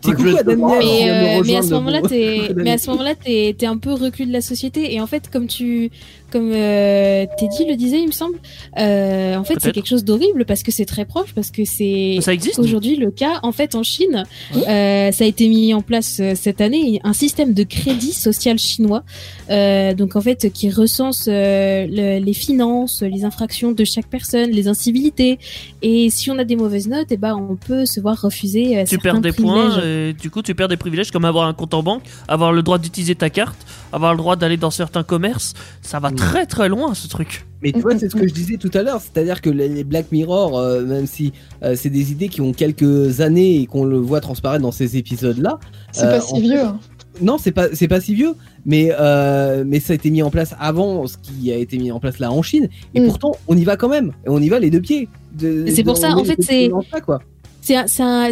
Coucou à Mais, vient de euh, mais à ce moment-là, pour- t'es, pour mais à ce moment-là, t'es, t'es un peu reclus de la société. Et en fait, comme tu, comme euh, Teddy le disait, il me semble, euh, en fait, c'est quelque chose d'horrible parce que c'est très proche, parce que c'est aujourd'hui le cas. En fait, en Chine, euh, ça a été mis en place cette année un système de crédit social chinois, donc en fait qui recense le- les finances, les infractions de chaque personne, les incivilités. Et si on a des mauvaises notes, eh ben on peut se voir refuser Tu perds des privilèges. points et du coup tu perds des privilèges comme avoir un compte en banque, avoir le droit d'utiliser ta carte, avoir le droit d'aller dans certains commerces. Ça va. Très très loin ce truc. Mais tu vois, c'est ce que je disais tout à l'heure, c'est-à-dire que les Black Mirror, euh, même si euh, c'est des idées qui ont quelques années et qu'on le voit transparaître dans ces épisodes-là, C'est Euh, pas en si vieux. hein. non, c'est pas c'est pas si vieux, mais euh, mais ça a été mis en place avant ce qui a été mis en place là en Chine, et Mm. pourtant on y va quand même, et on y va les deux pieds. De- C'est pour ça, en fait, c'est-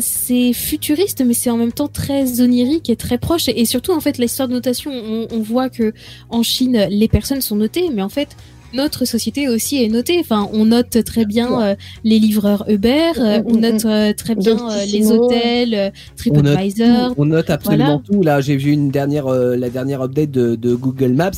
C'est futuriste, mais c'est en même temps très onirique et très proche. Et surtout, en fait, l'histoire de notation, on, on voit que en Chine, les personnes sont notées, mais en fait, notre société aussi est notée. Enfin, on note très bien euh, les livreurs Uber, euh, on note euh, très bien euh, les hôtels, euh, On TripAdvisor. on note absolument tout. Là, j'ai vu une dernière, euh, la dernière update de, de Google Maps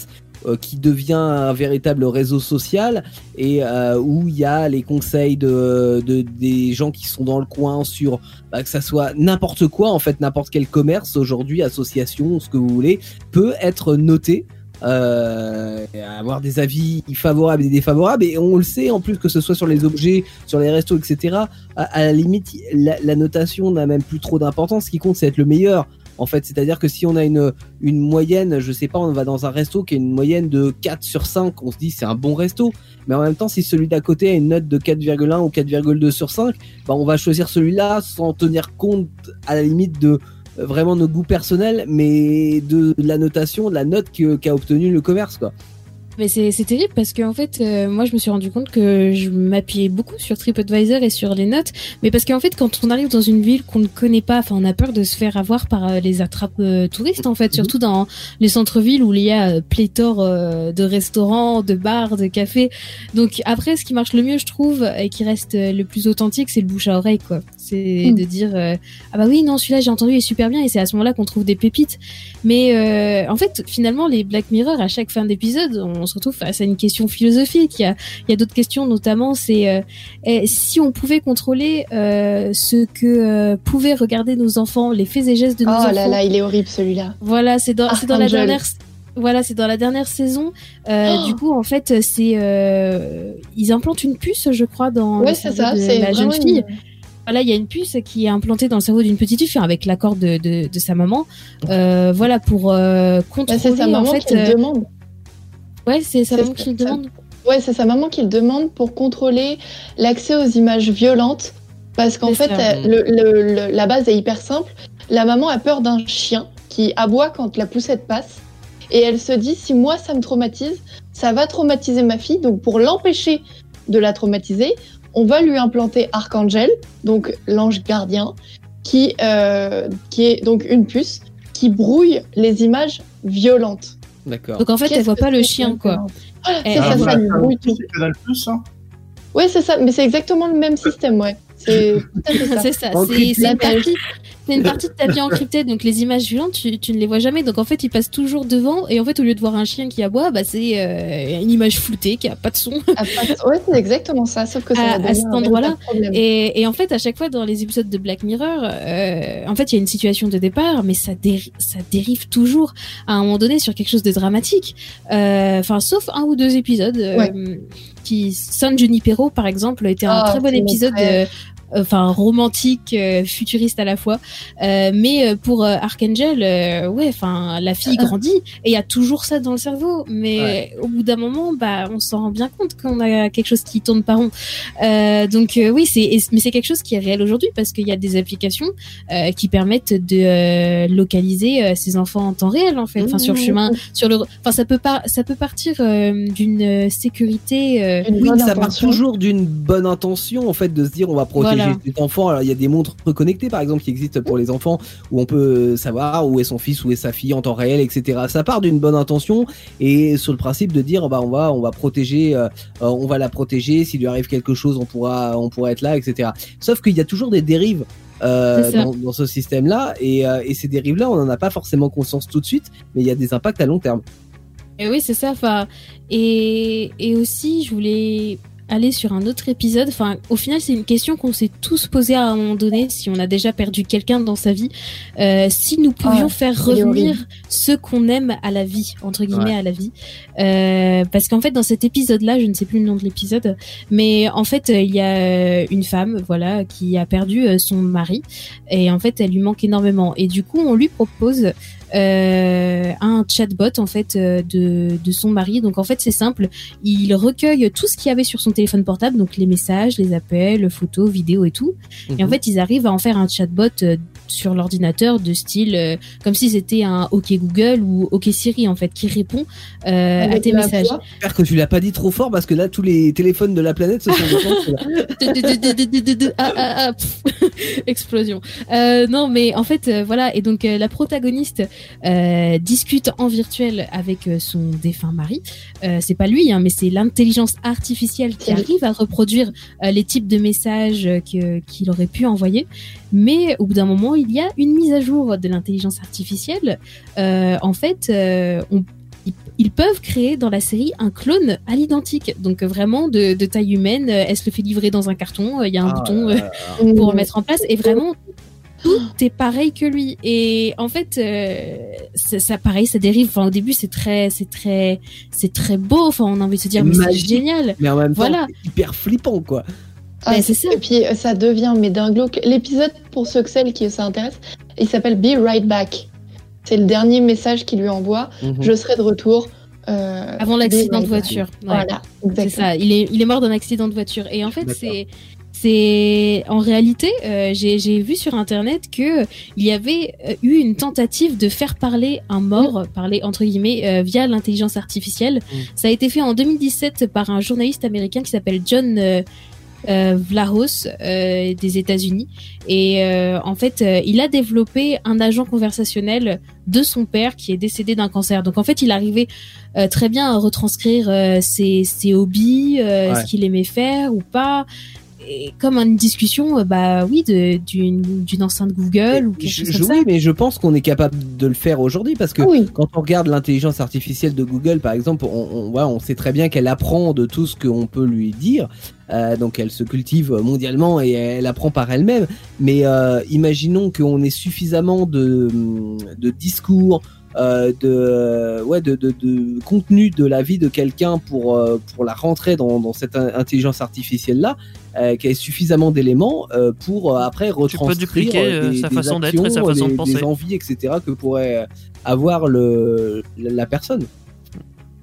euh, qui devient un véritable réseau social et euh, où il y a les conseils de, de des gens qui sont dans le coin sur bah, que ça soit n'importe quoi en fait, n'importe quel commerce aujourd'hui, association, ce que vous voulez, peut être noté. Euh, avoir des avis favorables et défavorables et on le sait en plus que ce soit sur les objets sur les restos etc à, la limite la notation n'a même plus trop d'importance ce qui compte c'est être le meilleur en fait. C'est à dire que si on a une moyenne je sais pas on va dans un resto qui a une moyenne de 4 sur 5 on se dit c'est un bon resto. Mais en même temps si celui d'à côté a une note de 4,1 ou 4,2 sur 5 bah on va choisir celui-là sans tenir compte à la limite de euh, vraiment nos goûts personnels mais de, la notation de la note qu'a obtenu le commerce quoi Mais c'est terrible parce que en fait, euh, moi, je me suis rendu compte que je m'appuyais beaucoup sur TripAdvisor et sur les notes, mais parce qu'en fait, quand on arrive dans une ville qu'on ne connaît pas, enfin, on a peur de se faire avoir par euh, les attrapes euh, touristes, en fait, surtout dans les centres-villes où il y a euh, pléthore de restaurants, de bars, de cafés. Donc après, ce qui marche le mieux, je trouve, et qui reste le plus authentique, c'est le bouche à oreille, quoi. C'est Mm. de dire euh, ah bah oui, non, celui-là j'ai entendu, il est super bien, et c'est à ce moment-là qu'on trouve des pépites. Mais euh, en fait, finalement, les Black Mirror, à chaque fin d'épisode, on se retrouve face à une question philosophique. Il y a, il y a d'autres questions, notamment, c'est euh, eh, si on pouvait contrôler ce que pouvaient regarder nos enfants, les faits et gestes de nos Oh enfants. là là, il est horrible celui-là. Voilà, c'est dans, la dernière. Voilà, c'est dans la dernière saison. Euh, Oh. Du coup, en fait, c'est euh, ils implantent une puce, je crois, dans Ouais, ça. de la jeune fille. une- Voilà, il y a une puce qui est implantée dans le cerveau d'une petite fille, avec l'accord de, de, de sa maman. Euh, voilà, pour euh, Bah, contrôler. c'est sa maman en fait, qui le euh, demande. Ouais, c'est sa maman qui le ça. demande. Ouais, c'est sa maman qui le demande pour contrôler l'accès aux images violentes. Parce qu'en fait, ça. le- le- le- la base est hyper simple. La maman a peur d'un chien qui aboie quand la poussette passe. Et elle se dit, si moi ça me traumatise, ça va traumatiser ma fille. Donc pour l'empêcher de la traumatiser, on va lui implanter Archangel, donc l'ange gardien, qui, euh, qui est donc une puce qui brouille les images violentes. d'accord Donc en fait, elle voit pas le chien, quoi. ça Ah, Eh, c'est ça, ah, ça lui brouille tout. C'est Canal Plus, hein Oui, c'est ça, mais c'est exactement le même système, ouais. C'est ça. c'est ça, c'est c'est une partie, de ta vie encryptée, donc les images violentes, tu, tu ne les vois jamais, donc en fait ils passent toujours devant, et en fait au lieu de voir un chien qui aboie, bah c'est euh, une image floutée qui a pas de son. Ah, pas- ouais, c'est exactement ça, sauf que ça À- à cet endroit-là. Et, et en fait, à chaque fois dans les épisodes de Black Mirror, euh, en fait, il y a une situation de départ, mais ça, déri- ça dérive toujours à un moment donné sur quelque chose de dramatique. Euh, Enfin, sauf un ou deux épisodes. euh, qui San Junipero, par exemple, était un Oh, très bon épisode. Euh, Enfin, romantique, euh, futuriste à la fois. Euh, mais euh, pour euh, Archangel, euh, ouais, enfin, la fille grandit et il y a toujours ça dans le cerveau. Mais au bout d'un moment, bah, on s'en rend bien compte qu'on a quelque chose qui tourne pas rond. Euh, donc euh, oui, c'est mais c'est quelque chose qui est réel aujourd'hui parce qu'il y a des applications euh, qui permettent de euh, localiser euh, ces enfants en temps réel en fait, enfin sur le Mmh. chemin, sur le, enfin ça peut pas, ça peut partir euh, d'une euh, sécurité. euh, Une Oui, ça part toujours d'une bonne intention en fait de se dire on va protéger Voilà. enfant. Alors il y a des montres connectées par exemple qui existent pour les enfants où on peut savoir où est son fils, où est sa fille en temps réel, etc. Ça part d'une bonne intention et sur le principe de dire bah on va on va protéger, euh, euh, on va la protéger. S'il lui arrive quelque chose, on pourra on pourra être là, etc. Sauf qu'il y a toujours des dérives. euh, dans, dans ce système-là et, euh, et ces dérives-là, on n'en a pas forcément conscience tout de suite, mais il y a des impacts à long terme. Et oui, c'est ça. Enfin, et, et aussi, je voulais aller sur un autre épisode. Enfin, au final, c'est une question qu'on s'est tous posée à un moment donné, si on a déjà perdu quelqu'un dans sa vie, euh, si nous pouvions Ah, faire revenir ce qu'on aime à la vie, entre guillemets à la vie. Euh, parce qu'en fait, dans cet épisode-là, je ne sais plus le nom de l'épisode, mais en fait, euh, il y a euh, une femme, voilà, qui a perdu euh, son mari, et en fait, elle lui manque énormément. Et du coup, on lui propose euh, un chatbot en fait euh, de, de son mari. Donc en fait c'est simple, il recueille tout ce qu'il y avait sur son téléphone portable, donc les messages, les appels, photos, vidéos et tout. Et en Mhm. fait ils arrivent à en faire un chatbot euh, sur l'ordinateur de style euh, comme si c'était un OK Google ou OK Siri en fait qui répond euh, à Avec tes messages. J'espère que tu l'as pas dit trop fort parce que là tous les téléphones de la planète se sont. Ah, ah, ah, Explosion. Euh, non, mais en fait, euh, voilà. Et donc, la protagoniste discute en virtuel avec son défunt mari. C'est pas lui, hein, mais c'est l'intelligence artificielle qui arrive à reproduire les types de messages qu'il aurait pu envoyer. Mais au bout d'un moment, il y a une mise à jour de l'intelligence artificielle. Euh, en fait, euh, on ils- peuvent créer dans la série un clone à l'identique, donc vraiment de, de taille humaine. euh, Elle se le fait livrer dans un carton, il y a un Ah, bouton euh, euh, pour mettre en place, et vraiment tout est pareil que lui. Et en fait, euh, ça, ça pareil, ça dérive. Enfin, au début, c'est très, c'est très, c'est très beau. Enfin, on a envie de se dire, mais c'est génial. mais en même temps Voilà. c'est hyper flippant quoi. Ah, Mais c'est ça. Et puis euh, ça devient mais d'un glauque. L'épisode pour ceux que celles qui ça intéresse, il s'appelle Be Right Back. C'est le dernier message qu'il lui envoie. Mhm. Je serai de retour. euh, Avant be l'accident de voiture. Ouais. Voilà, C'est ça. Il est, il est mort d'un accident de voiture. Et en fait, c'est, c'est, en réalité, euh, j'ai, j'ai vu sur internet que il y avait euh, eu une tentative de faire parler un mort, parler entre guillemets, euh, via l'intelligence artificielle. Mm. Ça a été fait en 2017 par un journaliste américain qui s'appelle John euh, Vlahos euh, des États-Unis. Et euh, en fait, euh, il a développé un agent conversationnel de son père qui est décédé d'un cancer. Donc en fait, il arrivait euh, très bien à retranscrire euh, ses, ses hobbies, euh, Ouais. ce qu'il aimait faire ou pas. Et comme une discussion, euh, bah oui, d'une enceinte Google ou quelque Je- chose comme ça. oui, mais je pense qu'on est capable de le faire aujourd'hui parce que oui. quand on regarde l'intelligence artificielle de Google, par exemple, on, on, voilà, on sait très bien qu'elle apprend de tout ce qu'on peut lui dire. Euh, donc elle se cultive mondialement et elle apprend par elle-même. Mais euh, imaginons qu'on ait suffisamment de, de discours, euh, de, ouais, de, de, de contenu de la vie de quelqu'un pour, euh, pour la rentrer dans, dans cette in- intelligence artificielle-là, euh, qu'elle ait suffisamment d'éléments euh, pour euh, après retranscrire dupliquer, des- sa des façon d'être et actions, sa façon de des- penser. des envies, etc. que pourrait avoir le, la la personne.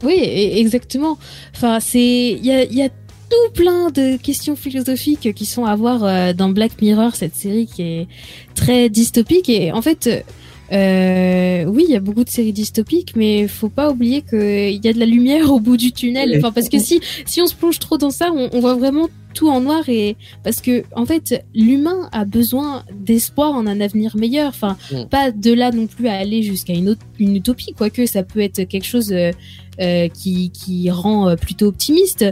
Oui, e- exactement. Enfin, c'est il y a, y a tout plein de questions philosophiques qui sont à voir dans Black Mirror, cette série qui est très dystopique. Et en fait, euh, oui, il y a beaucoup de séries dystopiques, mais faut pas oublier qu'il y a de la lumière au bout du tunnel. Enfin, parce que si si on se plonge trop dans ça, on, on voit vraiment tout en noir et parce que en fait l'humain a besoin d'espoir en un avenir meilleur enfin Mm. pas de là non plus à aller jusqu'à une, une utopie quoique ça peut être quelque chose euh, euh, qui, qui rend euh, plutôt optimiste.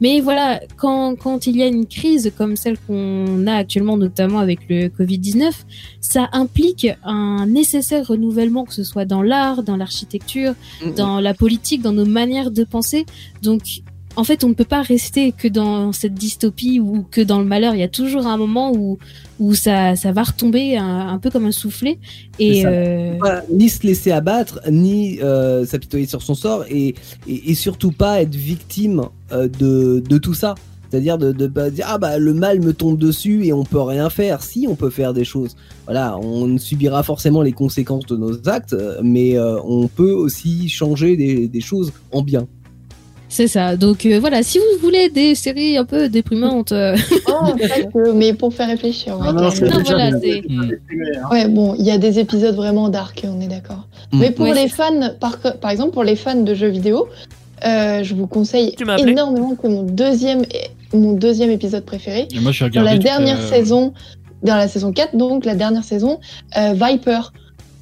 Mais voilà, quand, quand il y a une crise comme celle qu'on a actuellement, notamment avec le Covid-19, ça implique un nécessaire renouvellement, que ce soit dans l'art, dans l'architecture, dans la politique, dans nos manières de penser. Donc, en fait, on ne peut pas rester que dans cette dystopie ou que dans le malheur. Il y a toujours un moment où, où ça, ça va retomber un, un peu comme un soufflet. Et euh, Pas ni se laisser abattre, ni euh, s'apitoyer sur son sort, et, et, et surtout pas être victime euh, de, de tout ça. C'est-à-dire de, de pas dire ah bah le mal me tombe dessus et on peut rien faire. Si on peut faire des choses, voilà, on subira forcément les conséquences de nos actes, mais on peut aussi changer des, des choses en bien. C'est ça. Donc euh, voilà, si vous voulez des séries un peu déprimantes, euh, Oh, pas que, mais pour faire réfléchir. ouais, Ah non, voilà, des- hein. Ouais, bon, il y a des épisodes vraiment dark, on est d'accord. Mm. Mais pour Ouais, les fans, par, par exemple, pour les fans de jeux vidéo, euh, je vous conseille énormément que mon deuxième, mon deuxième épisode préféré, Et moi, je suis dans la dernière euh, saison, dans la saison 4, donc la dernière saison, euh, Viper,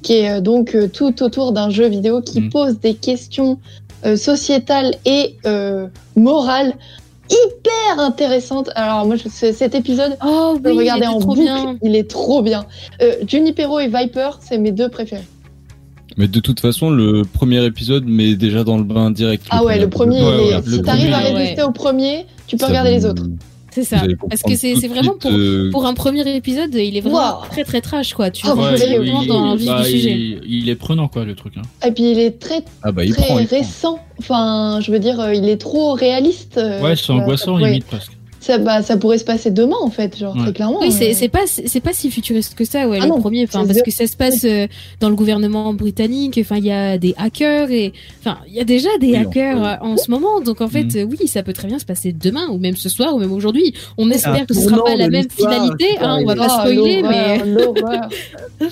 qui est euh, donc euh, tout autour d'un jeu vidéo qui Mm. pose des questions euh, sociétales et euh, morales hyper intéressantes. Alors moi, je, ce- cet épisode, oh oui, était en trop boucle, bien. il est trop bien. Euh, Junipero et Viper, c'est mes deux préférés. Mais de toute façon, le premier épisode met déjà dans le bain direct. Ah ouais, le premier, ouais, si t'arrives à résister ouais. au premier, tu peux Ça regarder les autres. C'est ça. Parce que c'est vraiment pour, euh, pour un premier épisode, il est vraiment Wow. très très trash quoi. Tu Ah, oui, dans le vif bah, du sujet. il, il est prenant, quoi, le truc. Hein. Et puis il est très Ah bah il très prend. il prend. récent. Enfin, je veux dire, euh, il est trop réaliste. euh, Ouais, c'est angoissant, limite, presque. Ça, bah, ça pourrait se passer demain en fait, genre Ouais. très clairement. Oui, c'est c'est pas c'est pas si futuriste que ça, ouais, Ah le non, premier, enfin parce que ça se passe euh, dans le gouvernement britannique, enfin il y a des hackers et enfin il y a déjà des Oui, hackers on- euh, en ce moment, donc en fait Mhm. euh, oui, ça peut très bien se passer demain ou même ce soir ou même aujourd'hui. On espère que ce sera pas la même finalité, hein, on va pas Ah, spoiler, mais.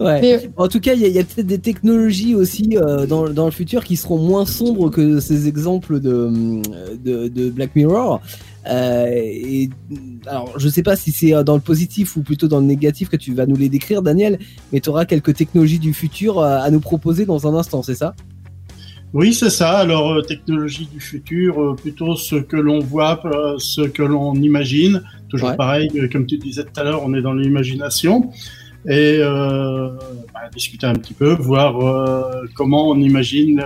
Ouais. Mais- En tout cas, il y a, peut-être des technologies aussi euh, dans, dans le futur qui seront moins sombres que ces exemples de, de, de Black Mirror. Euh, et alors, je sais pas si c'est euh, dans le positif ou plutôt dans le négatif que tu vas nous les décrire, Daniel, mais tu auras quelques technologies du futur euh, à nous proposer dans un instant, c'est ça? Oui, c'est ça. Alors, euh, technologie du futur, euh, plutôt ce que l'on voit, euh, ce que l'on imagine. Toujours Ouais. pareil, comme tu disais tout à l'heure, on est dans l'imagination. Et bah, discuter un petit peu, voir comment on imagine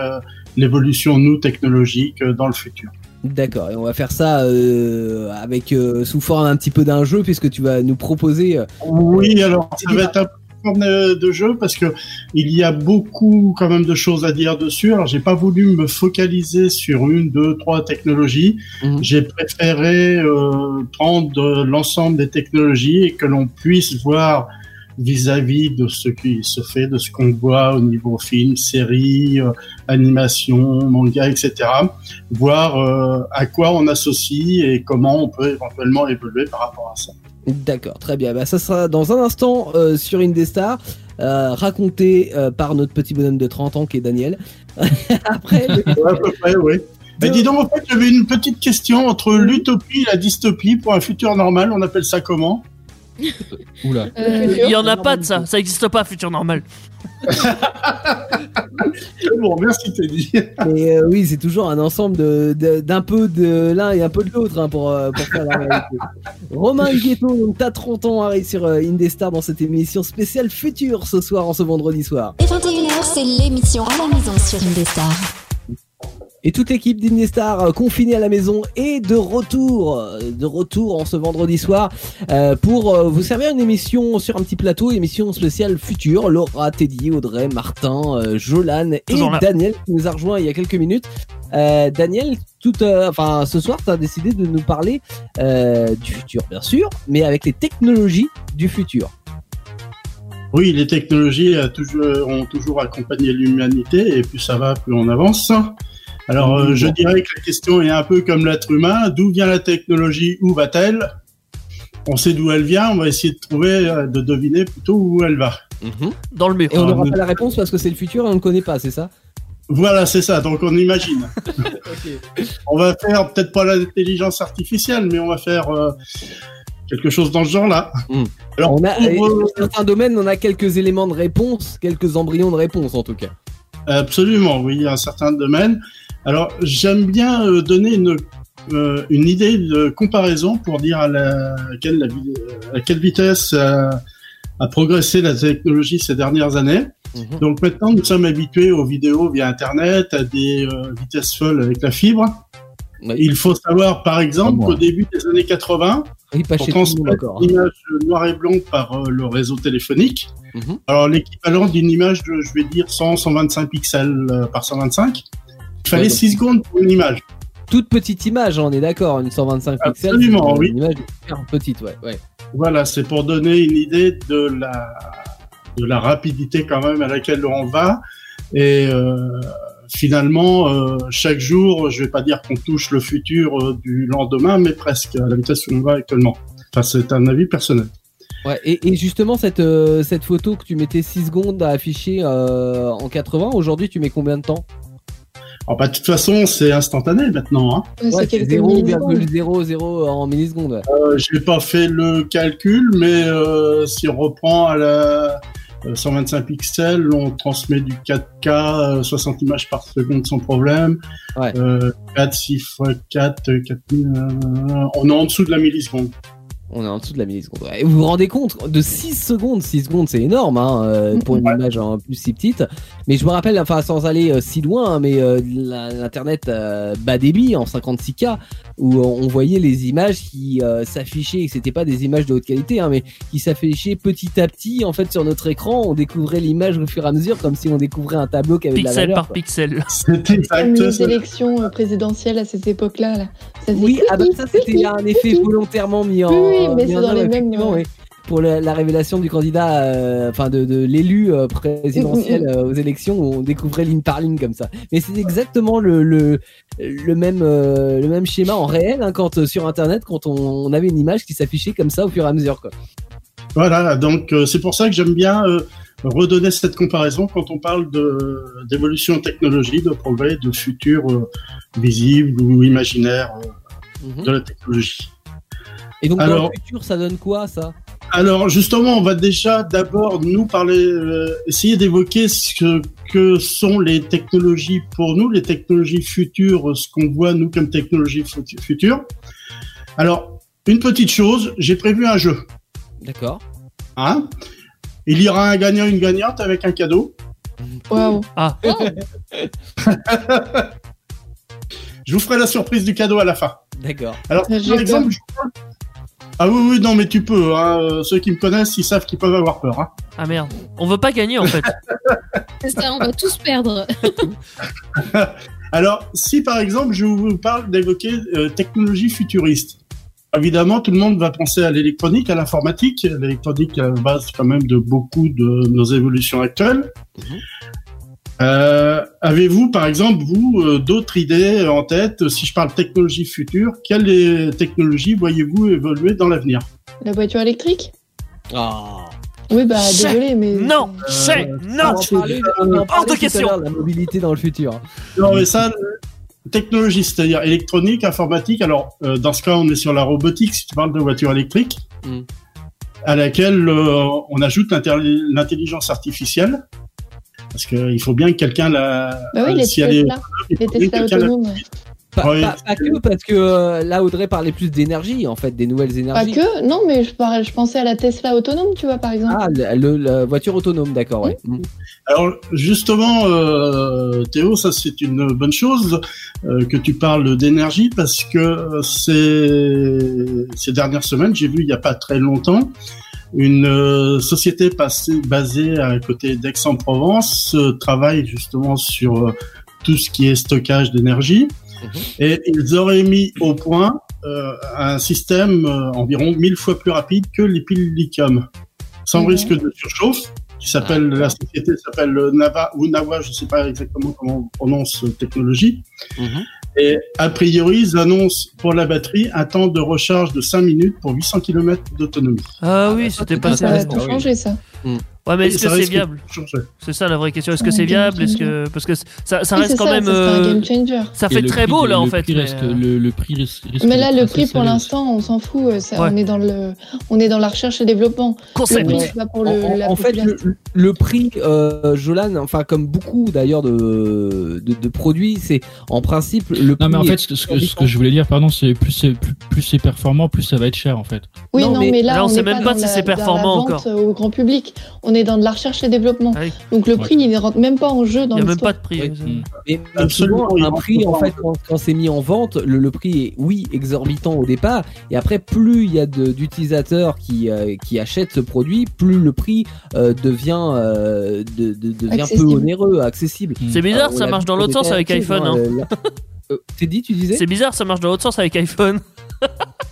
l'évolution, nous, technologique, dans le futur. D'accord, et on va faire ça euh, avec euh, sous forme un petit peu d'un jeu, puisque tu vas nous proposer. euh, Oui, alors ça va être un peu forme de de jeu parce que il y a beaucoup quand même de choses à dire dessus. Alors j'ai pas voulu me focaliser sur une, deux, trois technologies. Mhm. J'ai préféré euh, prendre l'ensemble des technologies et que l'on puisse voir vis-à-vis de ce qui se fait, de ce qu'on voit au niveau film, série, euh, animation, manga, etc. Voir euh, à quoi on associe et comment on peut éventuellement évoluer par rapport à ça. D'accord, très bien. Bah, ça sera dans un instant euh, sur Indestar, euh, raconté euh, par notre petit bonhomme de 30 ans qui est Daniel. Après, le- Ouais, à peu près, oui. Mais dis donc, en fait, j'avais une petite question entre l'utopie et la dystopie pour un futur normal. On appelle ça comment? Oula. euh, Il y en a pas de ça, ça existe pas, futur normal. C'est Bon, merci Teddy. mais, euh, oui, c'est toujours un ensemble de- de- d'un peu de l'un et un peu de l'autre hein, pour, euh, pour faire la réalité. Romain Huguetto, donc t'as 30 ans, arrive sur euh, Indestar dans cette émission spéciale future ce soir, en ce vendredi soir. Et 21h, c'est l'émission à la maison sur Indestar. Et toute l'équipe d'Indestar euh, confinée à la maison est de retour, euh, de retour en ce vendredi soir euh, pour vous servir une émission sur un petit plateau, émission spéciale future. Laura, Teddy, Audrey, Martin, euh, Jolan et. Daniel qui nous a rejoint il y a quelques minutes. Euh, Daniel, tout, euh, enfin ce soir, tu as décidé de nous parler euh, du futur, bien sûr, mais avec les technologies du futur. Oui, les technologies toujours, ont toujours accompagné l'humanité et plus ça va, plus on avance. Alors, euh, je dirais que la question est un peu comme l'être humain. D'où vient la technologie? Où va-t-elle? On sait d'où elle vient. On va essayer de trouver, euh, de deviner plutôt où elle va. Dans le mur. Et on n'aura oui. pas la réponse parce que c'est le futur et on ne connaît pas, c'est ça? Voilà, c'est ça. Donc, on imagine. On va faire peut-être pas l'intelligence artificielle, mais on va faire euh, quelque chose dans ce genre-là. Mm. Alors, On a, pour, euh, dans certains domaines, on a quelques éléments de réponse, quelques embryons de réponse en tout cas. Absolument, oui, il y a un certain domaine. Alors, j'aime bien euh, donner une, euh, une idée de comparaison pour dire à, la, à quelle, la à quelle vitesse euh, a progressé la technologie ces dernières années. Donc maintenant, nous sommes habitués aux vidéos via Internet, à des euh, vitesses folles avec la fibre. Oui. Il faut savoir, par exemple, qu'au début des années 80, Oui, pas pour transmettre encore. une image noir et blanc par euh, le réseau téléphonique. Mhm. Alors l'équivalent d'une image de, je vais dire, 100-125 pixels euh, par 125, il fallait Ouais, donc- 6 secondes pour une image. Toute petite image, on est d'accord, une 125 pixels. Absolument, oui. Une image petite, ouais. ouais. Voilà, c'est pour donner une idée de la, de la rapidité quand même à laquelle on va. Et euh, finalement, euh, chaque jour, je vais pas dire qu'on touche le futur euh, du lendemain, mais presque à la vitesse où on va actuellement. Enfin, c'est un avis personnel. Ouais, et, et justement, cette, euh, cette photo que tu mettais 6 secondes à afficher euh, en 80, aujourd'hui, tu mets combien de temps? Alors, bah, de toute façon, c'est instantané maintenant. Hein. Ouais, Ouais, c'est c'est quelques millisecondes. 0,00 en millisecondes. Euh, j'ai pas fait le calcul, mais euh, si on reprend à la euh, 125 pixels, on transmet du 4K, euh, 60 images par seconde sans problème. Ouais. Euh, 4, 6 x 4, 4000, euh, on est en dessous de la milliseconde. On est en dessous de la milliseconde. Et vous vous rendez compte de 6 secondes 6 secondes, c'est énorme hein, euh, pour une image en plus si petite. Mais je me rappelle, enfin, sans aller euh, si loin, hein, mais euh, l'internet euh, bas débit en 56K, où on voyait les images qui euh, s'affichaient, et que c'était pas des images de haute qualité, hein, mais qui s'affichaient petit à petit en fait sur notre écran. On découvrait l'image au fur et à mesure, comme si on découvrait un tableau qui avait de la Pixel valeur. par quoi. pixel. C'était les élections présidentielles à cette époque-là. Là. Ça Oui, ah bah ça c'était un effet volontairement mis en. Oui, oui, mais c'est dans les mêmes, oui. Pour la, la révélation du candidat, euh, enfin de, de l'élu euh, présidentiel euh, aux élections, où on découvrait ligne par ligne comme ça. Mais c'est exactement le, le, le même euh, le même schéma en réel hein, quand euh, sur internet quand on, on avait une image qui s'affichait comme ça au fur et à mesure quoi. Voilà, donc euh, c'est pour ça que j'aime bien euh, redonner cette comparaison quand on parle d'évolution en technologie, de progrès, de futur euh, visible ou imaginaire euh, Mhm. de la technologie. Et donc dans Alors- le futur ça donne quoi ça? Alors justement, on va déjà d'abord nous parler, euh, essayer d'évoquer ce que, que sont les technologies pour nous, les technologies futures, ce qu'on voit nous comme technologies fut- futures. Alors, une petite chose, j'ai prévu un jeu. D'accord. Hein? Il y aura un gagnant, une gagnante avec un cadeau. Waouh. Ah, Je vous ferai la surprise du cadeau à la fin. D'accord. Alors, J'ai par exemple, je- ah oui, oui, non, mais tu peux. Hein. euh, Ceux qui me connaissent, ils savent qu'ils peuvent avoir peur. Hein. ah merde. On veut pas gagner en fait. C'est ça, on va tous perdre. Alors, si par exemple, je vous parle d'évoquer euh, technologie futuriste, évidemment, tout le monde va penser à l'électronique, à l'informatique. L'électronique est la base quand même de beaucoup de nos évolutions actuelles. Mhm. Euh, Avez-vous, par exemple, vous, euh, d'autres idées en tête Si je parle technologie future, quelles technologies voyez-vous évoluer dans l'avenir? La voiture électrique? Ah. Oui, bah C'est- désolé, mais. Non, Euh, c'est On non. tout à question. La mobilité dans le futur. Non, mais ça, euh, technologie, c'est-à-dire électronique, informatique. Alors, euh, dans ce cas, on est sur la robotique, si tu parles de voiture électrique, Mm. à laquelle euh, on ajoute l'intelli- l'intelligence artificielle. Parce qu'il faut bien que quelqu'un la. Bah oui, les si elle est- Tesla, il les Tesla autonomes. Pas, Oui. pas- pas que parce que euh, là Audrey parlait plus d'énergie en fait, des nouvelles Pas énergies. que, non, mais je, parlais- je pensais à la Tesla autonome, tu vois, par exemple. Ah, le, la voiture autonome, d'accord, ouais. Mm. Alors, justement, euh, Théo, ça c'est une bonne chose euh, que tu parles d'énergie parce que ces, ces dernières semaines, j'ai vu il n'y a pas très longtemps une euh, société passée, basée à côté d'Aix-en-Provence euh, travaille justement sur euh, tout ce qui est stockage d'énergie Mhm. et ils auraient mis au point euh, un système euh, environ mille fois plus rapide que les piles lithium, sans Mhm. risque de surchauffe qui s'appelle la société s'appelle Nava ou Nawa, je sais pas exactement comment on prononce euh, technologie. Mhm. Et a priori, ils annoncent pour la batterie un temps de recharge de 5 minutes pour 800 km d'autonomie. Ah oui, c'était pas ça va ça. tout changer, ça. Ouais, mais est-ce que c'est viable. C'est ça la vraie question. Est-ce que Un c'est viable Est-ce que parce que ça, ça reste quand ça, même. ça euh. Ça fait le très prix beau de- là en le fait. prix mais, euh, le, le prix risque, risque Mais là, le prix, pour l'instant, on s'en fout. euh, ça- Ouais. On est dans le, on est dans la recherche et développement. Le Concept. prix, c'est pas pour le, En, la en fait, le, le prix, euh, Jolan, enfin comme beaucoup d'ailleurs de, de, de produits, c'est en principe le prix. Non mais en fait ce que, ce que- je voulais dire pardon c'est plus c'est plus, plus c'est performant plus ça va être cher en fait. Oui, Non, mais là, on sait même pas, si c'est performant vente au grand public. On est dans de la recherche et développement. Ah oui. Donc le prix, il ne rentre même pas en jeu dans Il y a même pas de prix. Oui. euh, Mm. Absolument, un prix, en fait, quand, quand c'est mis en vente, le, le prix est, oui, exorbitant au départ. Et après, plus il y a d'utilisateurs qui, euh, qui achètent ce produit, plus le prix euh, devient, euh, de, de- devient peu onéreux, accessible. C'est bizarre, Alors, ça marche dans l'autre sens avec iPhone. hein, hein. euh, là- Euh, T'es dit, tu disais? C'est bizarre, ça marche dans l'autre sens avec iPhone.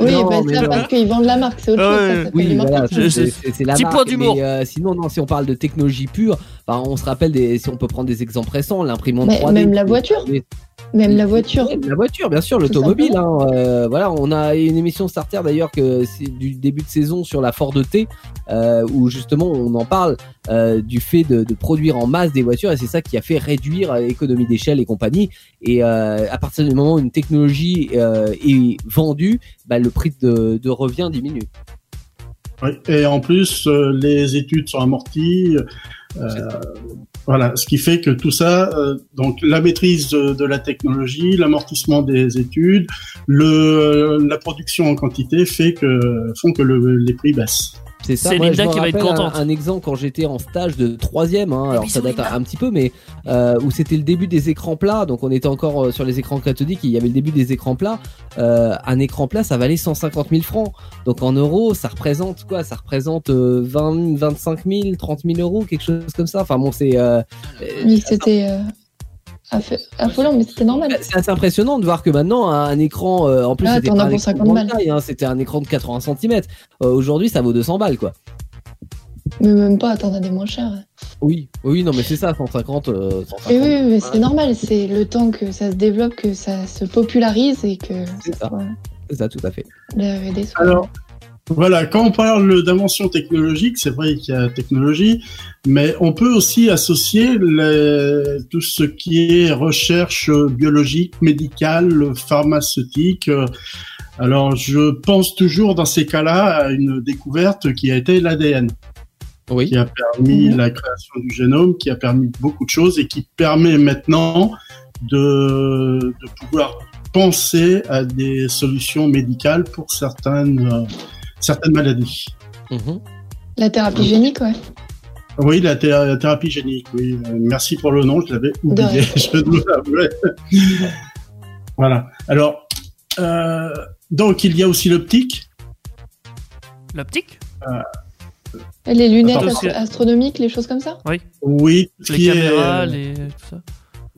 Oui, Non, bah, mais ça parce qu'ils vendent la marque, c'est autre Ah chose. Ça Oui, voilà, c'est la Petit marque. point d'humour. Mais, euh, sinon, non, si on parle de technologie pure, enfin, on se rappelle des, si on peut prendre des exemples récents, l'imprimante Mais 3D. même la voiture. Même la voiture. Ouais, La voiture, bien sûr, l'automobile. Hein, euh, voilà, on a une émission Starter d'ailleurs que c'est du début de saison sur la Ford T, euh, où justement on en parle euh, du fait de, de produire en masse des voitures et c'est ça qui a fait réduire l'économie d'échelle et compagnie. Et euh, à partir du moment où une technologie euh, est vendue, bah, le prix de, de revient diminue. Oui. Et en plus, euh, les études sont amorties. Voilà, ce qui fait que tout ça, euh, donc la maîtrise de, de la technologie, l'amortissement des études, le, la production en quantité fait que font que le, les prix baissent. C'est ça. C'est Moi, Linda je me qui va être rappelle contente. Un, un exemple quand j'étais en stage de troisième, hein, alors bisous, ça date un, un petit peu, mais euh, où c'était le début des écrans plats. Donc on était encore euh, sur les écrans cathodiques. Il y avait le début des écrans plats. Euh, un écran plat, ça valait 150 000 francs. Donc en euros, ça représente quoi? Ça représente euh, 20, 25 000, 30 000 euros, quelque chose comme ça. Enfin bon, c'est euh, Oui, c'était euh, affolant, mais c'était normal. c'est assez impressionnant de voir que maintenant un, écran, euh, en plus Ah, c'était un pour écran de 50 grande balles. taille, hein, c'était un écran de 80 cm. Aujourd'hui, ça vaut 200 balles quoi. Mais même pas, t'en as des moins chers. Oui, oui, non mais c'est ça, 150. euh, 150. Et oui, mais c'est normal, c'est le temps que ça se développe, que ça se popularise et que C'est ça. ça, tout à fait. Alors, voilà, quand on parle d'invention technologique, c'est vrai qu'il y a technologie, mais on peut aussi associer les- tout ce qui est recherche biologique, médicale, pharmaceutique. Alors, je pense toujours dans ces cas-là à une découverte qui a été l'ADN, Oui. qui a permis Mhm. la création du génome, qui a permis beaucoup de choses et qui permet maintenant de, de pouvoir penser à des solutions médicales pour certaines, euh, certaines maladies. Mhm. La thérapie génique, ouais. Oui, la, thé- la thérapie génique, oui. Euh, merci pour le nom, je l'avais oublié, je dois l'avouer. voilà. Alors, euh, donc il y a aussi l'optique. L'optique? Et les lunettes astro- astronomiques, les choses comme ça? Oui, ce Les qui caméras, euh, les... tout ça.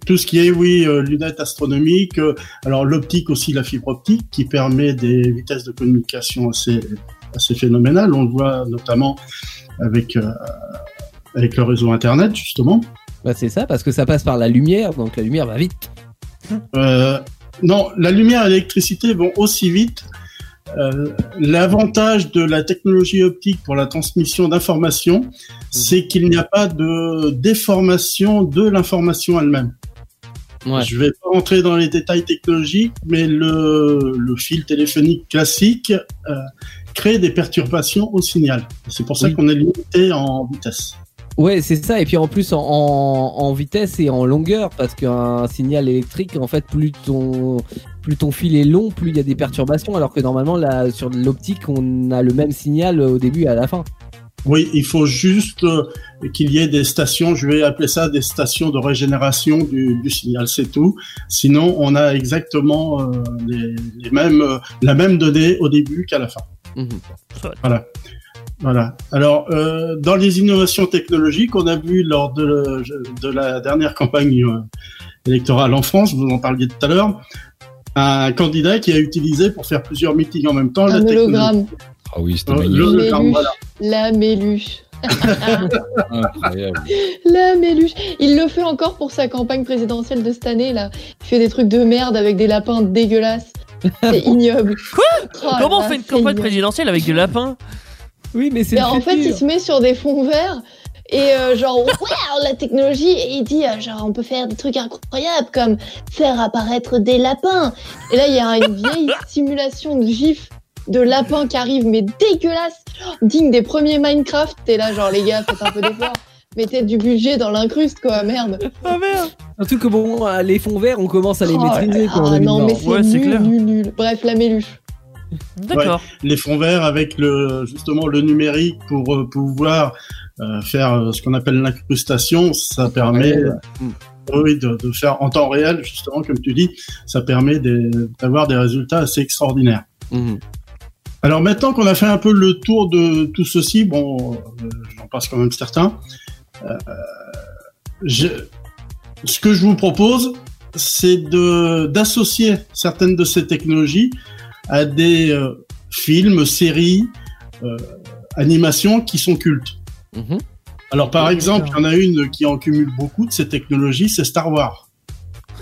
Tout ce qui est, oui, euh, lunettes astronomiques. euh, alors l'optique aussi, la fibre optique, qui permet des vitesses de communication assez, assez phénoménales. On le voit notamment avec euh, avec le réseau Internet, justement. Bah, c'est ça, parce que ça passe par la lumière, donc la lumière va vite. Euh, non, la lumière et l'électricité vont aussi vite. Euh, L'avantage de la technologie optique pour la transmission d'informations, c'est qu'il n'y a pas de déformation de l'information elle-même. Ouais. Je vais pas rentrer dans les détails technologiques, mais le, le fil téléphonique classique euh, crée des perturbations au signal. C'est pour ça Oui. qu'on est limité en vitesse. Ouais, c'est ça. Et puis en plus en, en, en vitesse et en longueur, parce qu'un signal électrique, en fait, plus ton, plus ton fil est long, plus il y a des perturbations, alors que normalement, là, sur l'optique, on a le même signal au début et à la fin. Oui, il faut juste euh, qu'il y ait des stations, je vais appeler ça des stations de régénération du, du signal, c'est tout. Sinon, on a exactement euh, les, les mêmes, euh, la même donnée au début qu'à la fin. Mhm. Voilà. Voilà. Alors, euh, dans les innovations technologiques, on a vu lors de, de la dernière campagne euh, électorale en France, vous en parliez tout à l'heure, un candidat qui a utilisé pour faire plusieurs meetings en même temps la technologie. Ah oui, c'était Euh, magnifique. le- Méluche. voilà. la méluche. Incroyable. La méluche. Il le fait encore pour sa campagne présidentielle de cette année, là. Il fait des trucs de merde avec des lapins dégueulasses. C'est ignoble. Quoi? Oh là Comment on fait une campagne ignoble. présidentielle avec des lapins? Oui, mais c'est le en fait, il se met sur des fonds verts et euh, genre, waouh, la technologie, et il dit, euh, genre, on peut faire des trucs incroyables comme faire apparaître des lapins. Et là, il y a une vieille simulation de gif de lapins qui arrive, mais dégueulasse, digne des premiers Minecraft. T'es là, genre, les gars, faites un peu d'effort. Mettez du budget dans l'incruste, quoi, merde. Ah merde Surtout que bon, euh, les fonds verts, on commence à les Oh maîtriser. quoi, là, non, 2020. mais c'est Ouais, nul, clair. nul, nul. Bref, la méluche. D'accord. les fonds verts avec le justement le numérique pour euh, pouvoir euh, faire euh, ce qu'on appelle l'incrustation, ça permet euh, oui, de, de faire en temps réel justement comme tu dis, ça permet d'avoir des résultats assez extraordinaires. Mhm. Alors maintenant qu'on a fait un peu le tour de tout ceci, bon, euh, j'en passe quand même certains. euh, je- ce que je vous propose, c'est de d'associer certaines de ces technologies à des euh, films, séries, euh, animations qui sont cultes. Mhm. Alors par Oui, exemple, il y en a une qui en cumule beaucoup de ces technologies, c'est Star Wars.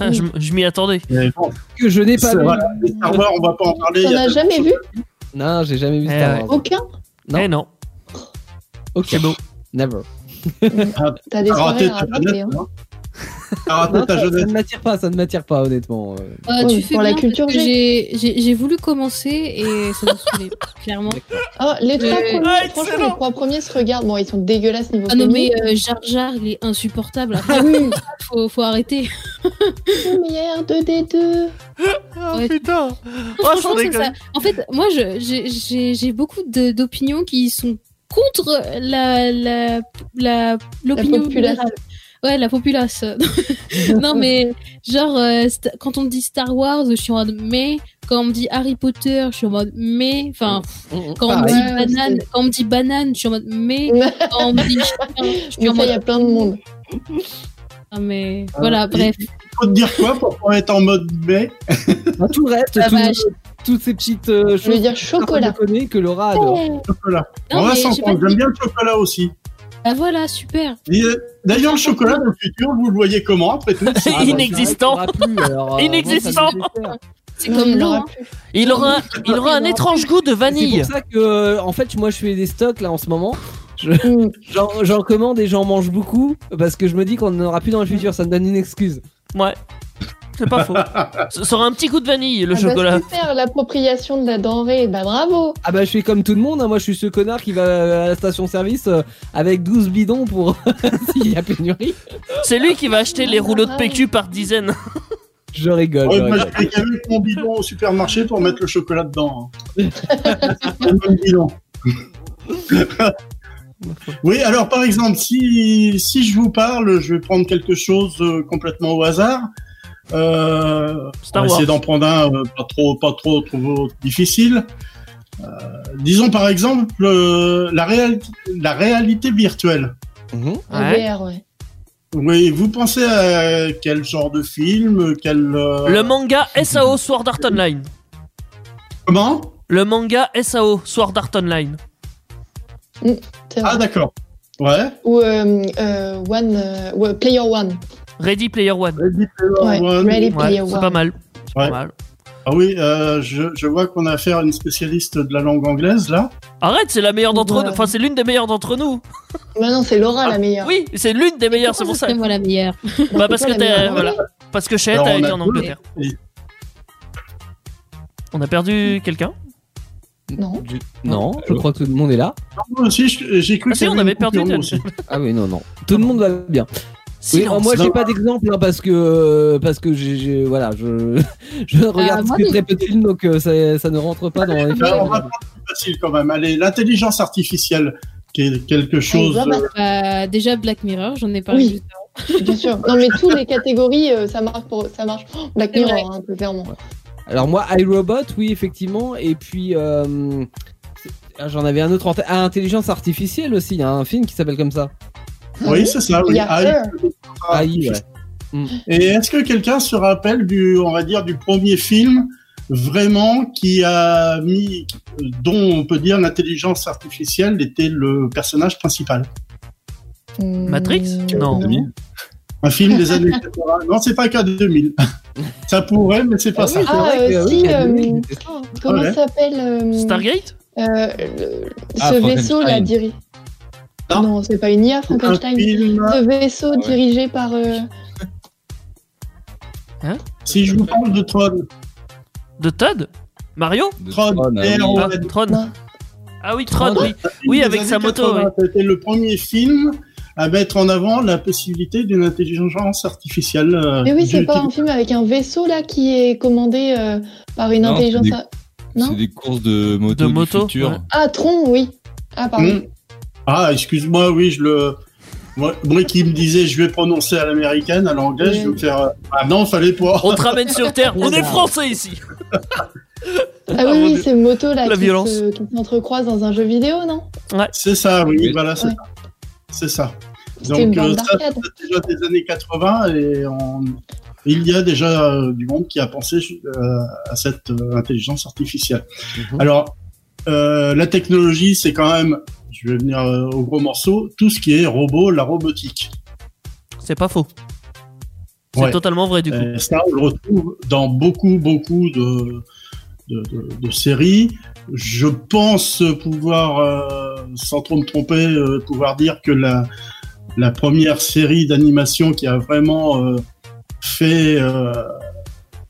Ah, je, je m'y attendais. Bon, Que je n'ai pas vu. voilà, Star Wars, on va pas en parler. T'en il y a as tellement jamais vu choses. Non, j'ai jamais vu Eh Star ouais. Wars. Aucun? Non. Eh non. Ok. C'est beau. Never. T'as des T'as raté soirées à ta raté Non, ça, ne m'attire pas, ça ne m'attire pas, honnêtement. euh. Ah, tu fais pour la bien, culture parce que G. J'ai j'ai- j'ai voulu commencer et ça m'a saoulé, clairement. Ah, les trois Euh, premiers, ah, franchement, les trois premiers se regardent. Bon, ils sont dégueulasses niveau Ah non, mais euh, Jar Jar, il est insupportable. Après, Ah oui, faut, faut arrêter. lumière 2D2. Oh Ouais. putain Oh, ça. En fait, moi, je- j'ai- beaucoup d'opinions qui sont contre la la la l'opinion populace. Ouais, la populace. non, mais genre, euh, quand on me dit Star Wars, je suis en mode mais. Quand on me dit Harry Potter, je suis en mode mais. Enfin, quand on me Pareil. dit Ouais, banane, quand on me dit banane, je suis en mode mais. Quand on me dit je suis Mais en ça, il y mode a plein de monde. ah, mais Ah, voilà, bref. Faut te dire quoi pour être en mode mais? Bah, tout le reste, La tout- vache. toutes ces petites euh, Je veux choses dire chocolat. que Laura adore. chocolat. Non, On va s'entendre. J'aime bien le chocolat aussi. Ah voilà, super. Euh, D'ailleurs, le chocolat dans le futur, vous le voyez comment après tout? Ah, bah, Inexistant. plus, alors, euh, Inexistant. C'est comme l'eau. aura hein. Il aura, il aura un étrange goût de C'est vanille. pour ça que, euh, en fait, moi, je fais des stocks là en ce moment. Mm. J'en j'en commande et j'en mange beaucoup parce que je me dis qu'on n'en aura plus dans le futur. Ça me donne une excuse. Ouais. C'est pas faux. Ça ça aura un petit goût de vanille, le Ah bah, chocolat. super, l'appropriation de la denrée. Bah bravo. Ah bah, je fais comme tout le monde. hein. Moi, je suis ce connard qui va à la station-service euh, avec 12 bidons pour s'il y a pénurie. C'est lui qui va acheter les rouleaux de PQ par dizaines. Je rigole. Ouais, je moi, rigole. avec mon bidon au supermarché pour mettre le chocolat dedans. hein. Même bidon. oui, alors par exemple, si, si je vous parle, je vais prendre quelque chose euh, complètement au hasard. Euh, Star on va essayer d'en prendre un euh, pas trop, pas trop, trop difficile. Euh, disons par exemple euh, la, réal- la réalité virtuelle. En Ouais. VR, ouais. Oui, vous pensez à quel genre de film, quel euh, Le manga SAO Sword Art Online. comment? Le manga SAO Sword Art Online. C'est Ah d'accord. Ouais. Ou euh, euh, One, euh, Player One. Ready Player One. Ouais, One. Ready Ouais, Player c'est One. pas mal. C'est Ouais. pas mal. Ah oui, euh, je, je vois qu'on a affaire à une spécialiste de la langue anglaise là. Arrête, c'est la meilleure d'entre Ouais. nous. Enfin, c'est l'une des meilleures d'entre nous. Bah non, c'est Laura Ah, la meilleure. Oui, c'est l'une des meilleures, c'est pour ça. C'est moi la meilleure. Bah, parce que t'es. Voilà. Parce que Chet a on été a en. Angleterre. Et- On a perdu quelqu'un Non. Non, je crois que tout le monde est là. Moi aussi, j'ai cru Ah qu'il si, on avait perdu. Ah oui, non, non. Tout le monde va bien. Oui, moi j'ai pas d'exemple hein, parce que parce que j'ai voilà je je regarde moi, que très peu de films donc euh, ça, ça ne rentre pas dans les Alors, on va facile quand même. Allez, l'intelligence artificielle, qui est quelque chose. bah, bah, euh, déjà Black Mirror, j'en ai parlé Oui. juste avant. Bien sûr. Non, mais toutes les catégories, euh, ça marche pour, ça marche. Oh, Black Mirror, hein, un peu clairement. Alors moi iRobot oui effectivement et puis euh, ah, j'en avais un autre en tête. Ah, intelligence artificielle aussi, il y a un film qui s'appelle comme ça. Oui, c'est ça. Oui. Ah, ouais. Et est-ce que quelqu'un se rappelle du, on va dire, du premier film vraiment qui a mis, dont on peut dire l'intelligence artificielle était le personnage principal? Hmm, Matrix? Non. Un film des années 80. Non, c'est pas qu'à 2000. ça pourrait, mais c'est pas Ah ça. oui, Ah, euh, oui, si, il y a deux euh, comment s'appelle euh, Stargate? euh, le- Ah, Ce vaisseau là Frankenstein. Non. Non, c'est pas une IA, Un Frankenstein. film, Ce vaisseau ouais. dirigé par. euh, si je vous parle de Tron, De Todd Mario De Tron, Tron, ah et oui. on Ah, Tron. Ah oui, Tron, Tron. oui. Avec sa moto, 80, C'était le premier film à mettre en avant la possibilité d'une intelligence artificielle. euh, Mais oui, c'est pas un film avec un vaisseau là qui est commandé euh, par une Non, intelligence. c'est des- C'est des courses de moto De du moto, futur. ouais. Ah, Tron, oui. Ah, pardon. Hmm. Ah, excuse-moi, oui, je le. Moi, moi qui me disais, je vais prononcer à l'américaine, à l'anglais, je vais me faire. euh, Ah non, fallait pas. On te ramène sur Terre. On est français ici. Ah oui, oui, Dieu. c'est moto là La qui violence. se- qui s'entrecroisent dans un jeu vidéo, non? C'est ça, oui, Oui. voilà, c'est Ouais. ça. C'est ça. Donc, bande euh, ça, c'est déjà des années 80 et on- il y a déjà euh, du monde qui a pensé euh, à cette intelligence artificielle. Mhm. Alors, euh, la technologie, c'est quand même, je vais venir euh, au gros morceau, tout ce qui est robot, la robotique. C'est pas faux. C'est Ouais. totalement vrai du coup. Euh, ça, on le retrouve dans beaucoup, beaucoup de, de, de- de séries. Je pense pouvoir, euh, sans trop me tromper, euh, pouvoir dire que la, la première série d'animation qui a vraiment euh, fait euh,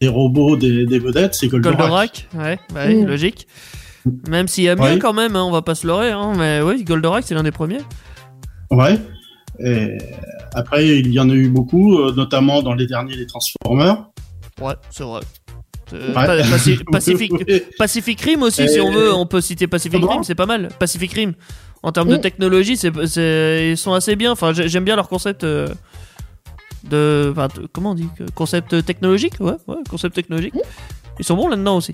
des robots des, des vedettes, c'est Goldorak. Goldorak, ouais, oui, Mm. logique. Même s'il y a mieux quand même, hein, on va pas se leurrer, hein, mais oui, Goldorak c'est l'un des premiers. Ouais. Et après, il y en a eu beaucoup, euh, notamment dans les derniers les Transformers. Ouais, c'est vrai. Euh, Ouais. Pacific. Pacific Rim aussi, Et- si on veut, on peut citer Pacific Rim, c'est pas mal. Pacific Rim, en termes de Mm. technologie, c'est, c'est- ils sont assez bien. Enfin, j'ai- j'aime bien leur concept euh, de, enfin, de- comment on dit, concept technologique, ouais, ouais, concept technologique. Ils sont bons là-dedans aussi.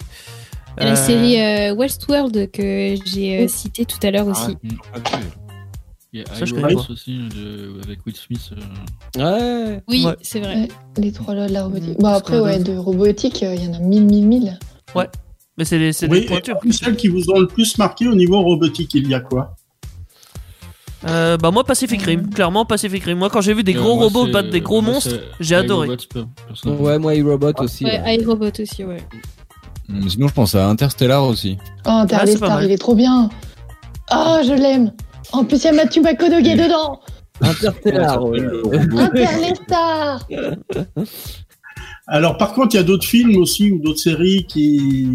La Euh, série euh, Westworld que j'ai euh, citée tout à l'heure aussi. Il y a Ça, je connais aussi de, avec Will Smith. euh. Ouais. Oui, Ouais. c'est vrai. Ouais, les trois lois de la robotique. Mm, Bon, c'est après, ouais, de robotique, euh, il y en a mille, mille, mille. mais c'est des, c'est Oui, des et pointures. celles qui vous ont le plus marqué au niveau robotique, il y a quoi? Euh, bah moi Pacific Rim, clairement Pacific Rim. Moi quand j'ai vu des gros moi, robots battre des gros moi, monstres, j'ai adoré. Ouais, moi, iRobot aussi. Ouais, ouais. iRobot aussi, ouais. Sinon, je pense à Interstellar aussi. Oh, Interstellar, il est trop bien. Oh, je l'aime. En plus, il y a Matthew McConaughey Oui. dedans. Interstellar. Interstellar. Alors, par contre, il y a d'autres films aussi ou d'autres séries qui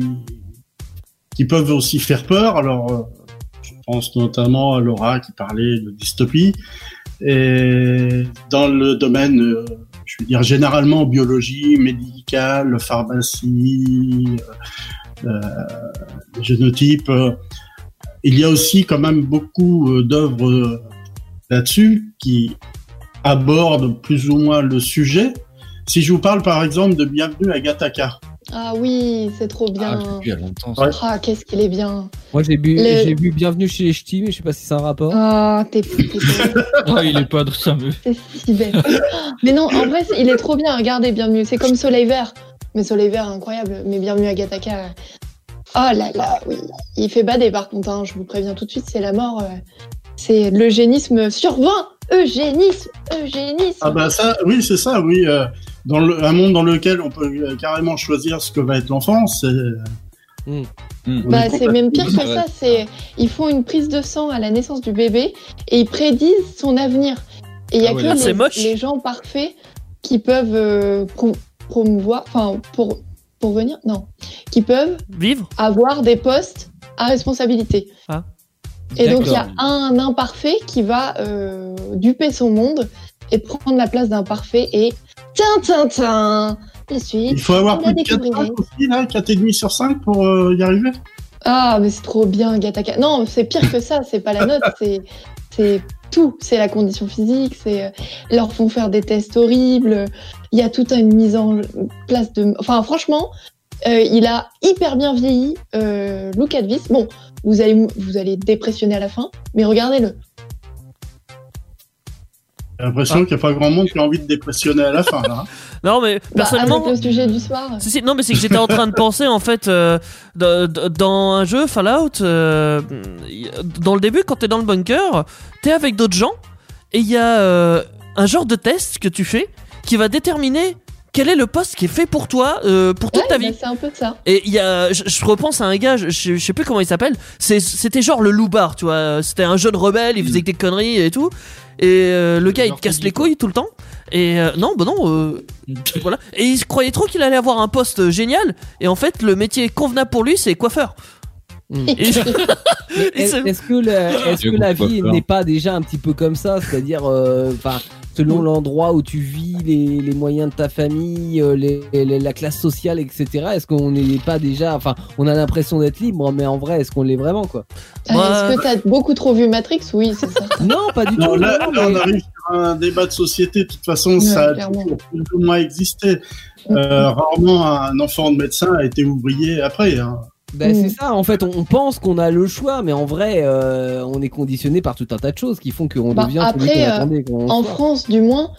qui peuvent aussi faire peur. Alors, euh, je pense notamment à Laura qui parlait de dystopie. Et dans le domaine, euh, je veux dire généralement biologie, médicale, pharmacie, euh, euh, génotype, euh, il y a aussi quand même beaucoup euh, d'œuvres là-dessus qui abordent plus ou moins le sujet. Si je vous parle par exemple de Bienvenue à Gattaca, Ah oui, c'est trop Ah, bien. il y a longtemps. ça. Ah, qu'est-ce qu'il est bien. Moi, j'ai vu, Le- j'ai vu Bienvenue chez les Ch'tis, mais je sais pas si c'est un rapport. Ah, t'es t'es- Ah, il est pas ça me. c'est si belle. Mais non, en vrai, il est trop bien. Regardez, bienvenue. C'est comme Soleil Vert. Mais Soleil Vert, incroyable. Mais bienvenue à Gataka. Oh là là, oui. Il fait bader par contre, hein. je vous préviens tout de suite, c'est la mort. euh. C'est l'eugénisme sur 20 Eugénisme Eugénisme Ah bah ça, oui, c'est ça, oui. euh, dans le, un monde dans lequel on peut euh, carrément choisir ce que va être l'enfant, c'est. Hmm. Hum. on Bah, est c'est même pire que ça. C'est ils font une prise de sang à la naissance du bébé et ils prédisent son avenir. Et il y a Ah ouais, que les, moche. les gens parfaits qui peuvent euh, pro- promouvoir, enfin pour pour venir, non, qui peuvent Vivre avoir des postes à responsabilité. Ah. Et donc il y a un imparfait qui va euh, duper son monde et prendre la place d'un parfait et tin tin tin. La suite. Il faut avoir plus de 4 découvrirez. aussi, là, 4,5 sur 5 pour euh, y arriver. Ah, mais c'est trop bien, Gataka. Non, c'est pire que ça, c'est pas la note, c'est tout. C'est la condition physique, c'est euh, ils leur font faire des tests horribles. Il y a toute une mise en place de. Enfin, franchement, euh, il a hyper bien vieilli, euh, Luke Advis. Bon, vous allez vous allez dépressionner à la fin, mais regardez-le. J'ai l'impression qu'il n'y a pas grand monde qui a envie de dépressionner à la fin, là. hein. Non mais Bah, personnellement, avec le sujet du soir. Si, si, non, mais c'est que j'étais en train de penser en fait euh, dans un jeu Fallout, euh, dans le début, quand t'es dans le bunker, t'es avec d'autres gens et il y a euh, un genre de test que tu fais qui va déterminer quel est le poste qui est fait pour toi euh, pour toute Ouais, ta bah, vie. c'est un peu ça. Et il y a, je, je repense à un gars, je, je sais plus comment il s'appelle. C'est- C'était genre le loubar, tu vois. C'était un jeune rebelle, il faisait que des conneries et tout. Et euh, le gars, il te casse les couilles tout le temps. Et euh, non, bah non. euh, voilà. Et il se croyait trop qu'il allait avoir un poste génial. Et en fait, le métier convenable pour lui, c'est coiffeur. Et Est-ce que, la, est-ce Dieu que la vie n'est pas déjà un petit peu comme ça? C'est-à-dire, euh, selon l'endroit où tu vis, les, les moyens de ta famille, euh, les, les- la classe sociale, etc. Est-ce qu'on n'est pas déjà, enfin, on a l'impression d'être libre, mais en vrai, est-ce qu'on l'est vraiment, quoi? Euh, Moi- Est-ce que t'as beaucoup trop vu Matrix? Oui, c'est ça. Non, pas du Non, tout. là, non, là, on arrive sur un débat de société. De toute façon, Ouais, ça a toujours plus ou moins existé. Euh, rarement un enfant de médecin a été ouvrier après. Hein. Ben, Mm. c'est ça, en fait, on, on pense qu'on a le choix, mais en vrai, euh, on est conditionné par tout un tas de choses qui font qu'on Bah, devient celui après, qu'on euh, En soit. France, du moins,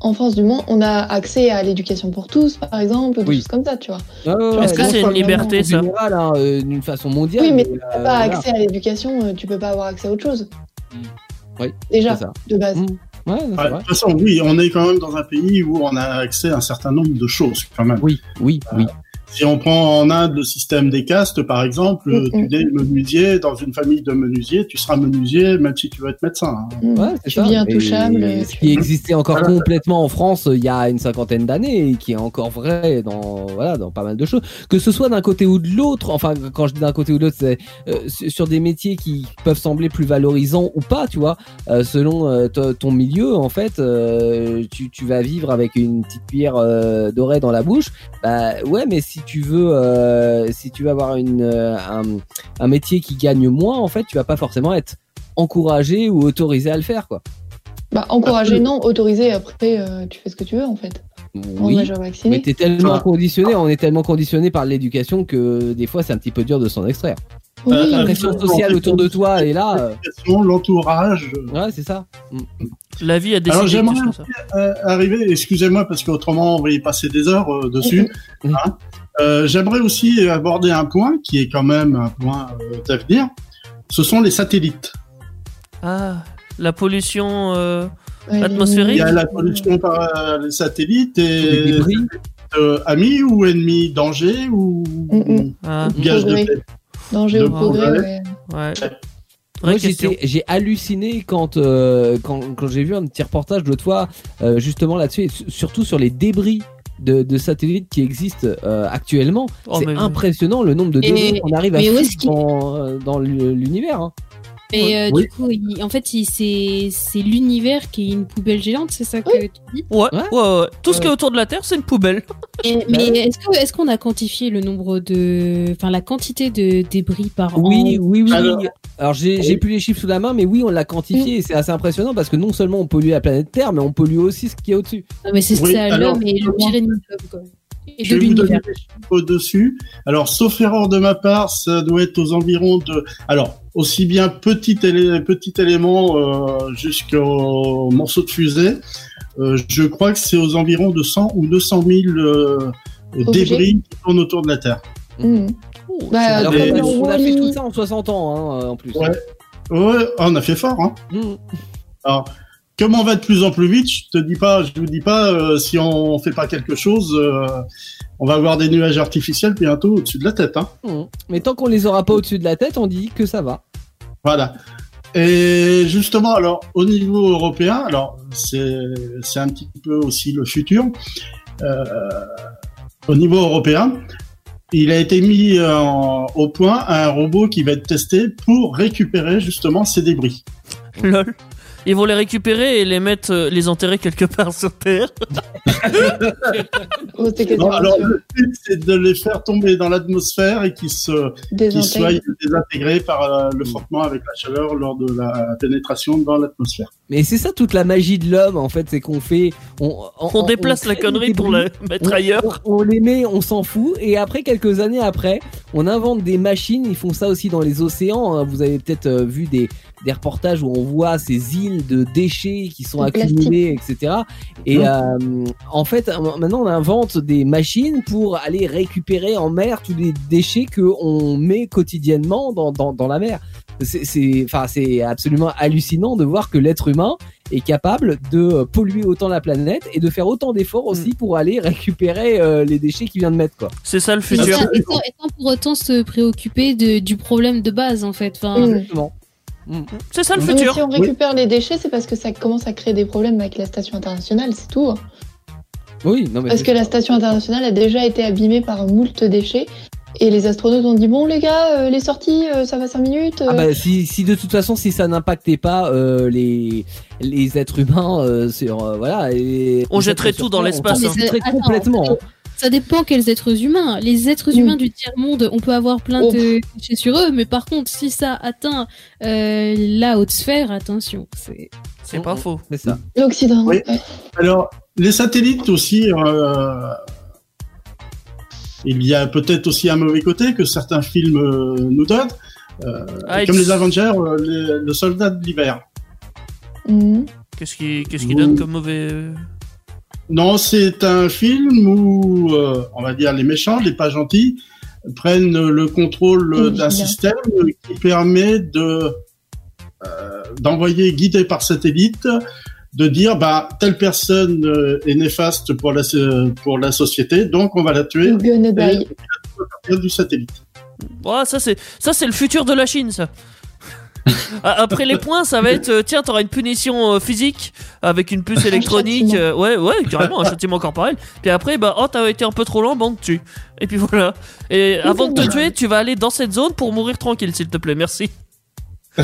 en France, du moins, on a accès à l'éducation pour tous, par exemple, ou des Oui. choses comme ça, tu vois. Ouais, Est-ce que c'est pas une liberté, ça général, hein, euh, d'une façon mondiale. Oui, mais euh, T'as pas voilà. accès à l'éducation, euh, tu peux pas avoir accès à autre chose. Oui, Déjà, ça. de base. Mm. Ouais, c'est Ouais, vrai. de toute façon, oui, on est quand même dans un pays où on a accès à un certain nombre de choses, quand même. Oui, oui, oui. Si on prend en Inde le système des castes, par exemple, Mm, tu es menuisier dans une famille de menuisiers, tu seras menuisier même si tu veux être médecin. hein. Mm. Ouais, c'est tu ça. vis Et intouchable. Ce qui existait encore Voilà. complètement en France euh, il y a une cinquantaine d'années et qui est encore vrai dans voilà dans pas mal de choses. Que ce soit d'un côté ou de l'autre. Enfin, quand je dis d'un côté ou de l'autre, c'est euh, sur des métiers qui peuvent sembler plus valorisants ou pas, tu vois, euh, selon euh, to- ton milieu. En fait, euh, tu tu vas vivre avec une petite cuillère euh, dorée dans la bouche. Bah ouais, mais si tu veux euh, si tu veux avoir une euh, un, un métier qui gagne moins, en fait, tu vas pas forcément être encouragé ou autorisé à le faire, quoi. Bah, encourager, non, autoriser, après, euh, tu fais ce que tu veux, en fait. Oui, majeur mais t'es tellement conditionné, on est tellement conditionné par l'éducation que des fois c'est un petit peu dur de s'en extraire. Oui, Euh, La pression sociale autour de toi est là. L'entourage. Ouais, c'est ça. La vie a Alors, décidé que j'aimerais- arriver, excusez-moi parce qu'autrement on va y passer des heures euh, dessus. Hein. Euh, J'aimerais aussi aborder un point qui est quand même un point euh, d'avenir. Ce sont les satellites. Ah, la pollution. euh, atmosphérique. Il y a la pollution par euh, les satellites Les et débris. euh, amis ou ennemis, danger ou Mhm. ah, gage de paix. Danger de au progrès, progrès. ouais. ouais. Moi, j'ai halluciné quand, euh, quand, quand j'ai vu un petit reportage fois, euh, justement là-dessus, et su- surtout sur les débris de, de satellites qui existent euh, actuellement. Oh, c'est impressionnant le nombre de débris qu'on arrive à mais où dans, euh, dans l'univers. Hein. Mais euh, Oui. du coup, il- en fait, il- c'est c'est l'univers qui est une poubelle géante, c'est ça que tu dis? Ouais, Ouais. ouais, ouais. Tout ce qui est autour de la Terre, c'est une poubelle. Et- Mais est-ce que- est-ce qu'on a quantifié le nombre de, enfin la quantité de débris par Oui, an? Oui, oui. Alors- oui. Alors j'ai j'ai plus les chiffres sous la main, mais oui, on l'a quantifié et c'est assez impressionnant parce que non seulement on pollue la planète Terre, mais on pollue aussi ce qui est au-dessus. Non, mais c'est Oui, ça, alors, l'homme et le pire ennemi de l'homme, quoi. Et Je de vais vous donner l'univers. au-dessus. Alors, sauf erreur de ma part, ça doit être aux environs de... Alors, aussi bien petit, élé- petit élément euh, jusqu'au morceau de fusée, euh, je crois que c'est aux environs de 100 ou 200 000 euh, débris qui tournent autour de la Terre. Mhm. Oh, Bah, Alors des- on a- comme on a fait tout ça en 60 ans, hein, en plus. Ouais. Ouais, on a fait fort, hein. Mmh. Alors, comme on va de plus en plus vite, je te dis pas, je vous dis pas, euh, si on fait pas quelque chose, euh, on va avoir des nuages artificiels bientôt au-dessus de la tête, hein. Mmh. Mais tant qu'on les aura pas au-dessus de la tête, on dit que ça va. Voilà. Et justement, alors au niveau européen, alors c'est c'est un petit peu aussi le futur. Euh, au niveau européen, il a été mis en- au point un robot qui va être testé pour récupérer justement ces débris. Lol. Ils vont les récupérer et les mettre, euh, les enterrer quelque part sur Terre. Oh, Non, alors le but c'est de les faire tomber dans l'atmosphère et qu'ils se qu'ils soient désintégrés par euh, le frottement avec la chaleur lors de la pénétration dans l'atmosphère. Mais c'est ça toute la magie de l'homme, en fait, c'est qu'on fait. On, On déplace la connerie pour la mettre on- ailleurs. On, on les met, on s'en fout, et après, quelques années après, on invente des machines, ils font ça aussi dans les océans. hein. Vous avez peut-être euh, vu des, des reportages où on voit ces îles de déchets qui sont De accumulés, etc. Et Mmh. euh, en fait, maintenant, on invente des machines pour aller récupérer en mer tous les déchets qu'on met quotidiennement dans, dans, dans la mer. C'est- enfin, c'est absolument hallucinant de voir que l'être humain est capable de polluer autant la planète et de faire autant d'efforts aussi pour aller récupérer euh, les déchets qu'il vient de mettre. Quoi. C'est ça le futur. ça- et sans, et sans pour autant se préoccuper de, du problème de base, en fait. Enfin. Exactement. C'est ça le Oui, futur. si on récupère les déchets, c'est parce que ça commence à créer des problèmes avec la station internationale, c'est tout. hein. Oui, non, mais Parce que ça. la station internationale a déjà été abîmée par moult déchets. Et les astronautes ont dit bon les gars, euh, les sorties, euh, ça va 5 minutes. euh. Ah bah, si, si de toute façon si ça n'impactait pas euh, les les êtres humains euh, sur euh, voilà et On les jetterait tout dans l'espace, on hein. foutrait Attends, complètement. hein. ça dépend quels êtres humains. Les êtres Mm. humains du tiers-monde, on peut avoir plein Oh. de déchets sur eux, mais par contre, si ça atteint euh, la haute sphère, attention. C'est C'est pas faux. C'est ça. L'Occident. Oui. Alors, les satellites aussi, euh, il y a peut-être aussi un mauvais côté que certains films euh, nous donnent, euh, Ah, comme les Avengers, euh, les- le soldat de l'hiver. Mhm. Qu'est-ce qui, qu'est-ce qui donne comme mauvais. Non, c'est un film où, euh, on va dire, les méchants, les pas gentils, prennent le contrôle d'un système qui permet de euh, d'envoyer, guidé par satellite, de dire bah telle personne euh, est néfaste pour la pour la société, donc on va la tuer. Et du satellite. Ouais, ça c'est ça c'est le futur de la Chine ça. A- Après les points, ça va être euh, tiens, t'auras une punition euh, physique avec une puce électronique, euh, ouais, ouais, carrément un châtiment corporel. Puis après, bah oh t'as été un peu trop lent, bon on te tue. Et puis voilà. Et avant de te tuer, tu vas aller dans cette zone pour mourir tranquille, s'il te plaît, merci.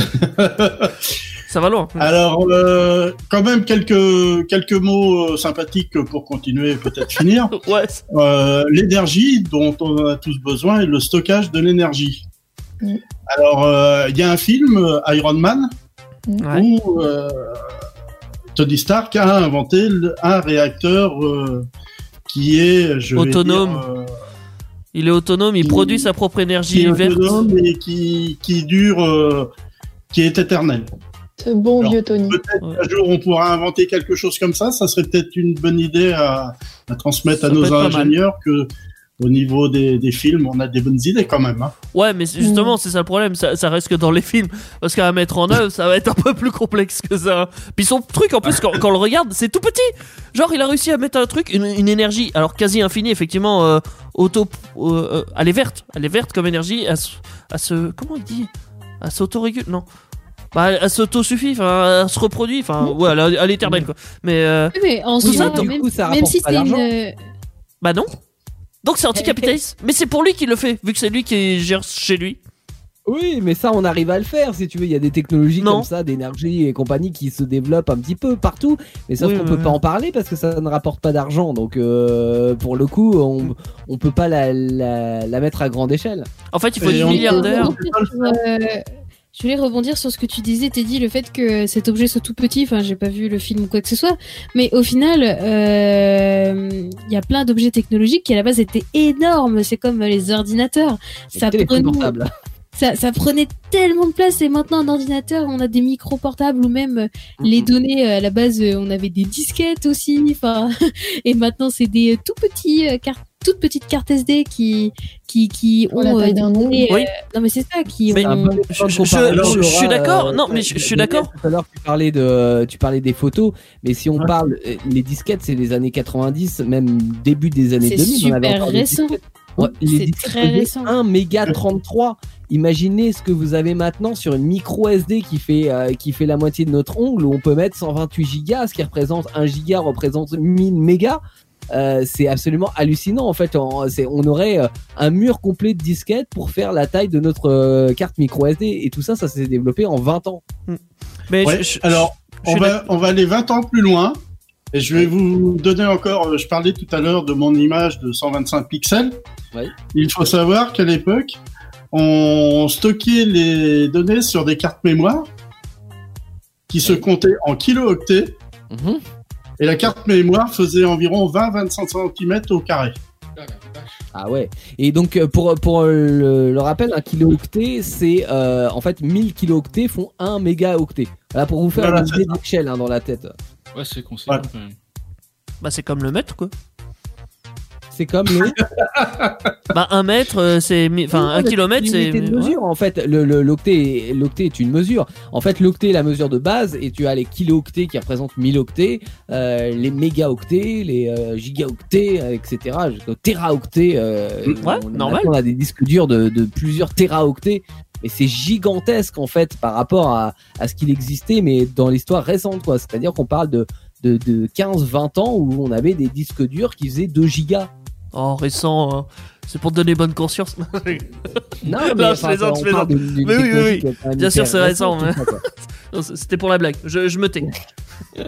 Ça va loin. Alors euh, quand même quelques quelques mots euh, sympathiques pour continuer et peut-être finir. Ouais. Euh, l'énergie dont on a tous besoin et le stockage de l'énergie. Mm. Alors, euh, il y a un film, Iron Man, où euh, Tony Stark a inventé un réacteur euh, qui est je vais Autonome. dire, euh, Il est autonome, il Qui- produit sa propre qui énergie est verte. autonome et qui, qui dure, euh, qui est éternel. Ce bon Alors, vieux Tony. Peut-être Ouais. qu'un jour on pourra inventer quelque chose comme ça. Ça serait peut-être une bonne idée à, à transmettre Ça à nos ingénieurs que au niveau des, des films, on a des bonnes idées quand même. Hein. Ouais, mais c'est- justement, c'est ça le problème, ça, ça reste que dans les films. Parce qu'à mettre en œuvre, ça va être un peu plus complexe que ça. Puis son truc, en plus, quand, quand on le regarde, c'est tout petit. Genre, il a réussi à mettre un truc, une, une énergie, alors quasi infinie, effectivement, euh, auto. euh, euh, elle est verte. Elle est verte comme énergie. À, se- à se. Comment il dit? À s'autorégule Non. Bah, elle s'auto-suffit, enfin, elle se reproduit, enfin, ouais, elle, est- elle est éternelle, quoi. Mais, euh, Oui, mais en Tout soi, ça, du même, coup, ça même rapporte si pas d'argent. euh, bah non. Donc c'est anticapitaliste. Mais c'est pour lui qu'il le fait, vu que c'est lui qui gère chez lui. Oui, mais ça, on arrive à le faire, si tu veux. Il y a des technologies Non. comme ça, d'énergie et compagnie qui se développent un petit peu partout. Mais sauf Oui, qu'on oui, peut oui. pas en parler parce que ça ne rapporte pas d'argent. Donc, euh, pour le coup, on, on peut pas la, la, la mettre à grande échelle. En fait, il faut Et 10 on- milliardaires. Euh, je voulais rebondir sur ce que tu disais, Teddy, le fait que cet objet soit tout petit. Enfin, j'ai pas vu le film ou quoi que ce soit, mais au final, euh, il y a plein d'objets technologiques qui à la base étaient énormes. C'est comme les ordinateurs. Ça prenait, ça, ça prenait tellement de place. Et maintenant, un ordinateur, on a des micros portables ou même euh, les données. euh, À la base, on avait des disquettes aussi. Enfin, et maintenant, c'est des tout petits euh, cartes toutes petites cartes SD qui qui qui Pour ont euh, Oui. euh, non mais c'est ça qui Mais- ont Je- suis d'accord. euh, Non, mais je- je suis d'accord. Tout à l'heure, tu parlais de, tu parlais des photos, mais si on Ouais. parle, les disquettes, c'est les années 90, même début des années C'est 2000. on avait encore récent. Ouais, les C'est très récent. 1 méga 33. Imaginez ce que vous avez maintenant sur une micro SD qui fait, euh, qui fait la moitié de notre ongle, où on peut mettre 128 gigas, ce qui représente 1 giga représente 1000 mégas. Euh, c'est absolument hallucinant en fait. On, aurait euh, un mur complet de disquettes pour faire la taille de notre euh, carte micro SD et tout ça, ça s'est développé en 20 ans. Mais Ouais, je- je- Alors, je on va, on va aller 20 ans plus loin. Et je vais vous donner encore, je parlais tout à l'heure de mon image de 125 pixels. Ouais. Il faut savoir qu'à l'époque, on stockait les données sur des cartes mémoire qui se comptaient en kilo-octets. Mhm. Et la carte mémoire faisait environ 20-25 cm au carré. Ah ouais. Et donc euh, pour pour euh, le, le rappel, un kilo-octet, c'est euh, en fait 1000 kilo-octets font 1 méga-octet. Voilà pour vous faire une idée d'échelle hein, dans la tête. Ouais, c'est conséquent Ouais. quand même. Bah, c'est comme le mètre, quoi. C'est comme le Bah, un mètre, euh, c'est. Enfin, un kilomètre, une c'est. ouais. mesure en fait. Le le- l'octet l'octet est une mesure. En fait, l'octet est la mesure de base et tu as les kilo-octets qui représentent 1000 octets, euh, les mégaoctets, les euh, gigaoctets, euh, etc. téraoctets. Euh, Ouais, on, normal. On a des disques durs de, de plusieurs téraoctets. Mais c'est gigantesque en fait par rapport à, à ce qu'il existait, mais dans l'histoire récente, quoi. C'est-à-dire qu'on parle de, de, de 15-20 ans où on avait des disques durs qui faisaient 2 gigas. Oh, récent, hein. c'est pour te donner bonne conscience. Non, Non, je plaisante, je d'une Mais oui, oui, oui. Bien sûr, c'est récent. Non, c- C'était pour la blague, je, je me tais.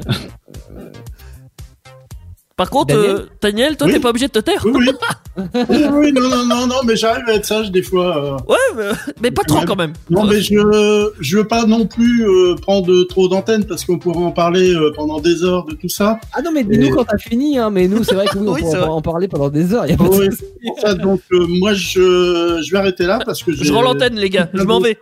Par contre, Daniel euh, Daniel, toi Oui. t'es pas obligé de te taire. Oui, oui. oui, oui, non, non, non, non, mais j'arrive à être sage des fois. euh. Ouais, mais, mais pas trop quand même. Non, mais je je veux pas non plus euh, prendre trop d'antenne parce qu'on pourrait en parler euh, pendant des heures de tout ça. Ah non, mais Et- quand t'as fini, hein, mais nous, c'est vrai que oui, on Oui, pourrait en parler pendant des heures. Y a pas de ça, donc euh, moi je je vais arrêter là parce que Je rends l'antenne, les gars, je m'en vais.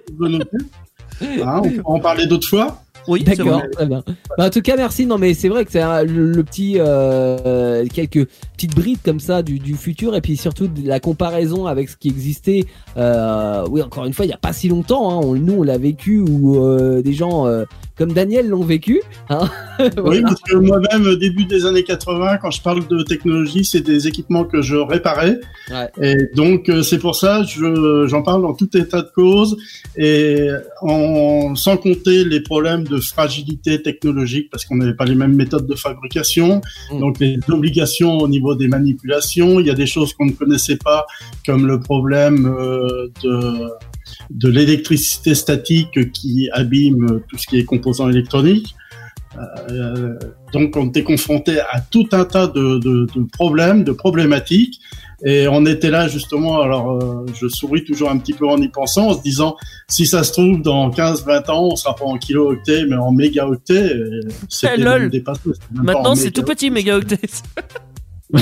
Hein, on peut en parler d'autres fois. Oui, D'accord, très bien. Bah, en tout cas, merci. Non, mais c'est vrai que c'est le, le petit, euh, quelques petites brides comme ça du, du futur, et puis surtout de la comparaison avec ce qui existait. euh, oui, encore une fois, il y a pas si longtemps. Hein, on- nous, on l'a vécu ou euh, des gens euh, comme Daniel l'ont vécu. Hein Oui, parce que moi-même, au début des années 80, quand je parle de technologie, c'est des équipements que je réparais. Ouais. Et donc, c'est pour ça je j'en parle en tout état de cause et en, sans compter les problèmes de fragilité technologique parce qu'on n'avait pas les mêmes méthodes de fabrication. Mm. Donc, les obligations au niveau des manipulations. Il y a des choses qu'on ne connaissait pas, comme le problème euh, de de l'électricité statique qui abîme tout ce qui est composants électroniques. Euh, donc on était confronté à tout un tas de, de, de problèmes, de problématiques, et on était là justement. Alors euh, je souris toujours un petit peu en y pensant, en se disant si ça se trouve dans 15-20 ans, on sera pas en kilo-octets, mais en mégaoctets. et C'était Eh, même dépassé, même pas Maintenant, en c'est tout petit mégaoctet.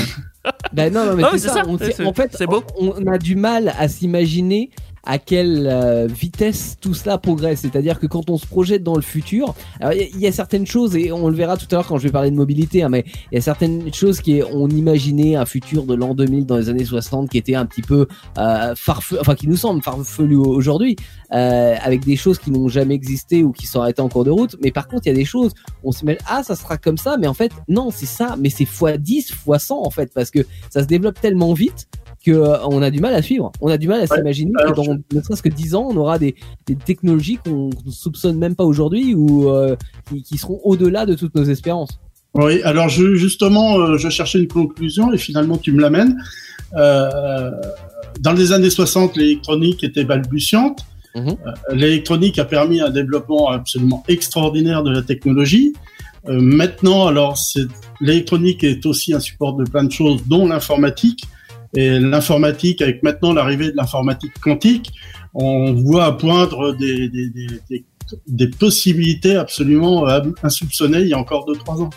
Ben non, non, mais c'est ça. ça. On C'est- sait- en fait, c'est beau. On, on a du mal à s'imaginer à quelle euh, vitesse tout cela progresse. C'est-à-dire que quand on se projette dans le futur, il y, a- certaines choses et on le verra tout à l'heure quand je vais parler de mobilité, hein, mais il y a certaines choses qui on imaginait un futur de l'an 2000 dans les années 60 qui était un petit peu euh, farfelu, enfin qui nous semble farfelu aujourd'hui, euh, avec des choses qui n'ont jamais existé ou qui sont arrêtées en cours de route. Mais par contre, il y a des choses on se met ah ça sera comme ça, mais en fait non c'est ça, mais c'est x 10, x 100 en fait parce que ça se développe tellement vite que euh, on a du mal à suivre. On a du mal à Ouais, s'imaginer que dans ne serait-ce que 10 ans, on aura des, des technologies qu'on ne soupçonne même pas aujourd'hui ou euh, qui, qui seront au-delà de toutes nos espérances. Oui, alors je, justement, euh, je cherchais une conclusion et finalement tu me l'amènes. Euh, dans les années 60, l'électronique était balbutiante. Mhm. L'électronique a permis un développement absolument extraordinaire de la technologie. Euh, maintenant, alors, l'électronique est aussi un support de plein de choses, dont l'informatique. Et l'informatique, avec maintenant l'arrivée de l'informatique quantique, on voit poindre des, des, des, des, des possibilités absolument euh, insoupçonnées il y a encore 2-3 ans.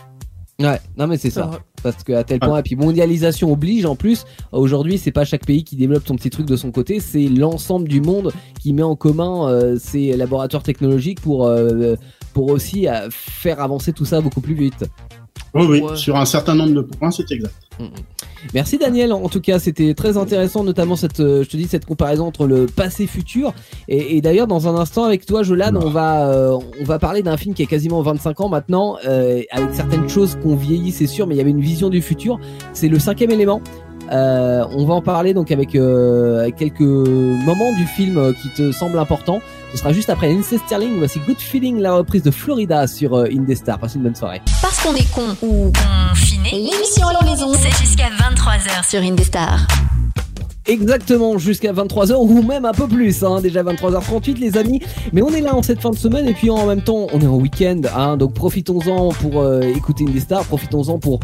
Ouais, non mais c'est ça. Parce que à tel point, et puis mondialisation oblige en plus. Aujourd'hui, c'est pas chaque pays qui développe son petit truc de son côté, c'est l'ensemble du monde qui met en commun euh, ses laboratoires technologiques pour euh, pour aussi euh, faire avancer tout ça beaucoup plus vite. Oui, oui, sur un certain nombre de points, c'est exact. Merci Daniel, en tout cas c'était très intéressant notamment cette, euh, je te dis cette comparaison entre le passé et futur. Et, et d'ailleurs dans un instant avec toi Jolan on va euh, on va parler d'un film qui a quasiment 25 ans maintenant euh, avec certaines choses qu'on vieillit c'est sûr mais il y avait une vision du futur. C'est le cinquième élément. Euh, on va en parler donc avec, quelques moments du film qui te semblent importants ce sera juste après Lindsay Sterling voici Good Feeling la reprise de Florida sur euh, Indestar. Passez une bonne soirée. Parce qu'on est con ou confiné, l'émission à la maison, c'est jusqu'à 23h sur Indestar. Exactement, jusqu'à 23h ou même un peu plus, hein, déjà 23h38 les amis. Mais on est là en cette fin de semaine et puis en même temps on est en week-end, hein, donc profitons-en pour euh, écouter une des stars, profitons-en pour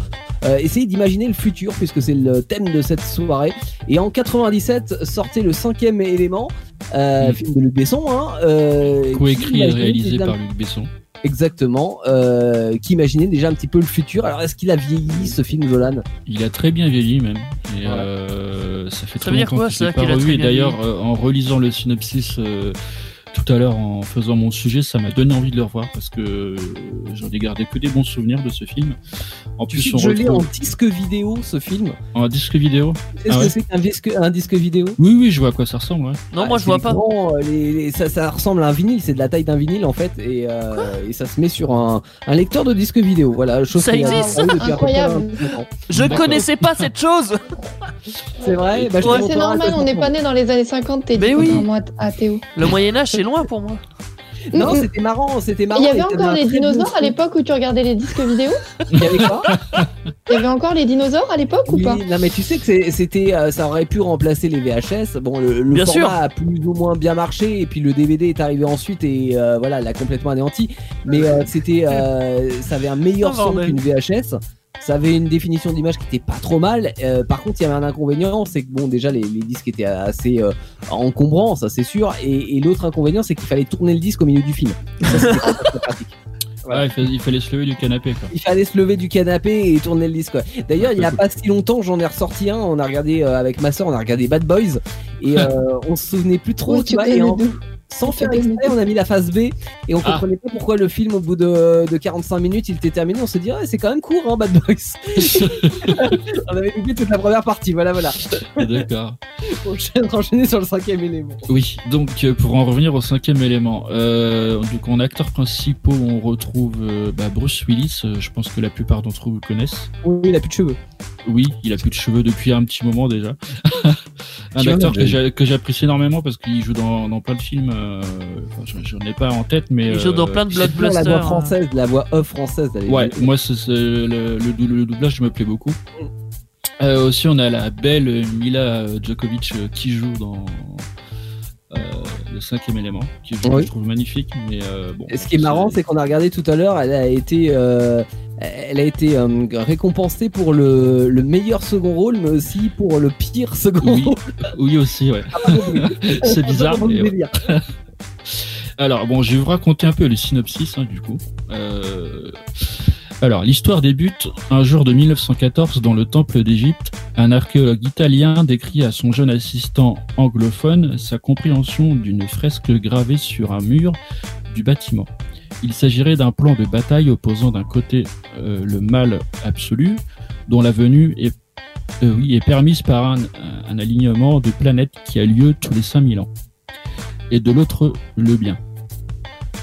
euh, essayer d'imaginer le futur puisque c'est le thème de cette soirée. Et en 97 sortait le cinquième élément, euh, Mm. film de Luc Besson, hein, euh, Coécrit et réalisé par Luc Besson. Exactement, euh, qui imaginait déjà un petit peu le futur. Alors est-ce qu'il a vieilli ce film, Jolan Il a très bien vieilli même. Et Voilà. euh, ça fait Ça très veut dire quoi, ça, qu'il a Et bien d'ailleurs, euh, en relisant le synopsis euh, tout à l'heure, en faisant mon sujet, ça m'a donné envie de le revoir parce que j'en ai gardé que des bons souvenirs de ce film. En plus, on je l'ai en disque vidéo ce film. en disque vidéo. Sais Ah ouais que c'est qu'un disque, un disque vidéo? Oui, oui, je vois à quoi ça ressemble. Ouais. Non, Ah, moi je vois les pas. euh, les- les- ça, ça ressemble à un vinyle, c'est de la taille d'un vinyle en fait, et, euh, et ça se met sur un, un lecteur de disque vidéo. Voilà, chose Ça a existe Incroyable. 25 ans. Je connaissais pas cette chose. C'est vrai? Bah, Ouais. C'est normal, on n'est pas né dans les années 50, t'es Mais dit oui. à Théo. Le Moyen Âge c'est loin pour moi. Non, c'était marrant, c'était marrant. Il y avait encore les dinosaures à l'époque où tu regardais les disques vidéo? Il y avait quoi? Il y avait encore les dinosaures à l'époque ou pas? non mais tu sais que c'était, euh, ça aurait pu remplacer les VHS. Bon, le, le Bien format sûr. a plus ou moins bien marché et puis le DVD est arrivé ensuite et euh, voilà, l'a complètement anéanti. Mais euh, c'était, euh, ça avait un meilleur Oh, son qu'une VHS. Ça avait une définition d'image qui était pas trop mal. Euh, par contre, il y avait un inconvénient, c'est que bon, déjà les, les disques étaient assez euh, encombrants, ça c'est sûr. Et, et l'autre inconvénient, c'est qu'il fallait tourner le disque au milieu du film. Ça, c'était pas très pratique. Voilà. Ouais, il, fallait, il fallait se lever du canapé. Quoi. Il fallait se lever du canapé et tourner le disque. quoi. D'ailleurs, il y a pas si longtemps, j'en ai ressorti un. On a regardé euh, avec ma soeur, on a regardé Bad Boys. et euh, on se souvenait plus trop, Oh, tu vois, et en- sans faire exprès, on a mis la phase B et on Ah. comprenait pas pourquoi le film, au bout de, de 45 minutes, il était terminé. On se dit, ouais, c'est quand même court, hein, Bad Boys. on avait oublié toute la première partie, voilà, voilà. D'accord. Enchaîne, enchaîner sur le cinquième élément. Oui, donc euh, pour en revenir au cinquième élément, euh, donc en acteurs principaux, on retrouve euh, bah, Bruce Willis. euh, je pense que la plupart d'entre vous le connaissent. Oui, il a plus de cheveux. Oui, il a plus de cheveux depuis un petit moment déjà. un acteur que j'apprécie énormément parce qu'il joue dans, dans plein de films. Euh, j'en- ai pas en tête, mais Il joue dans euh, plein de toujours la voix blockbusters. française, la voix off française. Ouais, moi le, le, le doublage me plaît beaucoup. Mm. Euh, aussi, on a la belle Mila Djokovic qui joue dans euh, le cinquième élément, qui Oui. je trouve magnifique. Mais euh, bon. Et ce qui est marrant, c'est qu'on a regardé tout à l'heure, elle a été, euh, elle a été euh, récompensée pour le, le meilleur second rôle, mais aussi pour le pire second Oui, rôle. oui aussi, ouais. c'est bizarre. Mais ouais. Alors bon, je vais vous raconter un peu le synopsis hein, du coup. Euh, Alors l'histoire débute un jour de 1914 dans le temple d'Égypte. Un archéologue italien décrit à son jeune assistant anglophone sa compréhension d'une fresque gravée sur un mur du bâtiment. Il s'agirait d'un plan de bataille opposant d'un côté euh, le mal absolu, dont la venue est, euh, oui, est permise par un, alignement de planètes qui a lieu tous les 5000 ans, et de l'autre le bien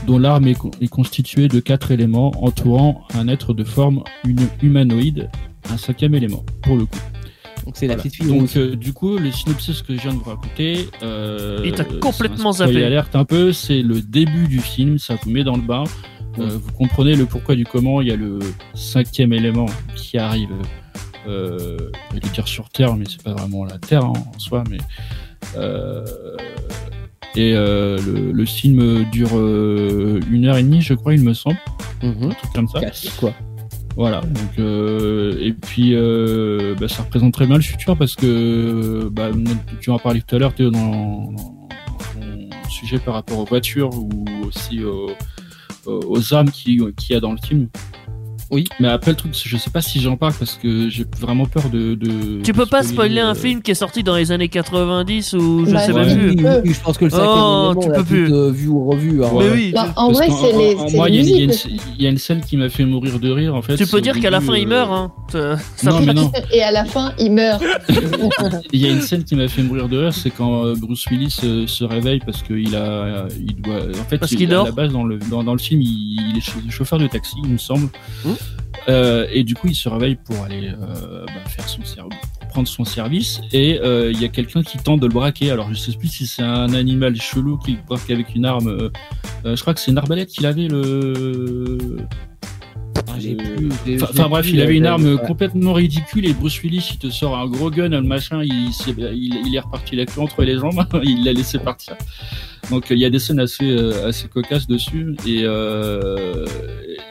dont l'arme est, co- est constituée de quatre éléments entourant un être de forme une humanoïde, un cinquième élément, pour le coup. Donc c'est la Voilà. petite fille Donc euh, du coup, le synopsis que je viens de vous raconter, euh, Il t'a c'est un complètement zappé. alerte un peu, c'est le début du film, ça vous met dans le bain. Euh, vous comprenez le pourquoi du comment. Il y a le cinquième élément qui arrive. Euh, je vais dire sur Terre, mais c'est pas vraiment la Terre hein, en soi, mais euh, et euh, le, le film dure euh, une heure et demie, je crois, il me semble, Mhm. un truc comme ça. Classique, quoi. Voilà. Donc euh, et puis euh, bah, ça représente très bien le futur parce que bah, tu en parlais tout à l'heure, Théo, dans, ton sujet par rapport aux voitures ou aussi aux, aux armes qui qu'il y a dans le film. Oui. Mais après le truc, je sais pas si j'en parle parce que j'ai vraiment peur de. de Tu de peux pas spoiler euh, un film qui est sorti dans les années 90 ou je Bah, sais ouais. même plus. Oui, oui, je pense que le cinquième Oh, tu peux plus. euh, vu ou revu. hein. Ouais. Mais oui. Bah, en parce vrai, c'est les, moi, il y, a- y une- aussi. il y a une scène qui m'a fait mourir de rire en fait. Tu peux dire qu'à la fin il euh, meurt. Hein. Ça- ça Non, peut- mais non. Et à la fin, il meurt. Il y a une scène qui m'a fait mourir de rire, c'est quand euh, Bruce Willis se réveille parce qu'il a, il doit, en fait, Parce il- qu'il à la base dans le dans, dans le film, il, il est ch- chauffeur de taxi, il me semble, Mmh. Euh, et du coup, il se réveille pour aller euh, bah, faire son service, pour prendre son service, et euh, il y a quelqu'un qui tente de le braquer. Alors, je sais plus si c'est un animal chelou qui braque avec une arme. je crois que c'est une arbalète qu'il avait le. Ah, plus- Enfin, bref, plus, il avait une arme ouais. complètement ridicule et Bruce Willis il te sort un gros gun, le machin, il, il est reparti la queue entre les jambes, il l'a laissé partir. Donc il y a des scènes assez euh, assez cocasses dessus et euh,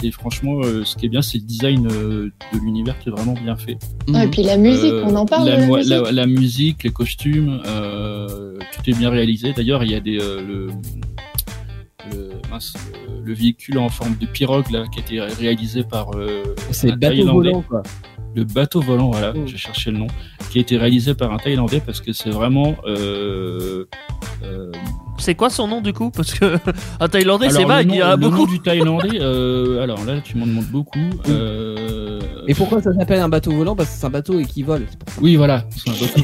et franchement euh, ce qui est bien c'est le design euh, de l'univers qui est vraiment bien fait. Ah, et puis la musique, Euh, on en parle la, de la mo- musique. la- la musique, les costumes, euh, tout est bien réalisé. D'ailleurs, il y a des euh, le, le, mince, le- le véhicule en forme de pirogue là qui a été réalisé par euh, C'est bateau volant, quoi. Le bateau volant, voilà, Oh. j'ai cherché le nom, qui a été réalisé par un Thaïlandais parce que c'est vraiment euh, euh, C'est quoi son nom du coup? Parce que un Thaïlandais c'est vague, nom- il y en a le nom beaucoup. du Thaïlandais. euh, alors là, tu m'en demandes beaucoup. Euh, Et pourquoi ça s'appelle un bateau volant? Parce que c'est un bateau qui vole. oui, voilà, c'est un bateau,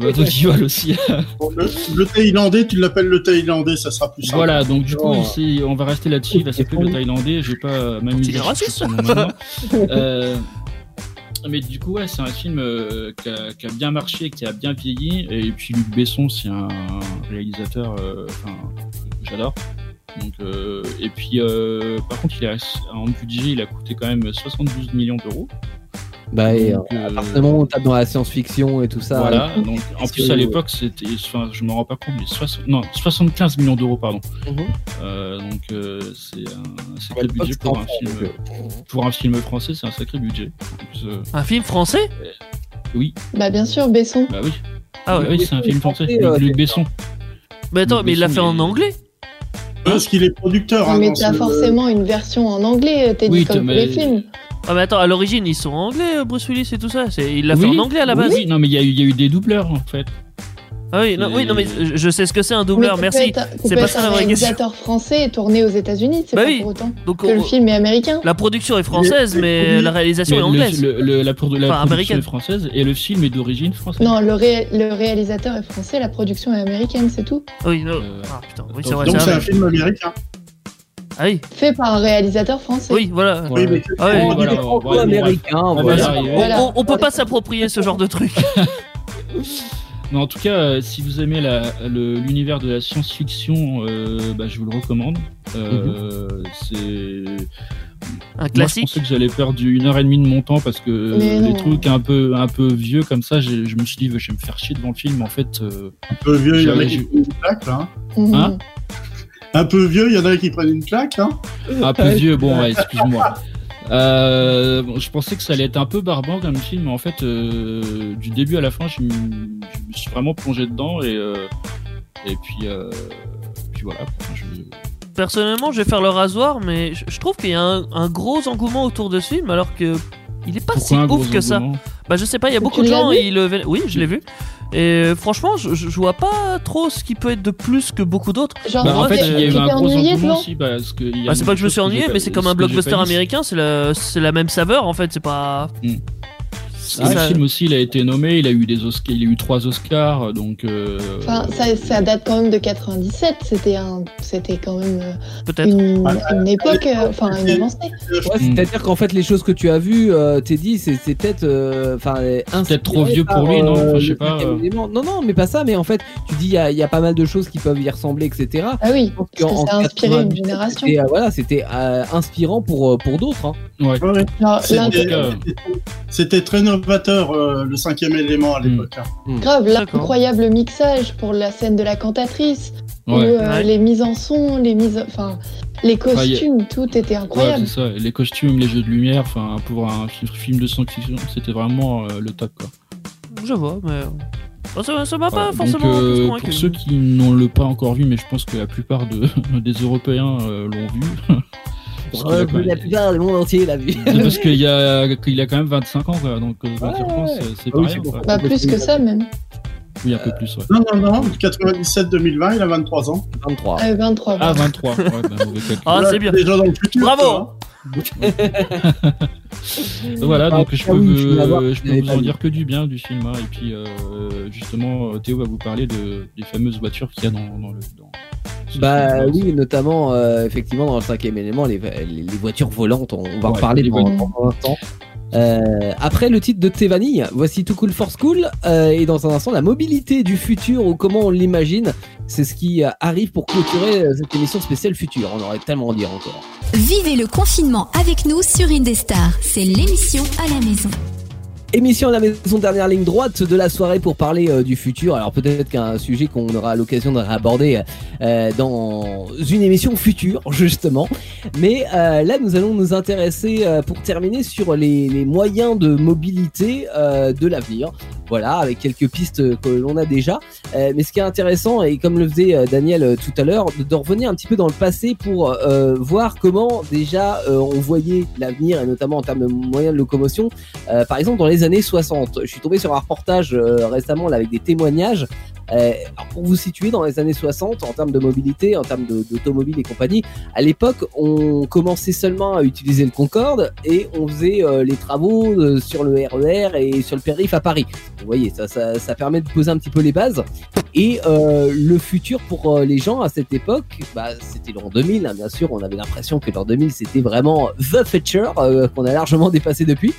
un bateau qui vole aussi. Bon, le, le Thaïlandais, tu l'appelles le Thaïlandais, ça sera plus simple. Voilà, donc du coup, Oh. ici, on va rester là-dessus. Il va s'appeler le Thaïlandais. Je vais pas m'amuser chercher raciste. Mais du coup, ouais, c'est un film euh, qui, a, bien marché, qui a bien vieilli. Et puis Luc Besson, c'est un réalisateur euh, que j'adore. Euh, et puis, par contre, il a, en budget, il a coûté quand même 72 millions d'euros. Bah, et, euh, Donc, euh, forcément, on tape dans la science-fiction et tout ça. voilà, donc en plus que- à l'époque c'était, enfin je me rends pas compte, mais 60, non, 75 millions d'euros pardon. Mhm. Euh, donc euh, c'est un sacré Ouais, budget pour un film, donc, euh, pour un film français, c'est un sacré budget. Plus, euh, Un film français? oui, Bah, bien sûr, Besson. bah oui, Ah Bah ouais. oui, c'est un film français. Français, euh, Luc Besson. Mais attends, Luc mais il l'a fait en anglais? Parce qu'il est producteur. hein, mais dans t'as forcément une version en anglais, t'es Oui, dit comme mais- les films. Ah mais attends, à l'origine ils sont anglais, euh, Bruce Willis et tout ça. C'est il l'a fait Oui, en anglais à la base. oui, non mais il y, a eu- il y a eu des doubleurs en fait. Ah oui, non, Et- oui, non, mais je- je sais ce que c'est un doubleur, Mais ça merci. être- C'est peut pas être ça la un vraie question. réalisateur français et tourné aux États-Unis, c'est Bah pas oui. pour autant Donc, que le film est américain. la production est française, Mais- la réalisation est le- anglaise. le- le- la, produ- la Enfin, production américaine. est française et le film est d'origine française. Non, le, ré- le réalisateur est français, la production est américaine, c'est tout. Oui, non. Euh, Ah putain, oui, c'est vrai, Donc c'est c'est vrai. un film américain. Ah oui, Fait par un réalisateur français. oui, voilà. Oui, mais Ah oui, voilà, dis- on- voilà. On, Voilà. on- on peut pas s'approprier ce genre de truc. Mais en tout cas, euh, si vous aimez la- le- l'univers de la science-fiction, euh, bah, je vous le recommande. Euh, C'est Un Moi, je classique. pensais que j'allais perdre une heure et demie de mon temps parce que Mais les non. trucs un peu un peu vieux comme ça, j'ai- je me suis dit, je vais me faire chier devant le film. En fait, euh, Un peu vieux, il y a claque, là. hein. Mhm. Hein Un peu vieux, il y en a qui prennent une claque, hein. un peu vieux, bon, ouais, excuse-moi. Euh, bon, je pensais que ça allait être un peu barbant comme film, mais en fait, euh, du début à la fin, je, me suis vraiment plongé dedans et euh, et puis euh, puis voilà. Je- Personnellement, je vais faire le rasoir, mais je, trouve qu'il y a un, un gros engouement autour de ce film, alors que il est pas Pourquoi si ouf que ça. Bah, je sais pas, il y a Tu beaucoup de gens, vu ils le... oui, je l'ai vu. Et euh, franchement, je, je vois pas trop ce qui peut être de plus que beaucoup d'autres. Genre, Bah, en fait, c'est- il y a eu tu un t'es gros ennuyé engouement devant aussi parce que. il y a Bah, c'est pas que je me suis ennuyé, mais c'est comme un blockbuster américain, c'est la, c'est la même saveur en fait, c'est pas. Hmm. Ah, Le film aussi, il a été nommé, il a eu des Oscars, il a eu trois Oscars, donc. euh, Enfin, ça, ça date quand même de 97. C'était un, c'était quand même euh, Peut-être. une, époque, euh, enfin une avancée. Ouais, c'est-à-dire qu'en fait, les choses que tu as vues, euh, Teddy, c'est c'est peut-être. euh, Enfin, peut-être trop vieux pour lui, non Enfin, je sais pas, euh. Non, non, mais pas ça, mais en fait, tu dis, il y, a- il y a pas mal de choses qui peuvent y ressembler, etc. Ah oui, parce que ça a inspiré une 98, génération. c'était, euh, voilà, c'était euh, inspirant pour, euh, pour d'autres. hein. Ouais. C'était très novateur, euh, le cinquième élément à l'époque. hein. grave, D'accord. l'incroyable mixage pour la scène de la cantatrice, euh, Ouais. les mises en son, les mises, enfin, les costumes, tout était Ouais, incroyable. c'est ça. Les costumes, les jeux de lumière, enfin, pour un fi- film de science-fiction, c'était vraiment euh, le top, quoi. Je vois, mais. Bon, ça m'a pas forcément. Donc, euh, pour ceux qui n'ont le pas encore vu, mais je pense que la plupart de, des Européens euh, l'ont vu. Quand même- la plupart du monde entier l'a vu. Parce qu'il y a, quand même 25 ans, quoi. Donc, euh, quand Ouais, tu repenses, ouais. c'est- c'est Ah pas rien, Bah, plus que ça même. Oui, un peu plus, ouais. Non, non, non, 97-2020, il a 23 ans. 23. Euh, 23. Ah, pardon. 23. Ouais, bah, mauvais calcul. Ah, c'est bien. Déjà dans le futur. Bravo Voilà, donc Ah, je peux, oui, vous, je peux en dire que du bien du film. hein. Et puis, euh, justement, euh, Théo va vous parler de, des fameuses voitures qu'il y a dans, dans le. Dans Bah oui, notamment euh, effectivement dans le cinquième élément, les, les, les voitures volantes, on, on va en Ouais, parler dans, un instant. Euh, après le titre de Tevani, voici Too Cool for School euh, et dans un instant la mobilité du futur ou comment on l'imagine, c'est ce qui arrive pour clôturer cette émission spéciale futur. On aurait tellement à dire encore. Vivez le confinement avec nous sur Indestar. C'est l'émission à la maison. Émission à la maison dernière ligne droite de la soirée pour parler euh, du futur. Alors peut-être qu'un sujet qu'on aura l'occasion de réaborder euh, dans une émission future justement. Mais euh, là nous allons nous intéresser pour terminer sur les, moyens de mobilité de l'avenir. Voilà, avec quelques pistes que l'on a déjà. Mais ce qui est intéressant, et comme le faisait Daniel tout à l'heure, de, de revenir un petit peu dans le passé pour voir comment déjà on voyait l'avenir, et notamment en termes de moyens de locomotion. Par exemple, dans les années 60, je suis tombé sur un reportage euh, récemment là, avec des témoignages. Euh, pour vous situer dans les années 60, en termes de mobilité, en termes d'automobile et compagnie, à l'époque, on commençait seulement à utiliser le Concorde et on faisait euh, les travaux sur le RER et sur le périph' à Paris. Vous voyez, ça, ça, permet de poser un petit peu les bases. Et le futur pour les gens à cette époque, bah, c'était l'an 2000, hein, bien sûr. On avait l'impression que l'an 2000, c'était vraiment the future qu'on a largement dépassé depuis.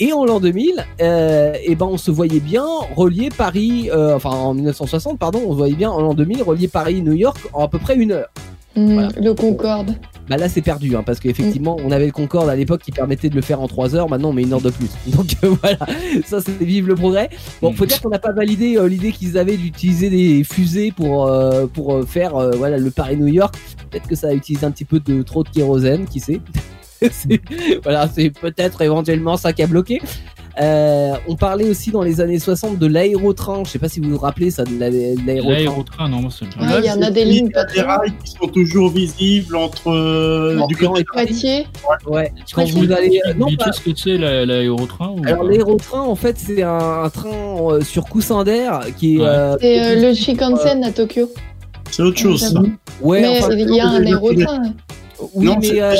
Et en l'an 2000, euh, eh ben on se voyait bien relier Paris, euh, enfin en 1960, pardon, on se voyait bien en l'an 2000 relier Paris-New York en à peu près une heure. Voilà. Le Concorde. Bah là c'est perdu, hein, parce qu'effectivement on avait le Concorde à l'époque qui permettait de le faire en 3 heures, maintenant on met une heure de plus. Donc euh, voilà, ça c'est vive le progrès. Bon, faut dire qu'on n'a pas validé euh, l'idée qu'ils avaient d'utiliser des fusées pour, euh, pour euh, faire euh, voilà, le Paris-New York. Peut-être que ça a utilisé un petit peu de trop de kérosène, qui sait. Voilà, c'est peut-être éventuellement ça qui a bloqué. Euh, on parlait aussi dans les années 60 de l'aérotrain. Je sais pas si vous vous rappelez ça de la- de l'aérotrain. L'aérotrain, non, c'est Ouais, il y en a des lignes pas des très rails qui sont toujours visibles entre euh, Bon, du quand côté et- Poitiers. Ouais. Quand vous allez, non Dis pas. qu'est-ce que c'est la- l'aérotrain ou Alors l'aérotrain, en fait, c'est un, un train euh, sur coussin d'air qui est. Ouais. euh, C'est euh, le Shinkansen à Tokyo. C'est autre chose, ça. ouais, mais enfin, il y a un aérotrain. Oui, Non, mais euh,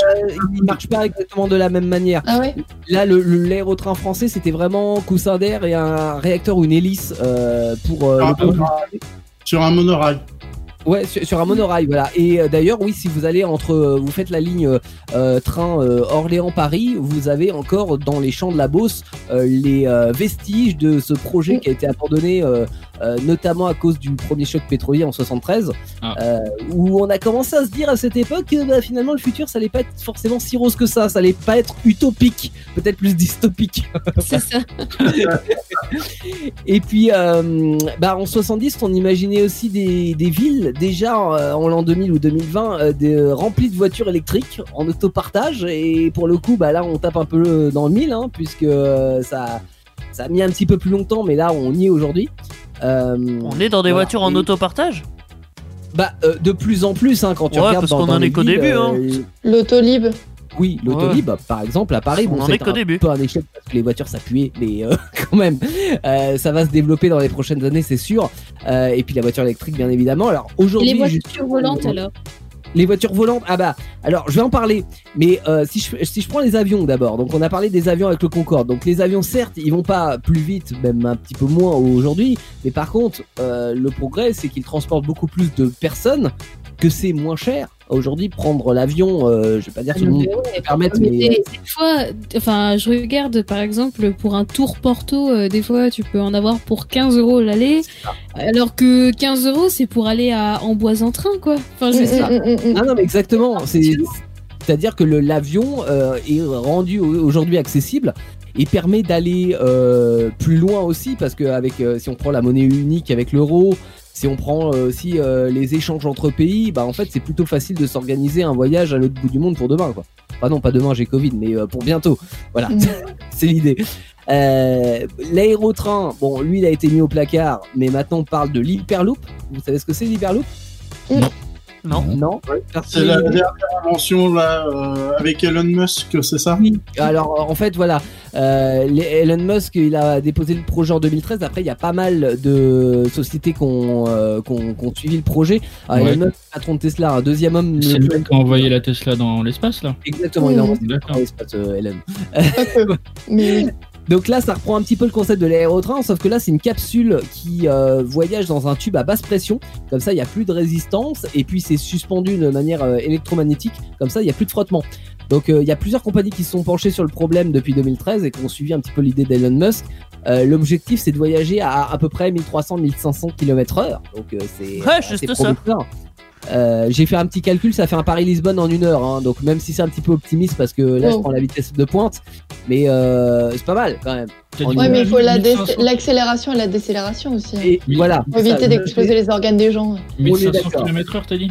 il marche pas exactement de la même manière. Ah ouais Là, le- le- l'aérotrain français, c'était vraiment coussin d'air et un réacteur ou une hélice euh, pour euh, Ah, le. Sur un monorail. Ouais, sur, sur un monorail, voilà. Et euh, d'ailleurs, oui, si vous allez entre, euh, vous faites la ligne euh, train euh, Orléans-Paris, vous avez encore dans les champs de la Beauce euh, les euh, vestiges de ce projet qui a été abandonné, euh, notamment à cause du premier choc pétrolier en 73, Ah. euh, où on a commencé à se dire à cette époque que bah, finalement le futur, ça allait pas être forcément si rose que ça, ça allait pas être utopique, peut-être plus dystopique. C'est ça. Et puis, euh, bah, en 70, on imaginait aussi des, des villes, déjà euh, en l'an 2000 ou 2020, euh, des, euh, remplies de voitures électriques en autopartage. Et pour le coup, bah, là, on tape un peu dans le mille, hein, puisque euh, ça, ça a mis un petit peu plus longtemps, mais là, on y est aujourd'hui. Euh, On est dans des voilà. voitures en Et- autopartage Bah, euh, de plus en plus, hein, quand tu Ouais, regardes parce qu'on en est qu'au début, hein. euh, L'autolib. Oui, l'autolib, par exemple, à Paris, On bon, en c'est est qu'au un début. peu un échec parce que les voitures ça puait, mais euh, quand même, euh, ça va se développer dans les prochaines années, c'est sûr. Euh, et puis la voiture électrique, bien évidemment. Alors Et aujourd'hui, les voitures volantes alors? Les voitures volantes, ah bah, alors je vais en parler, mais euh, si, je, si je prends les avions d'abord, donc on a parlé des avions avec le Concorde, donc les avions certes, ils vont pas plus vite, même un petit peu moins aujourd'hui, mais par contre, euh, le progrès c'est qu'ils transportent beaucoup plus de personnes, que c'est moins cher. Aujourd'hui, prendre l'avion, euh, je vais pas dire que tout le monde peut permettre, Mais mais des, des fois, enfin, je regarde par exemple pour un tour Porto, euh, des fois tu peux en avoir pour 15 euros l'aller, alors que 15 euros c'est pour aller à Amboise en train quoi. Enfin, je Mm, sais mm, mm. Ah non, mais exactement. C'est, c'est-à-dire que l'avion euh, est rendu au- aujourd'hui accessible et permet d'aller euh, plus loin aussi parce que avec, euh, si on prend la monnaie unique avec l'euro, si on prend euh, aussi euh, les échanges entre pays, bah en fait c'est plutôt facile de s'organiser un voyage à l'autre bout du monde pour demain quoi. Enfin non, pas demain, j'ai Covid, mais euh, pour bientôt. Voilà, Mm. c'est l'idée. Euh, l'aérotrain, bon, lui il a été mis au placard, mais maintenant on parle de l'hyperloop. Vous savez ce que c'est l'hyperloop? Non. Non. C'est la dernière invention là euh, avec Elon Musk, c'est ça? Oui. Alors en fait voilà, euh, les- Elon Musk il a déposé le projet en 2013. Après il y a pas mal de sociétés qui ont, euh, qui ont- qui ont suivi le projet. Ouais. Elon Musk, patron de Tesla, un deuxième homme. C'est mec qui a envoyé la Tesla dans l'espace là Exactement, il a inventé D'accord. l'espace, euh, Elon. Mais oui. Donc là, ça reprend un petit peu le concept de l'aérotrain, sauf que là, c'est une capsule qui euh, voyage dans un tube à basse pression. Comme ça, il n'y a plus de résistance et puis c'est suspendu de manière euh, électromagnétique. Comme ça, il n'y a plus de frottement. Donc euh, il y a plusieurs compagnies qui se sont penchées sur le problème depuis 2013 et qui ont suivi un petit peu l'idée d'Elon Musk. L'objectif, c'est de voyager à à peu près 1300-1500 km/h. Donc c'est Ouais, juste ça. Euh, j'ai fait un petit calcul, ça fait un Paris-Lisbonne en une heure, hein. donc même si c'est un petit peu optimiste parce que là je Wow. prends la vitesse de pointe, mais euh, c'est pas mal quand même. Ouais, mais il faut la dé- 1500 l'accélération et la décélération aussi. hein. Et Oui. voilà. Pour éviter d'exploser les organes des gens. on est 1500 d'accord. km/h, t'as dit?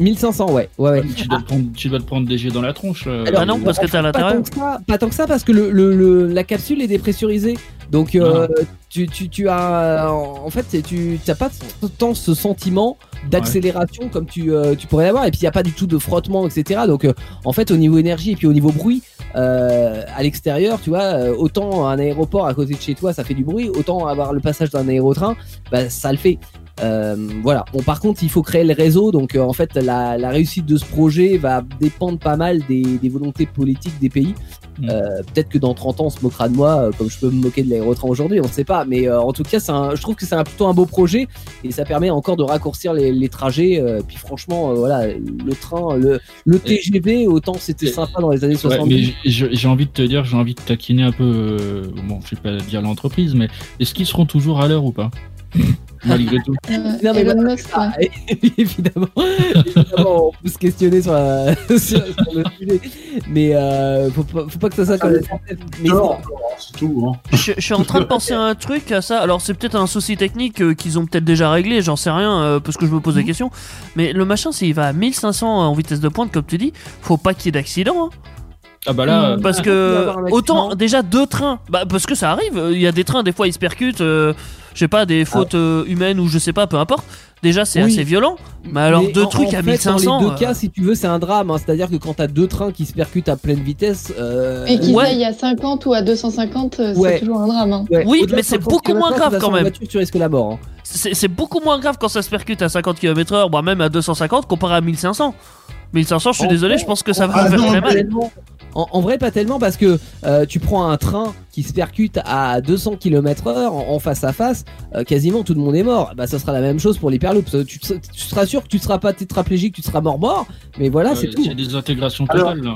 1500, ouais, ouais, ouais. tu, dois te prendre, tu dois te prendre des jets dans la tronche. euh, Alors, Ah non, parce que Pas tant l'intérieur. que ça, pas tant que ça parce que le, le- le- la capsule est dépressurisée. Donc euh, tu, tu, tu as en fait tu t'as pas tant ce sentiment d'accélération comme tu, euh, tu pourrais l'avoir et puis il y a pas du tout de frottement etc. Donc euh, en fait au niveau énergie et puis au niveau bruit euh, à l'extérieur tu vois autant un aéroport à côté de chez toi ça fait du bruit autant avoir le passage d'un aérotrain bah, ça le fait. Euh, voilà. Bon, par contre, il faut créer le réseau. Donc, euh, en fait, la, la réussite de ce projet va dépendre pas mal des, des volontés politiques des pays. Mm. Euh, Peut-être que dans 30 ans, on se moquera de moi, euh, comme je peux me moquer de l'aérotrain aujourd'hui. On ne sait pas. Mais euh, en tout cas, un, je trouve que c'est un, plutôt un beau projet et ça permet encore de raccourcir les, les trajets. euh, puis, franchement, voilà, le train, le, le TGV, autant c'était sympa dans les années Ouais, 70. mais j- j'ai envie de te dire, j'ai envie de taquiner un peu. euh, bon, je vais pas dire l'entreprise, mais est-ce qu'ils seront toujours à l'heure ou pas? Malgré tout. Euh, Non, mais Elon voilà, Musk, Ah, évidemment, évidemment, on peut se questionner sur, la- sur- sur le sujet, mais euh, faut, pas, faut pas que ça soit comme la mais Genre, C'est tout. Hein. Je, je suis en train de penser à un truc à ça. Alors c'est peut-être un souci technique euh, qu'ils ont peut-être déjà réglé, j'en sais rien euh, parce que je me pose des questions. Mais le machin, s'il va à 1500 en vitesse de pointe, comme tu dis, faut pas qu'il y ait d'accident. hein. Ah bah là, Parce que un autant déjà deux trains, bah parce que ça arrive, il y a des trains des fois ils se percutent, euh, je sais pas des fautes euh, humaines ou je sais pas, peu importe. Déjà c'est Oui. assez violent. Mais alors deux en- trucs en à fait, 1500. Dans les deux euh, cas, si tu veux, c'est un drame. hein. C'est-à-dire que quand t'as deux trains qui se percutent à pleine vitesse, euh, Et qu'ils Ouais. aillent à 50 ou à 250, euh, Ouais. c'est toujours un drame. hein. ouais, Oui, au-delà mais c'est 50 beaucoup moins grave quand même. voiture, tu risques la mort. hein. C'est c'est beaucoup moins grave quand ça se percute à 50 km/h, voire même à 250 comparé à 1500. 1500, je suis désolé, je pense que ça va Ah faire non, très mais- mal. En, en vrai, pas tellement parce que euh, tu prends un train qui se percute à 200 km/h en, en face à face, euh, quasiment tout le monde est mort. Bah, ça sera la même chose pour l'hyperloop. Tu, te- tu seras sûr que tu seras pas tétraplégique, tu seras mort-mort, mais voilà, c'est euh, tout. c'est des intégrations Alors- totales. là.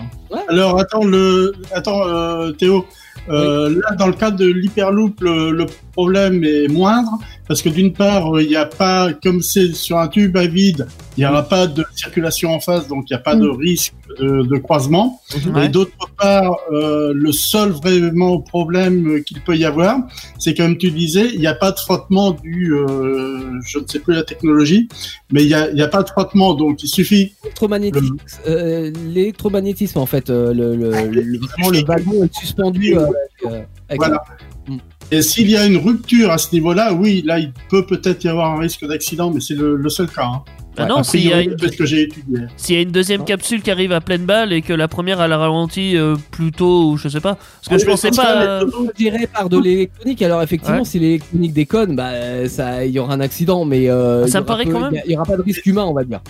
Alors attends le attends euh, Théo. Euh, Là, dans le cadre de l'hyperloop, le, le problème est moindre parce que d'une part, euh, il n'y a pas, comme c'est sur un tube à vide, il n'y aura pas de circulation en face, donc il n'y a pas de risque de, de croisement. Ouais. Et d'autre part, euh, le seul vraiment problème qu'il peut y avoir, c'est comme tu disais, il n'y a pas de frottement du, euh, je ne sais plus la technologie, mais il n'y a, y a pas de frottement, donc il suffit L'électromagnétisme, euh, l'électromagnétisme en fait, euh, le, le, le- vraiment, le wagon est suspendu. euh, avec, euh, avec- Voilà. Mm. Et s'il y a une rupture à ce niveau-là, oui, là, il peut peut-être y avoir un risque d'accident, mais c'est le, le seul cas. Hein. Ah non, s'il y, a une- c'est ce que j'ai étudié. s'il y a une deuxième capsule qui arrive à pleine balle et que la première elle a ralenti euh, plus tôt ou je sais pas. Parce que Ah, je pensais pas. euh, Je dirais par de l'électronique. Alors effectivement, Ouais. si l'électronique déconne, bah ça, il y aura un accident, mais euh, Ça me paraît peu- quand même. Il y y aura pas de risque humain, on va dire.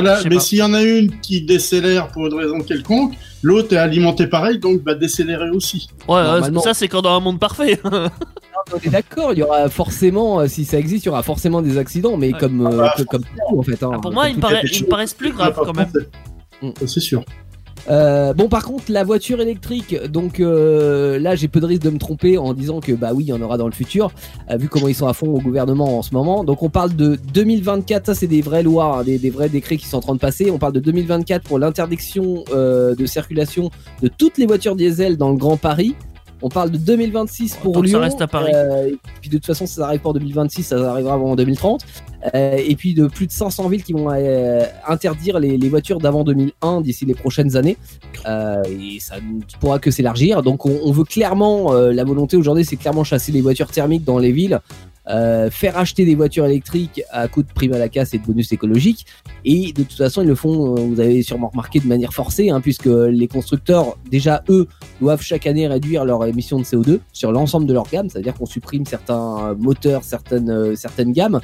Voilà, mais s'il y en a une qui décélère pour une raison quelconque, l'autre est alimentée pareil, donc va décélérer aussi. Ouais, euh, Normalement. ça c'est quand dans un monde parfait. On est d'accord, il y aura forcément, euh, si ça existe, il y aura forcément des accidents, mais Ouais. comme euh, Ah, que- comme tout en fait. hein. Ah, pour moi, Comme il me, paraît, il paraissent plus graves quand même. Mm. C'est sûr. Euh, bon, par contre, la voiture électrique, donc euh, là, j'ai peu de risque de me tromper en disant que bah oui, il y en aura dans le futur, euh, vu comment ils sont à fond au gouvernement en ce moment. Donc, on parle de 2024, ça c'est des vraies lois, hein, des, des vrais décrets qui sont en train de passer. On parle de 2024 pour l'interdiction euh, de circulation de toutes les voitures diesel dans le Grand Paris. On parle de 2026 pour que ça Lyon. reste à Paris. euh, et puis de toute façon, ça arrive pas en 2026, ça arrivera avant en 2030. Euh, et puis de plus de 500 villes qui vont euh, interdire les, voitures d'avant 2001 d'ici les prochaines années. Euh, et ça ne pourra que s'élargir. Donc on, veut clairement, la volonté aujourd'hui, c'est clairement chasser les voitures thermiques dans les villes. faire acheter des voitures électriques à coût de prime à la casse et de bonus écologiques. Et de toute façon, ils le font, vous avez sûrement remarqué, de manière forcée, hein, puisque les constructeurs, déjà, eux, doivent chaque année réduire leur émission de CO2 sur l'ensemble de leur gamme, c'est-à-dire qu'on supprime certains moteurs, certaines, certaines gammes,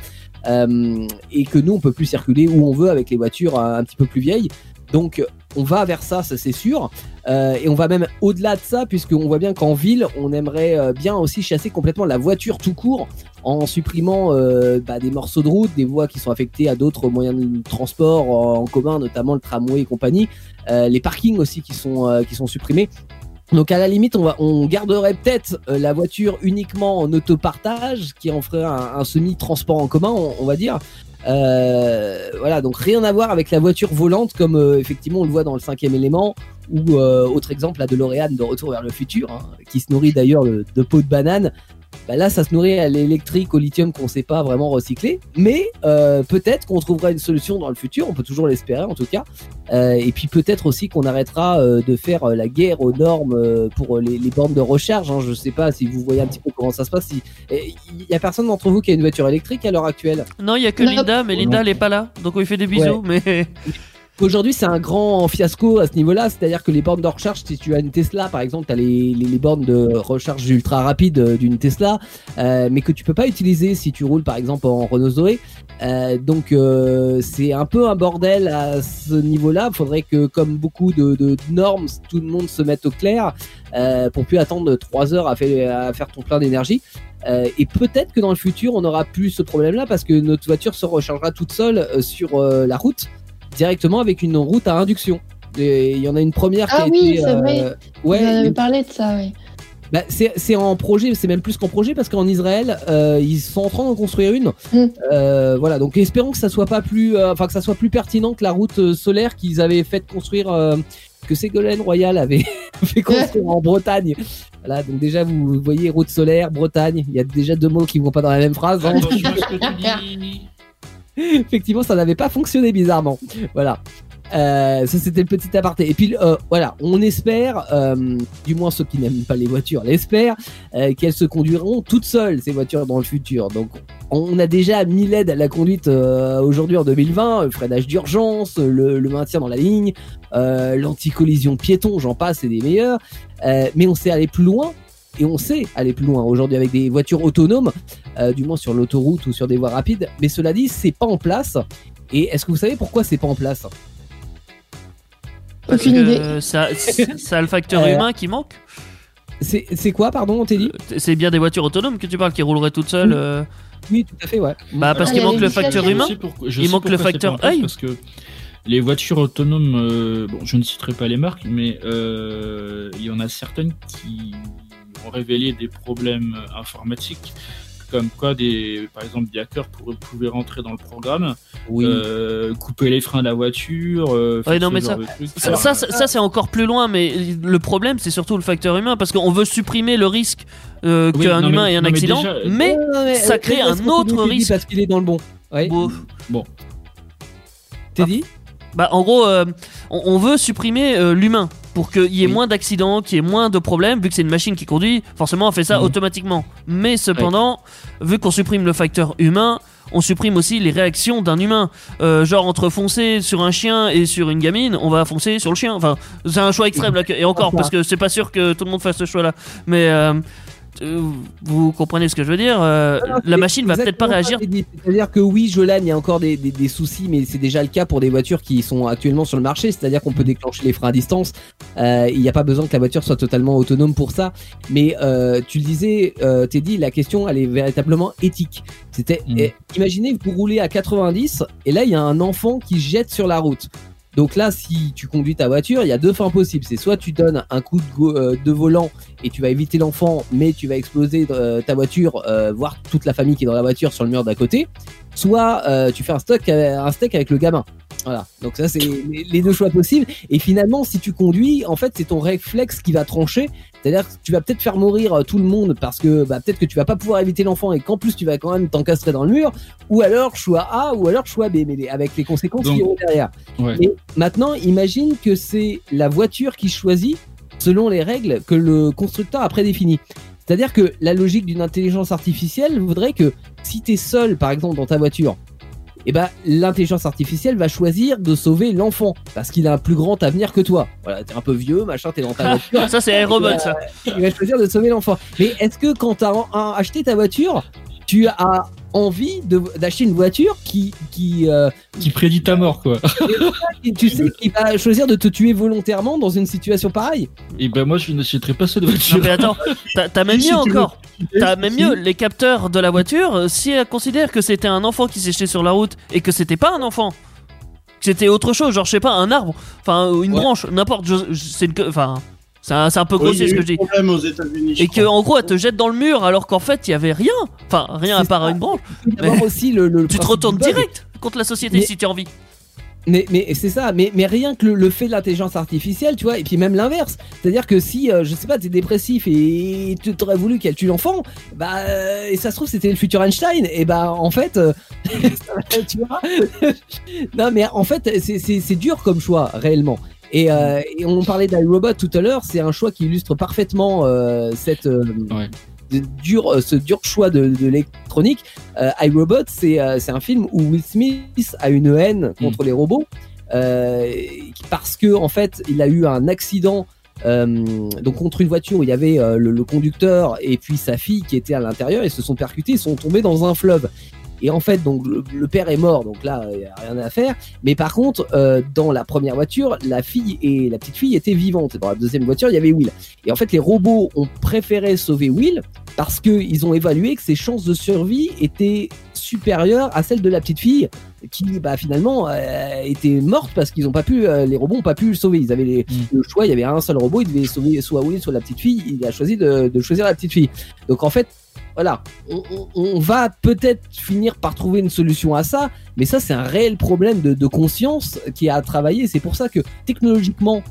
et que nous, on peut plus circuler où on veut avec les voitures un, petit peu plus vieilles. Donc, on va vers ça, ça c'est sûr. Euh, et on va même au-delà de ça, puisqu'on voit bien qu'en ville, on aimerait euh, bien aussi chasser complètement la voiture tout court en supprimant euh, bah, des morceaux de route, des voies qui sont affectées à d'autres moyens de transport en, commun, notamment le tramway et compagnie, euh, les parkings aussi qui sont, euh, qui sont supprimés. Donc à la limite, on, va, on garderait peut-être euh, la voiture uniquement en autopartage, qui en ferait un, semi-transport en commun, on, on va dire. Euh, voilà, donc rien à voir avec la voiture volante, comme euh, effectivement on le voit dans le cinquième élément, ou euh, autre exemple, la DeLorean de Retour vers le futur, hein, qui se nourrit d'ailleurs de, de peau de banane. Bah là, ça se nourrit à l'électrique, au lithium qu'on sait pas vraiment recycler, mais euh, peut-être qu'on trouvera une solution dans le futur, on peut toujours l'espérer en tout cas. Euh, et puis peut-être aussi qu'on arrêtera euh, de faire euh, la guerre aux normes euh, pour les, les bornes de recharge. Hein. Je sais pas si vous voyez un petit peu comment ça se passe. Si... Il y a personne d'entre vous qui a une voiture électrique à l'heure actuelle? Non, il y a que Non. Linda, mais Linda elle est pas là. Donc on lui fait des bisous. Mais Aujourd'hui, c'est un grand fiasco à ce niveau-là, c'est-à-dire que les bornes de recharge, si tu as une Tesla, par exemple, tu as les, bornes de recharge ultra rapide d'une Tesla, euh, mais que tu peux pas utiliser si tu roules, par exemple, en Renault Zoé. Euh, donc, euh, c'est un peu un bordel à ce niveau-là. Il faudrait que, comme beaucoup de, normes, tout le monde se mette au clair pour plus attendre trois heures à, faire ton plein d'énergie. Et peut-être que dans le futur, on aura plus ce problème-là parce que notre voiture se rechargera toute seule sur la route directement avec une route à induction. Et il y en a une première qui Ah a oui, été. c'est vrai. Ouais, Vous avez parlé de ça, oui. bah, c'est en projet, c'est même plus qu'en projet parce qu'en Israël, euh, ils sont en train d'en construire une. Mm. Euh, voilà, donc espérons que ça soit pas plus, euh, enfin que ça soit plus pertinent que la route euh, solaire qu'ils avaient fait construire, euh, que Ségolène Royal avait fait construire en Bretagne. Voilà, donc déjà vous voyez route solaire, Bretagne, il y a déjà deux mots qui vont pas dans la même phrase. hein. Attention à ce que tu dis. Effectivement, ça n'avait pas fonctionné bizarrement. Voilà. Euh, ça c'était le petit aparté. Et puis euh, voilà, on espère, euh, du moins ceux qui n'aiment pas les voitures l'espèrent, qu'elles se conduiront toutes seules ces voitures dans le futur. Donc on a déjà mis l'aide à la conduite aujourd'hui en 2020, le freinage d'urgence, le, le maintien dans la ligne, l'anti-collision piéton, j'en passe, c'est des meilleurs. Mais on sait aller plus loin. Et on sait aller plus loin aujourd'hui avec des voitures autonomes, euh, du moins sur l'autoroute ou sur des voies rapides. Mais cela dit, c'est pas en place. Et est-ce que vous savez pourquoi c'est pas en place? Parce Aucune idée. que ça, ça a le facteur Euh, humain qui manque. C'est quoi, pardon, on t'a dit? C'est bien des voitures autonomes que tu parles qui rouleraient toutes seules. Oui. euh. Oui, tout à fait, ouais. Bah parce Ah, qu'il manque le facteur humain. Il manque le facteur œil. Parce que les voitures autonomes, euh, bon, je ne citerai pas les marques, mais euh, il y en a certaines qui ont révélé des problèmes informatiques, comme quoi, des, par exemple, des hackers pourraient, pouvaient rentrer dans le programme, Oui. euh, couper les freins de la voiture. Euh, Ouais, non, mais ça- de trucs. Ça, Alors, ça, ça- ça, c'est encore plus loin, mais le problème c'est surtout le facteur humain parce qu'on veut supprimer le risque euh, Oui, qu'un mais- humain ait un non, accident, déjà- mais Non, non, mais, ça crée un autre risque. Parce qu'il est dans le bon. Ouais. bon, T'es dit? Bah en gros, euh, on, on veut supprimer euh, l'humain pour qu'il y ait Oui. moins d'accidents, qu'il y ait moins de problèmes, vu que c'est une machine qui conduit, forcément on fait ça Mhm. automatiquement. Mais cependant, vu qu'on supprime le facteur humain, on supprime aussi les réactions d'un humain. Euh, genre entre foncer sur un chien et sur une gamine, on va foncer sur le chien. Enfin, c'est un choix extrême là, et encore parce que c'est pas sûr que tout le monde fasse ce choix-là. Mais euh, vous comprenez ce que je veux dire euh, La machine va peut-être pas réagir. C'est-à-dire que oui, Jolan, il y a encore des, des- des soucis, mais c'est déjà le cas pour des voitures qui sont actuellement sur le marché. C'est-à-dire qu'on peut déclencher les freins à distance. Euh, il n'y a pas besoin que la voiture soit totalement autonome pour ça. Mais euh, tu le disais, euh, Teddy, la question, elle est véritablement éthique. C'était, Mhm. eh, imaginez, vous roulez à 90 et là, il y a un enfant qui jette sur la route. Donc là, si tu conduis ta voiture, il y a deux fins possibles. C'est soit tu donnes un coup de, euh, volant et tu vas éviter l'enfant, mais tu vas exploser euh, ta voiture, euh, voire toute la famille qui est dans la voiture sur le mur d'à côté. Soit euh, tu fais un, stock, euh, un steak avec le gamin. Voilà. Donc ça, c'est les deux choix possibles. Et finalement, si tu conduis, en fait, c'est ton réflexe qui va trancher. C'est-à-dire que tu vas peut-être faire mourir euh, tout le monde parce que bah, peut-être que tu vas pas pouvoir éviter l'enfant et qu'en plus tu vas quand même t'encastrer dans le mur. Ou alors choix A ou alors choix B, mais avec les conséquences Donc- qui iront derrière. Ouais. Et maintenant, imagine que c'est la voiture qui choisit selon les règles que le constructeur a prédéfinies. C'est-à-dire que la logique d'une intelligence artificielle voudrait que si tu es seul, par exemple, dans ta voiture, eh ben, l'intelligence artificielle va choisir de sauver l'enfant parce qu'il a un plus grand avenir que toi. Voilà, t'es un peu vieux, machin, t'es dans ta voiture. Ça c'est iRobot ça. il va choisir de sauver l'enfant. Mais est-ce que quand tu as acheté ta voiture, tu as envie de- d'acheter une voiture qui, qui, euh, Qui prédit ta mort, quoi. qui- tu sais, qui va choisir de te tuer volontairement dans une situation pareille Et ben moi, je n'achèterai pas cette Non voiture. mais attends, t'as t'as même mieux encore. T'as même mieux les capteurs de la voiture. euh, Si elle considère que c'était un enfant qui s'est jeté sur la route et que c'était pas un enfant, que c'était autre chose, genre je sais pas un arbre, enfin une Ouais. branche, n'importe. je- je- C'est une, enfin, c'est un, peu Oui, grossier a ce que États-Unis. je Et que en gros elle te jette dans le mur alors qu'en fait il y avait rien. Enfin rien à part ça. une branche. Aussi le, le Tu te retournes direct contre la société Mais- si tu as envie. Mais, mais c'est ça, mais, mais rien que le, le fait de l'intelligence artificielle, tu vois, et puis même l'inverse. C'est-à-dire que si, euh, je sais pas, t'es dépressif et tu t'aurais voulu qu'elle tue l'enfant, bah, euh, et ça se trouve, c'était le futur Einstein, et bah, en fait, euh, tu vois. non, mais en fait, c'est dur comme choix, réellement. Et, euh, et on parlait d'iRobot tout à l'heure, c'est un choix qui illustre parfaitement euh, cette. euh, Ouais. dur, euh, ce dur choix de, de l'électronique. IRobot, c'est un film où Will Smith a une haine contre les robots parce que en fait, il a eu un accident. euh, donc contre une voiture où il y avait euh, le, le conducteur et puis sa fille qui était à l'intérieur, ils se sont percutés, ils sont tombés dans un fleuve. Et en fait, donc le, le père est mort, donc là, il n'y a rien à faire. Mais par contre, euh, dans la première voiture, la fille et la petite fille étaient vivantes. Dans la deuxième voiture, il y avait Will. Et en fait, les robots ont préféré sauver Will parce qu'ils ont évalué que ses chances de survie étaient supérieures à celles de la petite fille qui bah, finalement euh, était morte parce qu'ils ont pas pu euh, les robots ont pas pu le sauver ils avaient les- Mm. le choix il y avait un seul robot il devait sauver soit Will soit la petite fille il a choisi de, de choisir la petite fille donc en fait voilà on, on- on va peut-être finir par trouver une solution à ça mais ça c'est un réel problème de, de conscience qui est à travailler c'est pour ça que technologiquement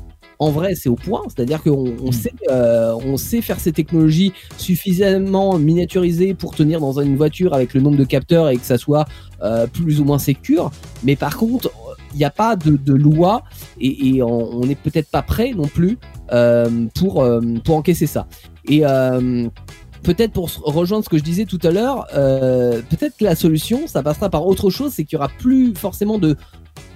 en vrai, c'est au point, c'est-à-dire qu'on on Mm. sait, euh, on sait faire ces technologies suffisamment miniaturisées pour tenir dans une voiture avec le nombre de capteurs et que ça soit euh, plus ou moins sécure. Mais par contre, il n'y a pas de, de loi et, et on n'est peut-être pas prêt non plus euh, pour, pour encaisser ça. Et peut-être pour rejoindre ce que je disais tout à l'heure, euh, peut-être que la solution, ça passera par autre chose, c'est qu'il y aura plus forcément de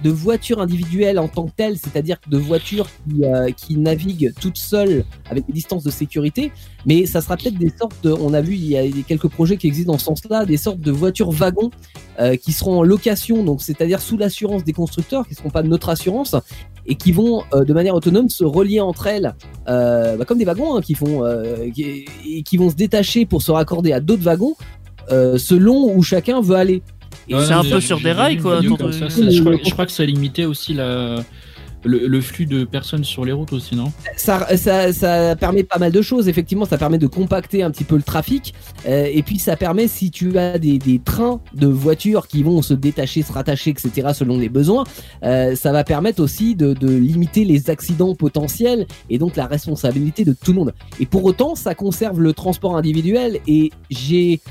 de voitures individuelles en tant que telles, c'est-à-dire de voitures qui, euh, qui naviguent toutes seules avec des distances de sécurité, mais ça sera peut-être des sortes on a vu il y a quelques projets qui existent dans ce sens-là, des sortes de voitures wagons euh, qui seront en location, donc c'est-à-dire sous l'assurance des constructeurs, qui ne seront pas de notre assurance, et qui vont euh, de manière autonome se relier entre elles, euh, bah, comme des wagons hein, qui font, euh, qui, et qui vont se détacher pour se raccorder à d'autres wagons selon où chacun veut aller. C'est un peu sur des rails, quoi, Comme ça, je, crois, je crois que ça limitait aussi la, le, flux de personnes sur les routes aussi, non? Ça, ça, ça permet pas mal de choses. Effectivement, ça permet de compacter un petit peu le trafic. Euh, et puis, ça permet, si tu as des, trains de voitures qui vont se détacher, se rattacher, etc., selon les besoins, euh, ça va permettre aussi de limiter les accidents potentiels et donc la responsabilité de tout le monde. Et pour autant, ça conserve le transport individuel et j'ai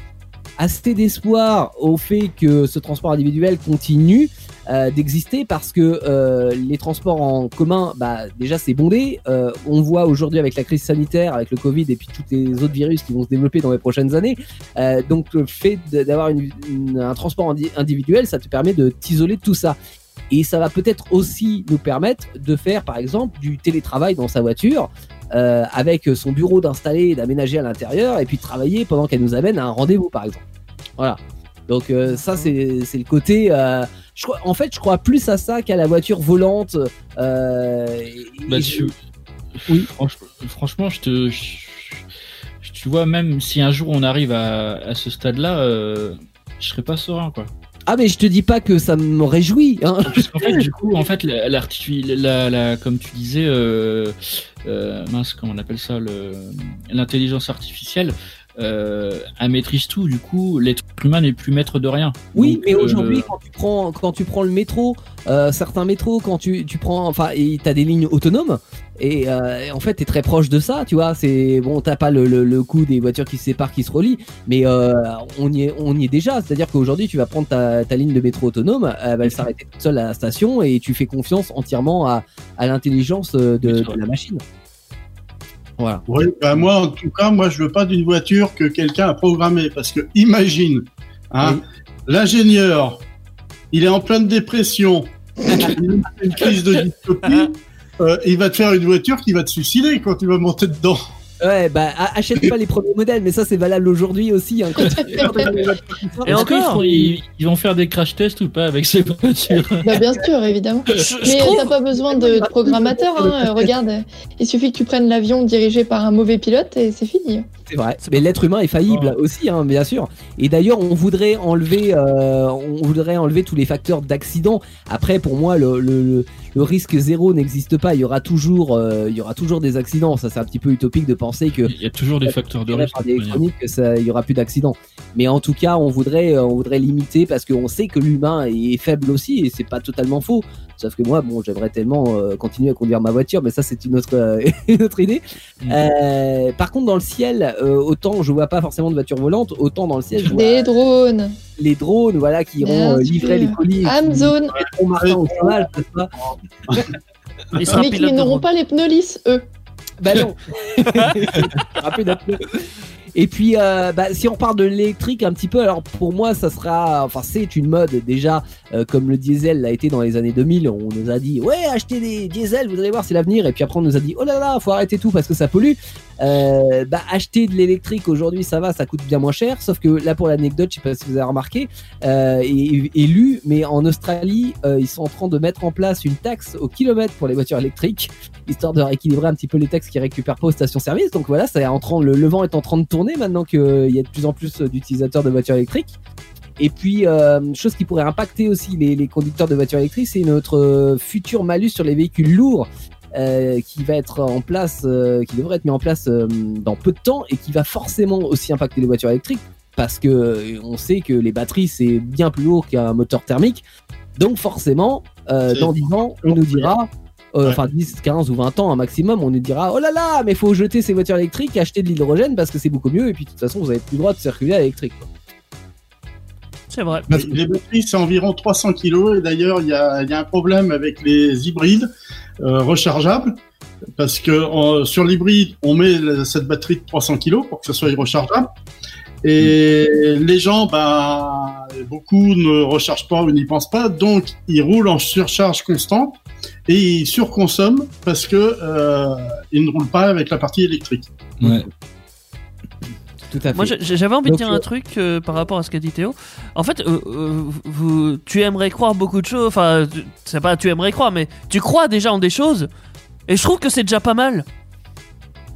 assez d'espoir au fait que ce transport individuel continue euh, d'exister parce que euh, les transports en commun, bah, déjà c'est bondé. Euh, on voit aujourd'hui avec la crise sanitaire, avec le Covid et puis tous les autres virus qui vont se développer dans les prochaines années. Euh, donc le fait d'avoir une- une- un transport indi- individuel, ça te permet de t'isoler de tout ça. Et ça va peut-être aussi nous permettre de faire, par exemple, du télétravail dans sa voiture, euh, avec son bureau d'installer et d'aménager à l'intérieur, et puis de travailler pendant qu'elle nous amène à un rendez-vous, par exemple. Voilà. Donc euh, ça, c'est c'est le côté... euh, je crois, en fait, je crois plus à ça qu'à la voiture volante. Euh, Bah, et- tu- Oui. Franch- franchement, je te. je- tu vois, même si un jour on arrive à, à ce stade-là, euh, je serais pas serein, quoi. Ah, mais je te dis pas que ça me réjouit. Hein. Parce qu'en fait, du coup, en fait, la, l'artifi- la, la- comme tu disais, mince, comment on appelle ça, le, l'intelligence artificielle, euh, elle maîtrise tout. Du coup, l'être humain n'est plus maître de rien. Oui, Donc, mais euh, aujourd'hui, quand tu prends quand tu prends le métro, euh, certains métros, quand tu, tu prends, enfin, t'as des lignes autonomes, et en fait, t'es très proche de ça, tu vois. C'est bon, t'as pas le, le, le coup des voitures qui se séparent, qui se relient, mais on y est, on y est déjà. C'est-à-dire qu'aujourd'hui, tu vas prendre ta, ta ligne de métro autonome, elle va s'arrêter toute seule à la station, et tu fais confiance entièrement à, à l'intelligence de, de la machine. Voilà. Oui, bah moi, en tout cas, moi, je veux pas d'une voiture que quelqu'un a programmée. Parce que, imagine, hein, l'ingénieur, il est en pleine dépression, il a une crise de dystopie, euh, il va te faire une voiture qui va te suicider quand tu vas monter dedans. Ouais, bah achète pas les premiers modèles, mais ça c'est valable aujourd'hui aussi. Hein, quand. Et encore, font- ils, ils vont faire des crash tests ou pas avec ces voitures? Bah, bien sûr, évidemment. Je, Mais trouve- t'as pas besoin de, de programmateur. Hein. euh, Regarde, il suffit que tu prennes l'avion dirigé par un mauvais pilote et c'est fini. C'est vrai. Mais l'être humain est faillible aussi, hein, bien sûr. Et d'ailleurs, on voudrait enlever, euh, on voudrait enlever tous les facteurs d'accident. Après, pour moi, le, le, le- le risque zéro n'existe pas. Il y aura toujours, euh, il y aura toujours des accidents. Ça, c'est un petit peu utopique de penser que Il y a toujours des facteurs de risque. par des que ça, il y aura plus d'accidents. Mais en tout cas, on voudrait, euh, on voudrait limiter parce qu'on sait que l'humain est faible aussi et c'est pas totalement faux. Sauf que moi, bon, j'aimerais tellement euh, continuer à conduire ma voiture, mais ça, c'est une autre, euh, une autre idée. Mm. Euh, par contre, dans le ciel, euh, autant je vois pas forcément de voiture volante, autant dans le ciel, je vois Des drones. les drones, voilà, qui iront euh, livrer les colis. qui Amazon. Martin au il sera Mais qui n'auront pas les pneus lisses, eux. Bah non. Rapide. Et puis, euh, bah, si on parle de l'électrique un petit peu, alors pour moi, ça sera, enfin, c'est une mode déjà, euh, comme le diesel l'a été dans les années 2000. On nous a dit, ouais, achetez des diesels, vous allez voir, c'est l'avenir. Et puis après, on nous a dit, oh là là, faut arrêter tout parce que ça pollue. Euh, bah, acheter de l'électrique aujourd'hui, ça va, ça coûte bien moins cher. Sauf que là, pour l'anecdote, je sais pas si vous avez remarqué, euh, et, et lu, mais en Australie, euh, ils sont en train de mettre en place une taxe au kilomètre pour les voitures électriques histoire de rééquilibrer un petit peu les taxes qu'ils récupèrent pas aux stations-service. Donc voilà, ça est en train, le, le vent est en train de tourner maintenant qu'il y a de plus en plus d'utilisateurs de voitures électriques. Et puis, euh, chose qui pourrait impacter aussi les, les conducteurs de voitures électriques, c'est notre euh, futur malus sur les véhicules lourds. Euh, qui va être en place, euh, qui devrait être mis en place euh, dans peu de temps et qui va forcément aussi impacter les voitures électriques parce que on sait que les batteries c'est bien plus lourd qu'un moteur thermique. Donc forcément, euh, dans 10 ans, on nous dira, euh, Ouais. enfin 10, 15 ou 20 ans un maximum, on nous dira oh là là, mais faut jeter ces voitures électriques, et acheter de l'hydrogène parce que c'est beaucoup mieux et puis de toute façon vous avez plus le droit de circuler à l'électrique. C'est vrai. Les batteries, c'est environ 300 kg. Et d'ailleurs, il y a, il y a un problème avec les hybrides euh, rechargeables. Parce que euh, sur l'hybride, on met cette batterie de 300 kg pour que ce soit rechargeable. Et les gens, bah, beaucoup ne rechargent pas ou n'y pensent pas. Donc, ils roulent en surcharge constante et ils surconsomment parce que euh, ils ne roulent pas avec la partie électrique. Ouais. Tout à fait. Moi, j'avais envie Donc, de dire euh, un truc euh, par rapport à ce qu'a dit Théo. En fait, euh, euh, vous, tu aimerais croire beaucoup de choses. Enfin, tu- c'est pas tu aimerais croire, mais tu crois déjà en des choses. Et je trouve que c'est déjà pas mal.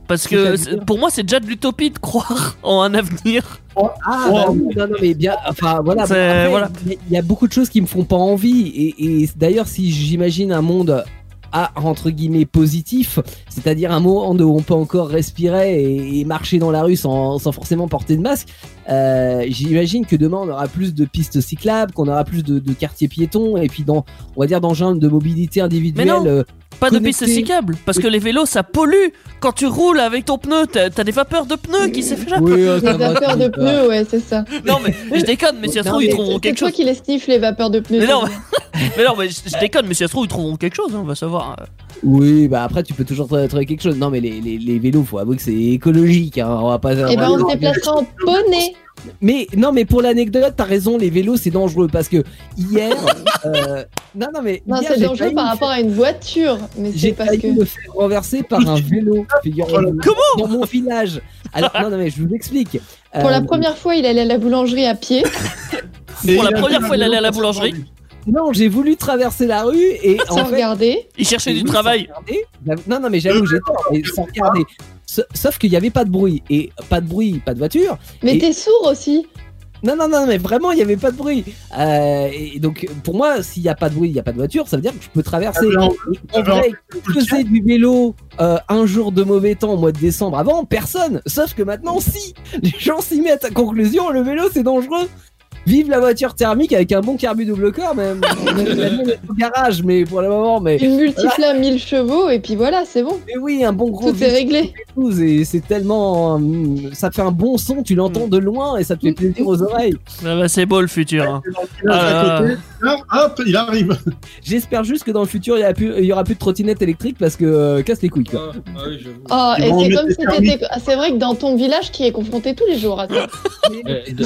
Parce que pour moi, c'est déjà de l'utopie de croire en un avenir. Ah, bah non, non, mais bien, enfin voilà. Après, voilà. Il y a- il y a beaucoup de choses qui me font pas envie. Et, et d'ailleurs, si j'imagine un monde à entre guillemets positif, c'est-à-dire un monde où on peut encore respirer et, et marcher dans la rue sans, sans forcément porter de masque, euh, j'imagine que demain on aura plus de pistes cyclables, qu'on aura plus de, de quartiers piétons et puis dans, on va dire, d'engins de mobilité individuelle. Euh, Pas de piste cyclable. Parce que les vélos, ça pollue. Quand tu roules avec ton pneu, t'as des vapeurs de pneus qui s'échappent. oui, euh, va, vapeurs ça de pneus, ouais, c'est ça. Non, mais je déconne, mais si ça se trouve, ils trouveront C'est quelque toi chose. qui les sniffes, les vapeurs de pneus. Mais non, c'est. Mais non, mais je, déconne, mais si ça se trouve, ils trouveront quelque chose. hein, on va savoir. Oui, bah après tu peux toujours trouver quelque chose. Non, mais les, les, les vélos, faut avouer que c'est écologique. Hein. On va pas. Eh ben, on se déplacera en poney. Mais non, mais pour l'anecdote, t'as raison, les vélos c'est dangereux parce que hier. euh, non, non, mais. Non, c'est dangereux par rapport à une voiture. Mais J'ai c'est parce failli que. me faire renverser par un vélo, figurez-vous. Dans mon village. Alors, non, non, mais je vous explique. Pour la Euh, première fois, il allait à la boulangerie à pied. Pour la première fois, il allait à la boulangerie. Non, j'ai voulu traverser la rue et en Sans fait. regarder. Il cherchait du travail. J'avoue- Non, non, mais j'avoue, j'ai tort, mais sans regarder. Sa- Sauf qu'il n'y avait pas de bruit. Et pas de bruit, pas de voiture. Mais Et- t'es sourd aussi. Non, non, non, mais vraiment, il n'y avait pas de bruit. Euh, et donc, pour moi, s'il n'y a pas de bruit, il n'y a pas de voiture, ça veut dire que je peux traverser. En vrai, je faisais du vélo euh, un jour de mauvais temps au mois de décembre. Avant, personne. Sauf que maintenant, si. Les gens s'y mettent. À conclusion, le vélo, c'est dangereux. Vive la voiture thermique avec un bon carbu double corps, même. Est au garage, mais pour le moment, mais. Une multiflamme 1000 chevaux et puis voilà, c'est bon. Mais oui, un bon gros Tout est réglé. V12 et c'est tellement. hum, Ça fait un bon son, tu l'entends de loin et ça te fait plaisir aux oreilles. Ah bah, c'est beau le futur. hein. Ah. à hop, il arrive. J'espère juste que dans le futur, il y, a plus- il y aura plus de trottinettes électriques parce que euh, casse les couilles. Quoi. Oh, Ils et c'est comme si ah, C'est vrai que dans ton village qui est confronté tous les jours à ça.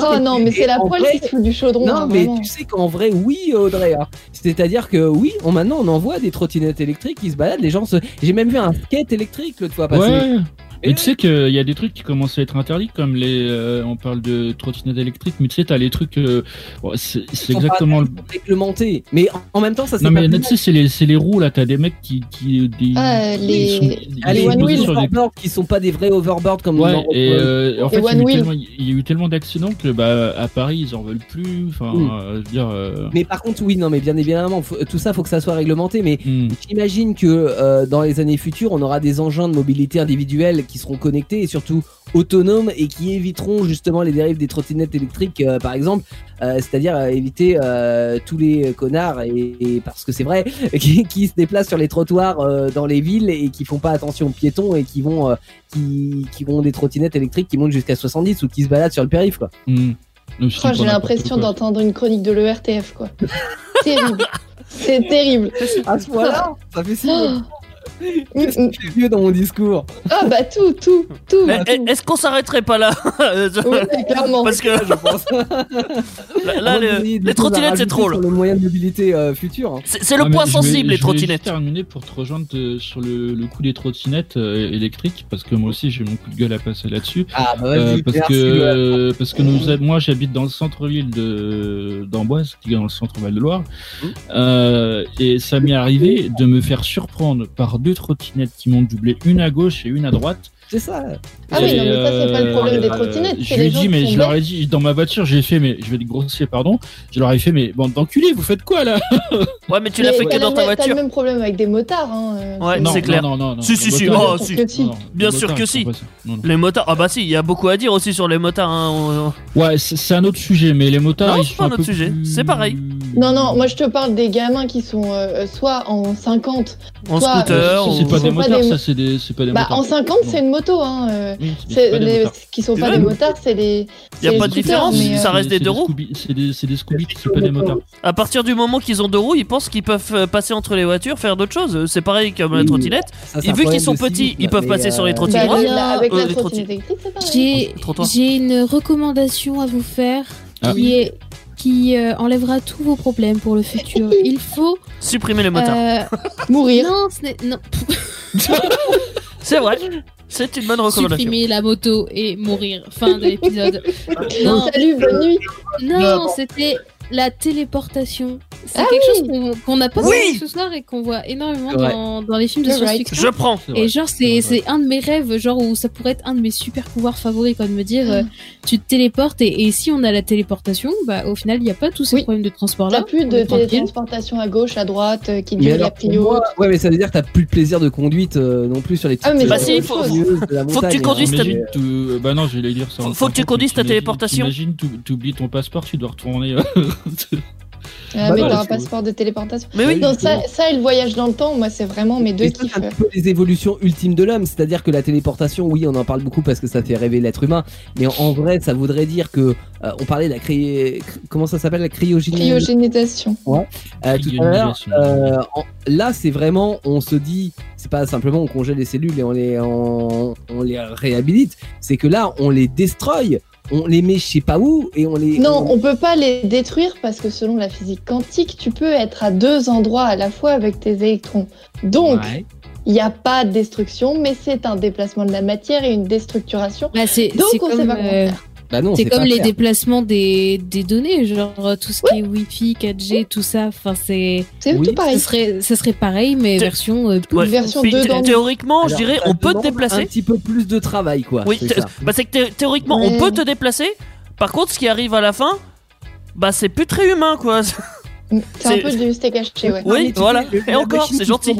Oh non, mais c'est la vrai- du chaudron. Non, hein, mais vraiment. tu sais qu'en vrai, oui, Audrey. hein. C'est-à-dire que oui, on, maintenant on envoie des trottinettes électriques qui se baladent. Les gens se. J'ai même vu un skate électrique l'autre fois passer. Ouais. Et Et tu sais qu'il y a des trucs qui commencent à être interdits, comme les. euh, on parle de trottinettes électriques, mais tu sais, t'as les trucs. euh, bon, c'est exactement le. réglementés. Mais en, en même temps, ça c'est Non, pas mais tu sais, c'est les, c'est les roues là, t'as des mecs qui. qui des, Ah, les- sont- ils Allez, sont one posés wheel. des- overboard qui sont pas des vrais overboards comme Ouais, dans- et euh, en fait, il y, a one eu tellement- il y a eu tellement d'accidents que bah, à Paris, ils en veulent plus. Enfin, Mm. euh, je veux dire. euh, Mais par contre, oui, non, mais bien évidemment, faut- tout ça, faut que ça soit réglementé. Mais mm. J'imagine que euh, dans les années futures, on aura des engins de mobilité individuelle qui seront connectés et surtout autonomes et qui éviteront justement les dérives des trottinettes électriques, euh, par exemple, Euh, c'est-à-dire euh, éviter euh, tous les connards et, et parce que c'est vrai qui, qui se déplacent sur les trottoirs euh, dans les villes et qui font pas attention aux piétons et qui vont euh, qui, qui vont des trottinettes électriques qui montent jusqu'à 70 ou qui se baladent sur le périph quoi. Mm. C'est Oh, J'ai l'impression d'entendre une chronique de l'ERTF, quoi. terrible. C'est terrible. À ce point-là, ça fait si Fait vieux dans mon discours Ah bah tout, tout, tout. Tout. Est-ce qu'on s'arrêterait pas là Ouais, clairement. Parce que je pense. là, les trottinettes, c'est trop. le moyen de mobilité euh, futur. C'est le Ah, point vais- sensible, les je vais trottinettes. terminer pour te rejoindre euh, sur le, le coup des trottinettes euh, électriques parce que moi aussi j'ai mon coup de gueule à passer là-dessus. Ah bah Euh, parce que euh, parce que nous moi j'habite dans le centre-ville de d'Amboise, qui est dans le centre Val de Loire, Mmh. euh, et ça m'est arrivé de me faire surprendre par deux trottinettes qui m'ont doublé, une à gauche et une à droite. C'est ça. Ah oui, non, mais ça, c'est pas le problème des euh, trottinettes, Je lui ai dit, mais je leur ai dit, dans ma voiture, j'ai fait, mais je vais être grossier, pardon. Je leur ai fait, mais bande d'enculés, vous faites quoi là? Ouais, mais tu l'as fait que dans ta même- T'as voiture. le même problème avec des motards. Hein. euh, Ouais, Non, c'est non, clair. Non, non, non. Si, si, Oh, Bien si. sûr que si. non, non, Bien les sûr motards, que si. Les motards, ah bah si, il y a beaucoup à dire aussi sur les motards. hein, Ouais, c'est un autre sujet, mais les motards, Non, c'est pas un autre sujet, c'est pareil. Non, non, moi je te parle des gamins qui sont euh, soit en 50. En Toi, scooter, euh, ou- C'est pas des des- ça, c'est des, c'est pas des Bah, motards. en 50, c'est une moto. Hein. euh, Oui, c'est les, qui sont C'est pas des motards, c'est des. Y a c'est pas les de différence, mais, ça reste des deux roues. C'est des, c'est des Scooby, c'est pas des motards. À partir du moment qu'ils ont deux roues, ils pensent qu'ils peuvent euh, passer entre les voitures, faire d'autres choses. C'est pareil comme la trottinette. Et vu qu'ils sont petits, ils peuvent passer sur les trottinettes. Bah, avec Trottinette. la, avec la les trottinette électrique, c'est pareil. J'ai Trottoir. j'ai une recommandation à vous faire Ah. qui est qui euh, enlèvera tous vos problèmes pour le futur. Il faut Supprimer les motards. euh, Mourir. non, ce n'est- non, C'est vrai. C'est une bonne recommandation. supprimer la moto et mourir. Fin de l'épisode. non, Salut, bonne nuit. non, c'était la téléportation. C'est Ah quelque oui. chose qu'on- n'a pas Oui. vu ce soir et qu'on voit énormément dans, dans les films de science-fiction. Je prends. Et genre, c'est un de mes rêves, genre où ça pourrait être un de mes super pouvoirs favoris, quoi, de me dire, euh, tu te téléportes et, et si on a la téléportation, bah au final, il n'y a pas tous ces Oui. problèmes de transport là. T'as plus de télétransportation à gauche, à droite, euh, qui dit la moi, ouais, mais ça veut dire que t'as plus de plaisir de conduite euh, non plus sur les petites Ah, mais Bah si, faut- sinueuses de la faut que tu montagne, conduises hein. tout- euh, bah non, je vais dire ça. Faut- faut que tu conduises ta téléportation. Imagine, tu oublies ton passeport, tu dois retourner. Ah, Bah mais t'as un passeport de téléportation. Mais oui. Non, ça, ça et le voyage dans le temps, moi, c'est vraiment mes deux kiffs. c'est un peu les évolutions ultimes de l'homme, c'est-à-dire que la téléportation, oui, on en parle beaucoup parce que ça fait rêver l'être humain, mais en, vrai, ça voudrait dire que euh, on parlait de la cré... comment ça s'appelle la cryogénie Cryogénisation. euh, tout à l'heure. Euh, en- là, c'est vraiment, on se dit, c'est pas simplement on congèle les cellules et on les, on, on les réhabilite, c'est que là, on les destroy, on les met je sais pas où et on les. Non, on- on peut pas les détruire parce que selon la physique quantique, tu peux être à deux endroits à la fois avec tes électrons. Donc, Ouais. il n'y a pas de destruction, mais c'est un déplacement de la matière et une déstructuration. Bah, Donc, c'est on sait comme, pas comment euh, faire. Bah c'est comme les faire. déplacements des, des données, genre euh, tout ce qui est Wi-Fi, 4G, tout ça. Enfin, c'est C'est oui, tout ce pareil. serait, ce serait pareil, mais version euh, plus Ouais. Version Puis, 2 thé- dans théoriquement, je dirais, on peut te déplacer. Un petit peu plus de travail, quoi. Oui, c'est ça. bah c'est que thé- théoriquement, on peut te déplacer. Par contre, ce qui arrive à la fin, bah c'est plus très humain, quoi. C'est un peu du steak haché, ouais. Oui, voilà. Et encore, c'est gentil.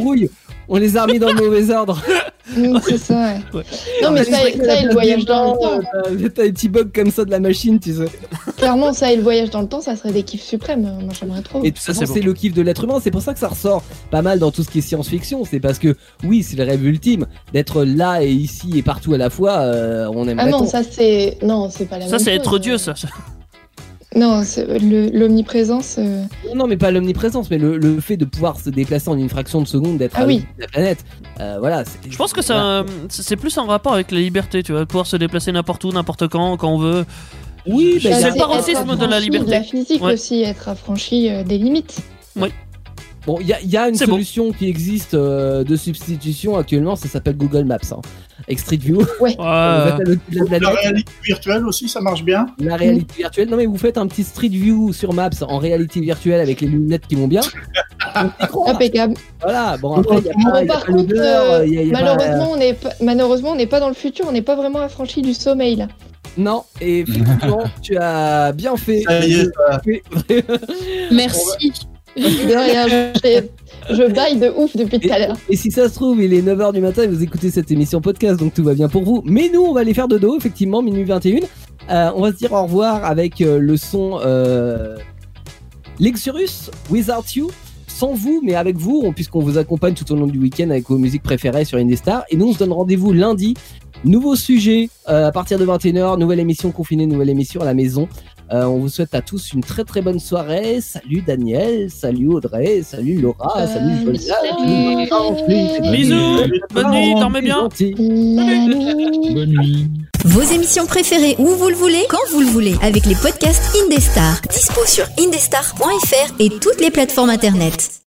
On les a remis dans le mauvais ordre. C'est ça, ouais. Ouais. Non, mais ça, ça la et le voyage dans le temps. euh, T'as des petits bugs comme ça de la machine, tu sais. Clairement, ça et le voyage dans le temps, ça serait des kiffs suprêmes. Moi, j'aimerais trop. Et de toute Ça, c'est c'est le kiff de l'être humain. C'est pour ça que ça ressort pas mal dans tout ce qui est science-fiction. C'est parce que, oui, c'est le rêve ultime d'être là et ici et partout à la fois. euh, on aimerait Ah non, ça c'est. Non, c'est pas la Ça, même c'est chose. être Dieu, ça. Non, l'omniprésence. euh, Non, non, mais pas l'omniprésence, mais le, le fait de pouvoir se déplacer en une fraction de seconde, d'être Ah à oui. la planète. Euh, voilà. Je pense que ça, c'est plus en rapport avec la liberté, tu vois, de pouvoir se déplacer n'importe où, n'importe quand, quand on veut. Oui, bah, c'est a- le paroxysme de la liberté. De la physique Ouais. aussi, être affranchi euh, des limites. Bon, il y a, il y a une bon. solution qui existe euh, de substitution actuellement, ça s'appelle Google Maps. Hein. Avec Street View, Ouais. la réalité virtuelle aussi, ça marche bien. la réalité virtuelle. Non, mais vous faites un petit Street View sur Maps en réalité virtuelle avec les lunettes qui vont bien. Croit. Impeccable. Voilà, bon, après, il y a Bon, pas, il y a par pas contre, euh, il y a- il y a pas- malheureusement, on n'est pas, malheureusement, on n'est pas dans le futur, on n'est pas vraiment affranchi du sommeil là. Non, et effectivement, tu as bien fait. Ça y est, ça- Merci. De rien, je, baille de ouf depuis tout à l'heure. Et si ça se trouve, il est 9h du matin et vous écoutez cette émission podcast, donc tout va bien pour vous. Mais nous, on va aller faire dodo, effectivement, minuit 21. Euh, on va se dire au revoir avec euh, le son euh, Lexurus, Without You. Sans vous, mais avec vous, on- puisqu'on vous accompagne tout au long du week-end avec vos musiques préférées sur Indestar. Et nous, on se donne rendez-vous lundi. Nouveau sujet euh, à partir de 21h, nouvelle émission confinée, nouvelle émission à la maison. Euh, on vous souhaite à tous une très très bonne soirée. Salut Daniel, salut Audrey, salut Laura, salut Salut. Paulina, salut Bisous, bonne nuit, dormez bien. Bonne nuit. Vos émissions préférées où vous le voulez, quand vous le voulez, avec les podcasts Indestar. Dispo sur indestar.fr et toutes les plateformes internet.